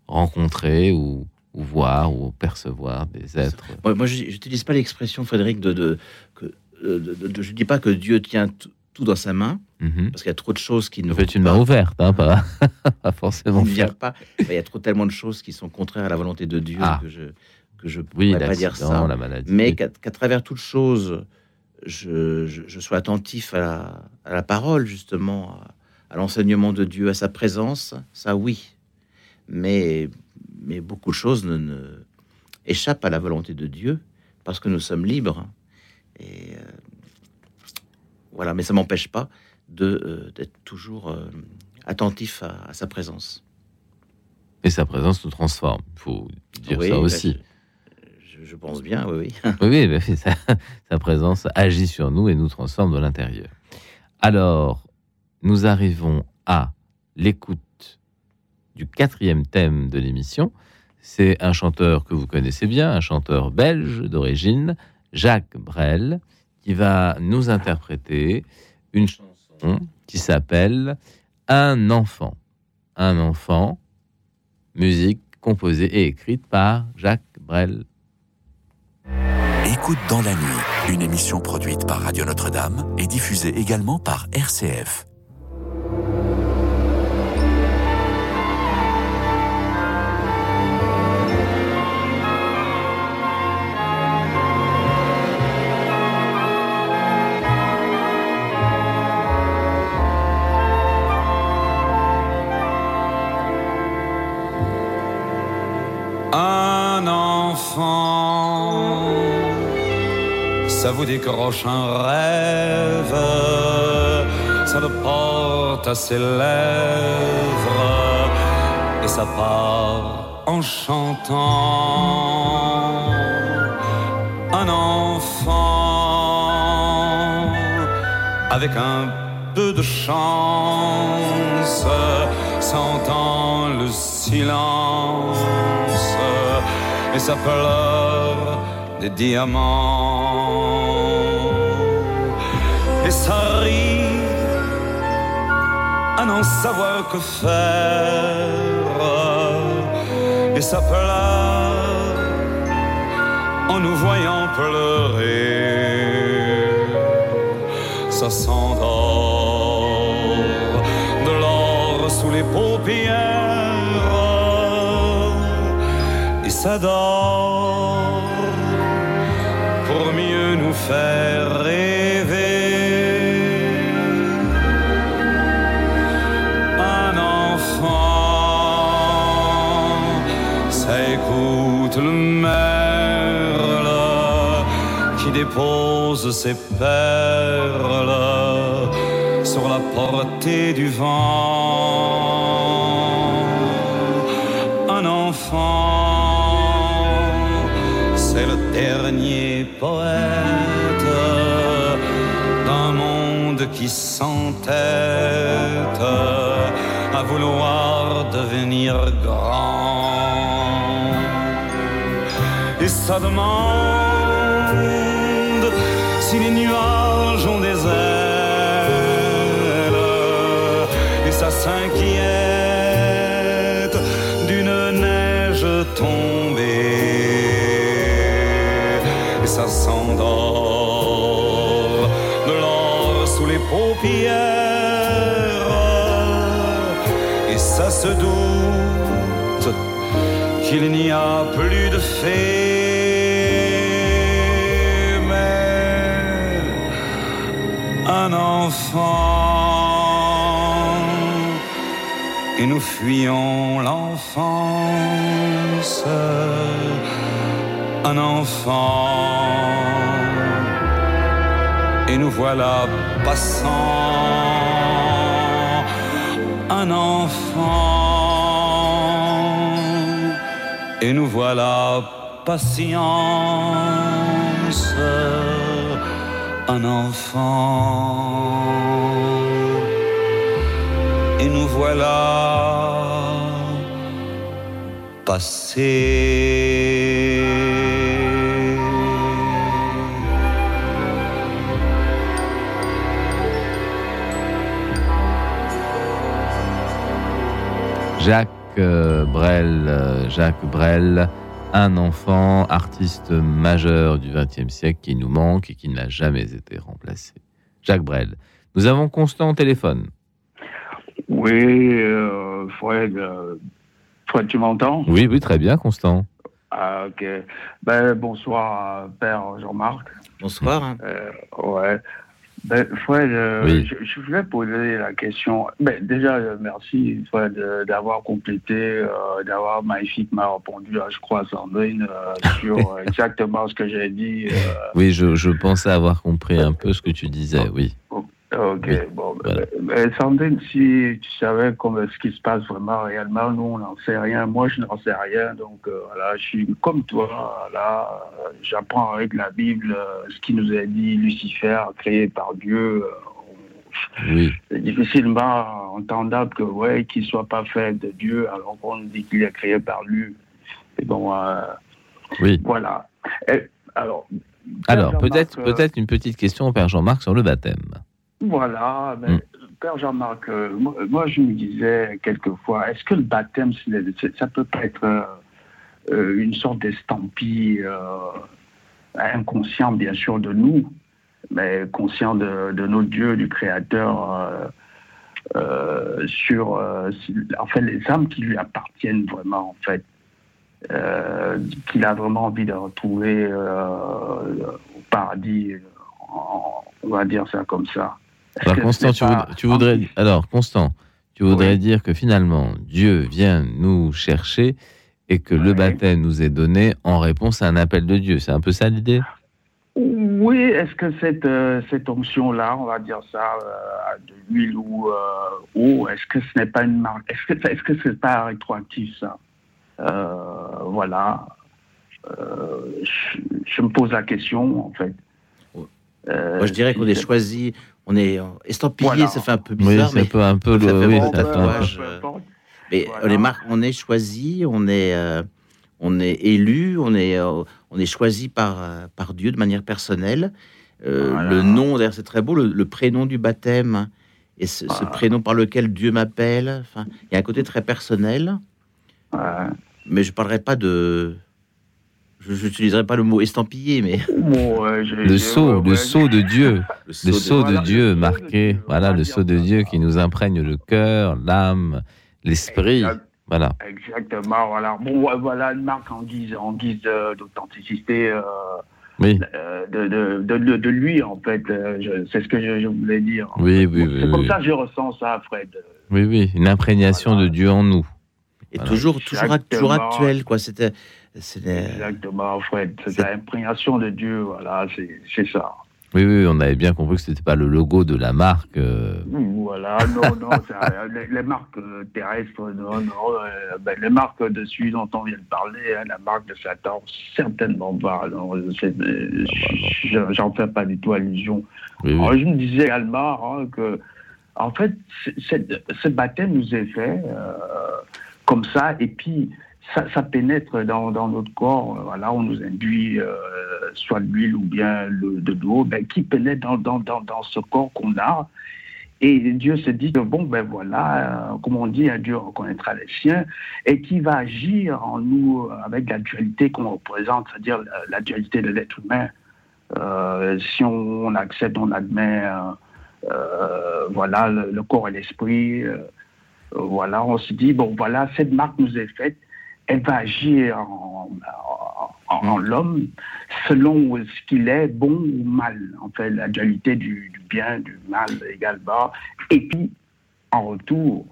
rencontrer ou, ou voir ou percevoir des êtres? Moi, moi, je n'utilise pas l'expression, Frédéric, de, de, que, euh, de- de- de- je ne dis pas que Dieu tient tout, dans sa main, Mhm. parce qu'il y a trop de choses qui ne faites une main ouverte, hein, pas, <laughs> pas forcément viennent faire. pas. Il y a trop tellement de choses qui sont contraires à la volonté de Dieu Ah. que je que je Oui, pourrais pas dire ça. la maladie. Mais qu'à qu'à travers toutes choses, je, je, je sois attentif à la, à la parole, justement, à, à l'enseignement de Dieu, à sa présence, ça oui. Mais, mais beaucoup de choses ne, ne- échappent à la volonté de Dieu parce que nous sommes libres. Et euh, voilà, mais ça m'empêche pas de euh, d'être toujours euh, attentif à, à sa présence. Et sa présence nous transforme. Faut dire Oui, ça bah, aussi. Je, je pense bien, oui, oui. <laughs> Oui, bah, <laughs> sa présence agit sur nous et nous transforme de l'intérieur. Alors, nous arrivons à l'écoute du quatrième thème de l'émission. C'est un chanteur que vous connaissez bien, un chanteur belge d'origine, Jacques Brel, qui va nous interpréter une chanson qui s'appelle Un enfant. Un enfant, musique composée et écrite par Jacques Brel. Écoute dans la nuit, une émission produite par Radio Notre-Dame et diffusée également par RCF. Enfant, ça vous décroche un rêve, ça le porte à ses lèvres. Et ça part en chantant. Un enfant avec un peu de chance s'entend le silence et ça pleure des diamants. Et ça rit à n'en savoir que faire. Et ça pleure en nous voyant pleurer. Ça s'endort de l'or sous les paupières dort pour mieux nous faire rêver. Un enfant, ça écoute le merle qui dépose ses perles sur la portée du vent. Dernier poète d'un monde qui s'entête à vouloir devenir grand. Et ça demande si les nuages ont des ailes et ça s'inquiète doute qu'il n'y a plus de fées mais un enfant. Et nous fuyons l'enfance un enfant. Et nous voilà passant un enfant et nous voilà patience, un enfant, et nous voilà passé. Jacques euh, Brel, euh, Jacques Brel, un enfant, artiste majeur du XXe siècle qui nous manque et qui n'a jamais été remplacé. Jacques Brel. Nous avons Constant au téléphone. Oui, euh, Fred, euh, Fred, tu m'entends? Oui, oui, très bien, Constant. Ah, ok. Ben, bonsoir, euh, Père Jean-Marc. Bonsoir. Euh, ouais. Ben, Fred, euh, Oui. je, je voulais poser la question. Ben, déjà, euh, merci, Fred, euh, d'avoir complété, euh, d'avoir magnifiquement répondu, à, je crois, Sandrine, <laughs> sur exactement ce que j'ai dit. Oui, je, je pensais avoir compris un peu ce que tu disais, oui. Ok, bon. ben, ben, Sandrine, si tu savais comment, ce qui se passe vraiment réellement, nous, on n'en sait rien. Moi, je n'en sais rien. Donc, euh, voilà, je suis comme toi. Là, euh, j'apprends avec la Bible euh, ce qui nous a dit Lucifer, créé par Dieu. Oui. c'est difficilement entendable que, ouais, qu'il soit pas fait de Dieu, alors qu'on nous dit qu'il est créé par lui. Et bon, euh, Oui. voilà. Et, alors, Alors, peut-être peut-être une petite question au Père Jean-Marc sur le baptême. Voilà, ben, Mm. Père Jean-Marc, euh, moi, moi, je me disais quelquefois, est-ce que le baptême, ça peut pas être euh, euh, une sorte d'estampille euh, inconscient, bien sûr, de nous, mais conscient de, de notre Dieu, du Créateur, sur si- en fait, les âmes qui lui appartiennent vraiment, en fait, qu'il a vraiment envie de retrouver au paradis, on va dire ça comme ça. <laughs> Alors, Constant, tu, pas voudrais- tu voudrais. Alors, Constant, tu voudrais dire que finalement, Dieu vient nous chercher et que le baptême nous est donné en réponse à un appel de Dieu. C'est un peu ça l'idée? Oui, est-ce que cette, euh, cette onction-là, on va dire ça, euh, de l'huile ou euh, eau, est-ce que ce n'est pas une marque Est-ce que est-ce que c'est pas rétroactif ça? Euh, Voilà. Euh, je, je me pose la question en fait. Euh, Moi, je dirais qu'on est choisi, on est euh, estampillé, Voilà. ça fait un peu Oui, bizarre, c'est mais un peu- un peu le- oui, ça fait tatouage, euh. Mais Voilà. on est mar- on est choisi, on est, euh, on est élu, on est, euh, on est choisi par, euh, par Dieu de manière personnelle. Euh, Voilà. Le nom, d'ailleurs, c'est très beau, le, le prénom du baptême et ce, ce prénom par lequel Dieu m'appelle. Enfin, il y a un côté très personnel. Mais je parlerai pas de. Je n'utiliserai pas le mot estampillé, mais. Bon, euh, je- Le sceau, le sceau de Dieu, le sceau de- sceau de Voilà, Dieu marqué, voilà, le sceau de Dieu qui nous imprègne le cœur, l'âme, l'esprit, voilà. Exactement, voilà. Bon, voilà une marque en guise, en guise de- d'authenticité euh, Oui, euh, de, de, de, de- de lui, en fait. Euh, C'est ce que je, je voulais dire. oui, oui, oui, C'est comme oui. ça que je ressens ça, Fred. oui, oui, une imprégnation de Dieu en nous. Et Voilà. toujours, toujours, toujours actuel, quoi. C'était. Exactement, Fred. C'est l'imprégnation de Dieu, voilà, c'est c'est ça. Oui, oui, on avait bien compris que c'était pas le logo de la marque. euh, Voilà, non, non, <laughs> ça, les, les marques euh, terrestres, non, non, euh, ben, les marques de celui dont on vient de parler, hein, la marque de Satan, certainement pas. euh, je- J'en fais pas du tout allusion. Oui, oui. Alors, je me disais également hein, que, en fait, c- cette- ce baptême nous est fait euh, comme ça, et puis ça, pénètre dans, notre corps. Voilà, on nous induit euh, soit l'huile ou bien le- de l'eau, ben, qui pénètre dans, ce corps qu'on a. Et Dieu se dit que bon, ben voilà, euh, comme on dit, Dieu reconnaîtra les siens, et qui va agir en nous euh, avec la dualité qu'on représente, c'est-à-dire la, dualité de l'être humain. Si on, accepte, on admet, voilà, le, le corps et l'esprit, voilà, on se dit, bon, voilà, cette marque nous est faite, elle va agir en, en- en- en l'homme selon ce qu'il est, bon ou mal, en fait, la dualité du, du bien, du mal également. Et puis, en retour,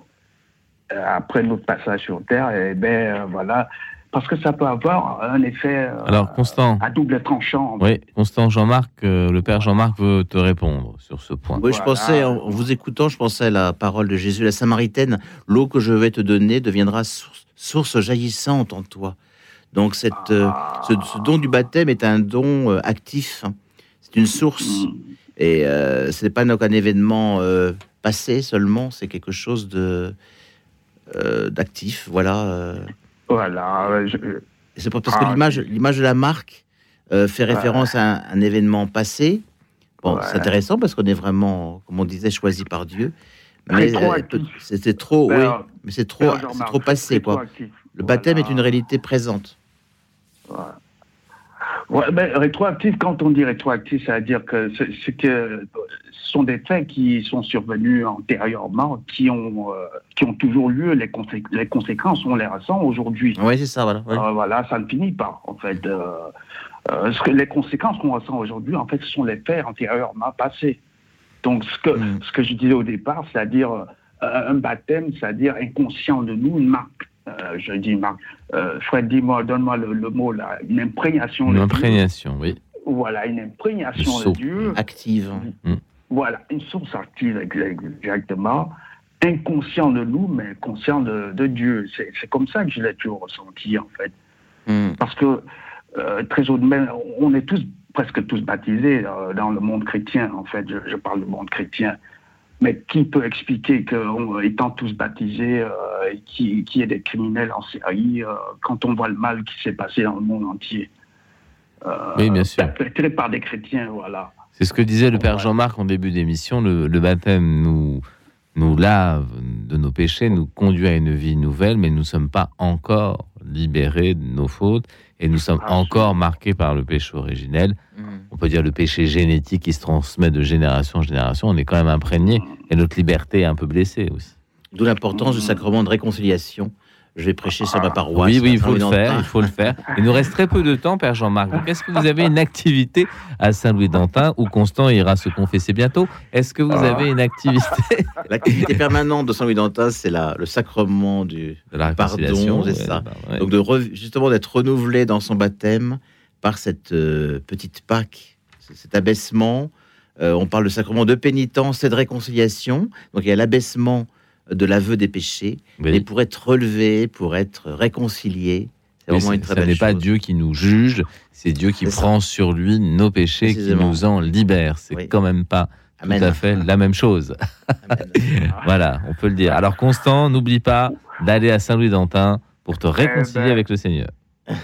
euh, après notre passage sur Terre, eh ben, euh, voilà, parce que ça peut avoir un effet euh, Alors, Constant, à double tranchant. oui, Constant, Jean-Marc, euh, le père Jean-Marc veut te répondre sur ce point. Oui, je pensais, en, en vous écoutant, je pensais à la parole de Jésus, la Samaritaine, l'eau que je vais te donner deviendra source, source jaillissante en toi. Donc, cette, euh, ce, ce don du baptême est un don euh, actif. C'est une source. Et euh, ce n'est pas donc un événement euh, passé seulement, c'est quelque chose de euh, d'actif. Voilà. Voilà. je- c'est parce que Ah, l'image, l'image de la marque fait référence à un, un événement passé. Bon, Ouais. c'est intéressant parce qu'on est vraiment, comme on disait, choisi par Dieu. Mais euh, Rétroactif. c'était trop, oui, Père- mais c'est trop, c'est trop passé, quoi. Le baptême Voilà. est une réalité présente. Ouais, mais rétroactif, quand on dit rétroactif, ça veut dire que ce sont des faits qui sont survenus antérieurement, qui ont, euh, qui ont toujours lieu, les, consé- les conséquences, on les ressent aujourd'hui. Oui, c'est ça, voilà. ouais. Euh, voilà, ça ne finit pas, en fait. Euh, euh, ce que, les conséquences qu'on ressent aujourd'hui, en fait, ce sont les faits antérieurement passés. Donc, ce que, Mm. ce que je disais au départ, c'est-à-dire euh, un baptême, c'est-à-dire inconscient de nous, une marque. Euh, je dis marque. Euh, Fred, dis-moi, donne-moi le, le mot, là, une imprégnation. Une de Dieu. imprégnation, oui. Voilà, une imprégnation de. Dieu. Active. Mm. Voilà, une source active ex- exactement. Inconscient de nous, mais conscient de, de Dieu. C'est c'est comme ça que je l'ai toujours ressenti, en fait. Mm. Parce que, euh, très hautement, on est tous, presque tous baptisés euh, dans le monde chrétien, en fait. Je, je parle du monde chrétien. Mais qui peut expliquer qu'étant tous baptisés, euh, qui, qui est des criminels en série, euh, quand on voit le mal qui s'est passé dans le monde entier euh, Oui, bien sûr. Perpétré par des chrétiens, voilà. C'est ce que disait le Père Jean-Marc en début d'émission. Le, le baptême nous, nous lave de nos péchés, nous conduit à une vie nouvelle, mais nous ne sommes pas encore libérés de nos fautes et nous sommes encore marqués par le péché originel. Mm. On peut dire le péché génétique qui se transmet de génération en génération. On est quand même imprégné et notre liberté est un peu blessée aussi. D'où l'importance du sacrement de réconciliation. Je vais prêcher sur ma paroisse. Oui, oui, il faut le faire, il faut le faire. Il nous reste très peu de temps, Père Jean-Marc. Est-ce que vous avez une activité à Saint-Louis-d'Antin où Constant ira se confesser bientôt? Est-ce que vous Ah. avez une activité? <laughs> L'activité permanente de Saint-Louis-d'Antin, c'est le sacrement du de la pardon, c'est ça. bah, ouais. Donc de re- justement d'être renouvelé dans son baptême par cette euh, petite Pâque, cet abaissement. Euh, on parle de sacrement de pénitence et de réconciliation. Donc il y a l'abaissement de l'aveu des péchés. Oui. Et pour être relevé, pour être réconcilié, c'est vraiment une très ce belle n'est pas. Dieu qui nous juge, c'est Dieu qui C'est ça. prend sur lui nos péchés, qui nous en libère. C'est Oui. quand même pas Amen. tout à fait la même chose. <laughs> voilà, on peut le dire. Alors Constant, n'oublie pas d'aller à Saint-Louis-d'Antin pour te réconcilier ben, avec le Seigneur.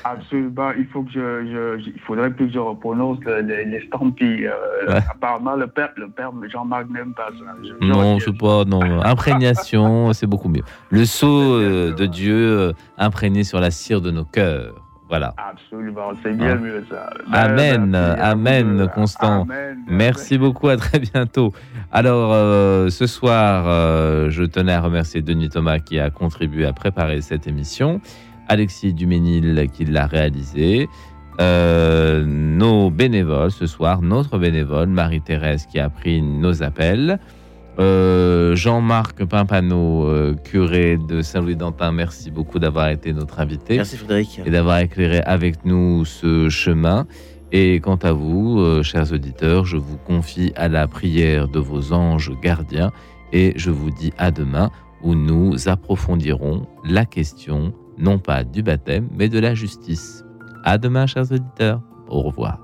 Absolument, il faut que je, je- je- il faudrait plus que je reprononce le- les, les stampilles. euh, Ouais. Apparemment, le père, le père Jean-Marc n'aime pas ça. Je- je Non, c'est pas non. Imprégnation, <laughs> c'est beaucoup mieux. Le sceau euh, de Dieu euh, imprégné sur la cire de nos cœurs. Voilà. Absolument, c'est bien Hein. mieux ça. Amen, Merci à vous amen. Constant. Amen. Merci beaucoup, à très bientôt. Alors, euh, ce soir, euh, je tenais à remercier Denis Thomas qui a contribué à préparer cette émission, Alexis Duménil qui l'a réalisé, euh, nos bénévoles ce soir, notre bénévole, Marie-Thérèse qui a pris nos appels, euh, Jean-Marc Pimpano, euh, curé de Saint-Louis-d'Antin, merci beaucoup d'avoir été notre invité Merci Frédéric. et d'avoir éclairé avec nous ce chemin. Et quant à vous, chers auditeurs, je vous confie à la prière de vos anges gardiens et je vous dis à demain où nous approfondirons la question non pas du baptême mais de la justice. À demain, chers auditeurs. Au revoir.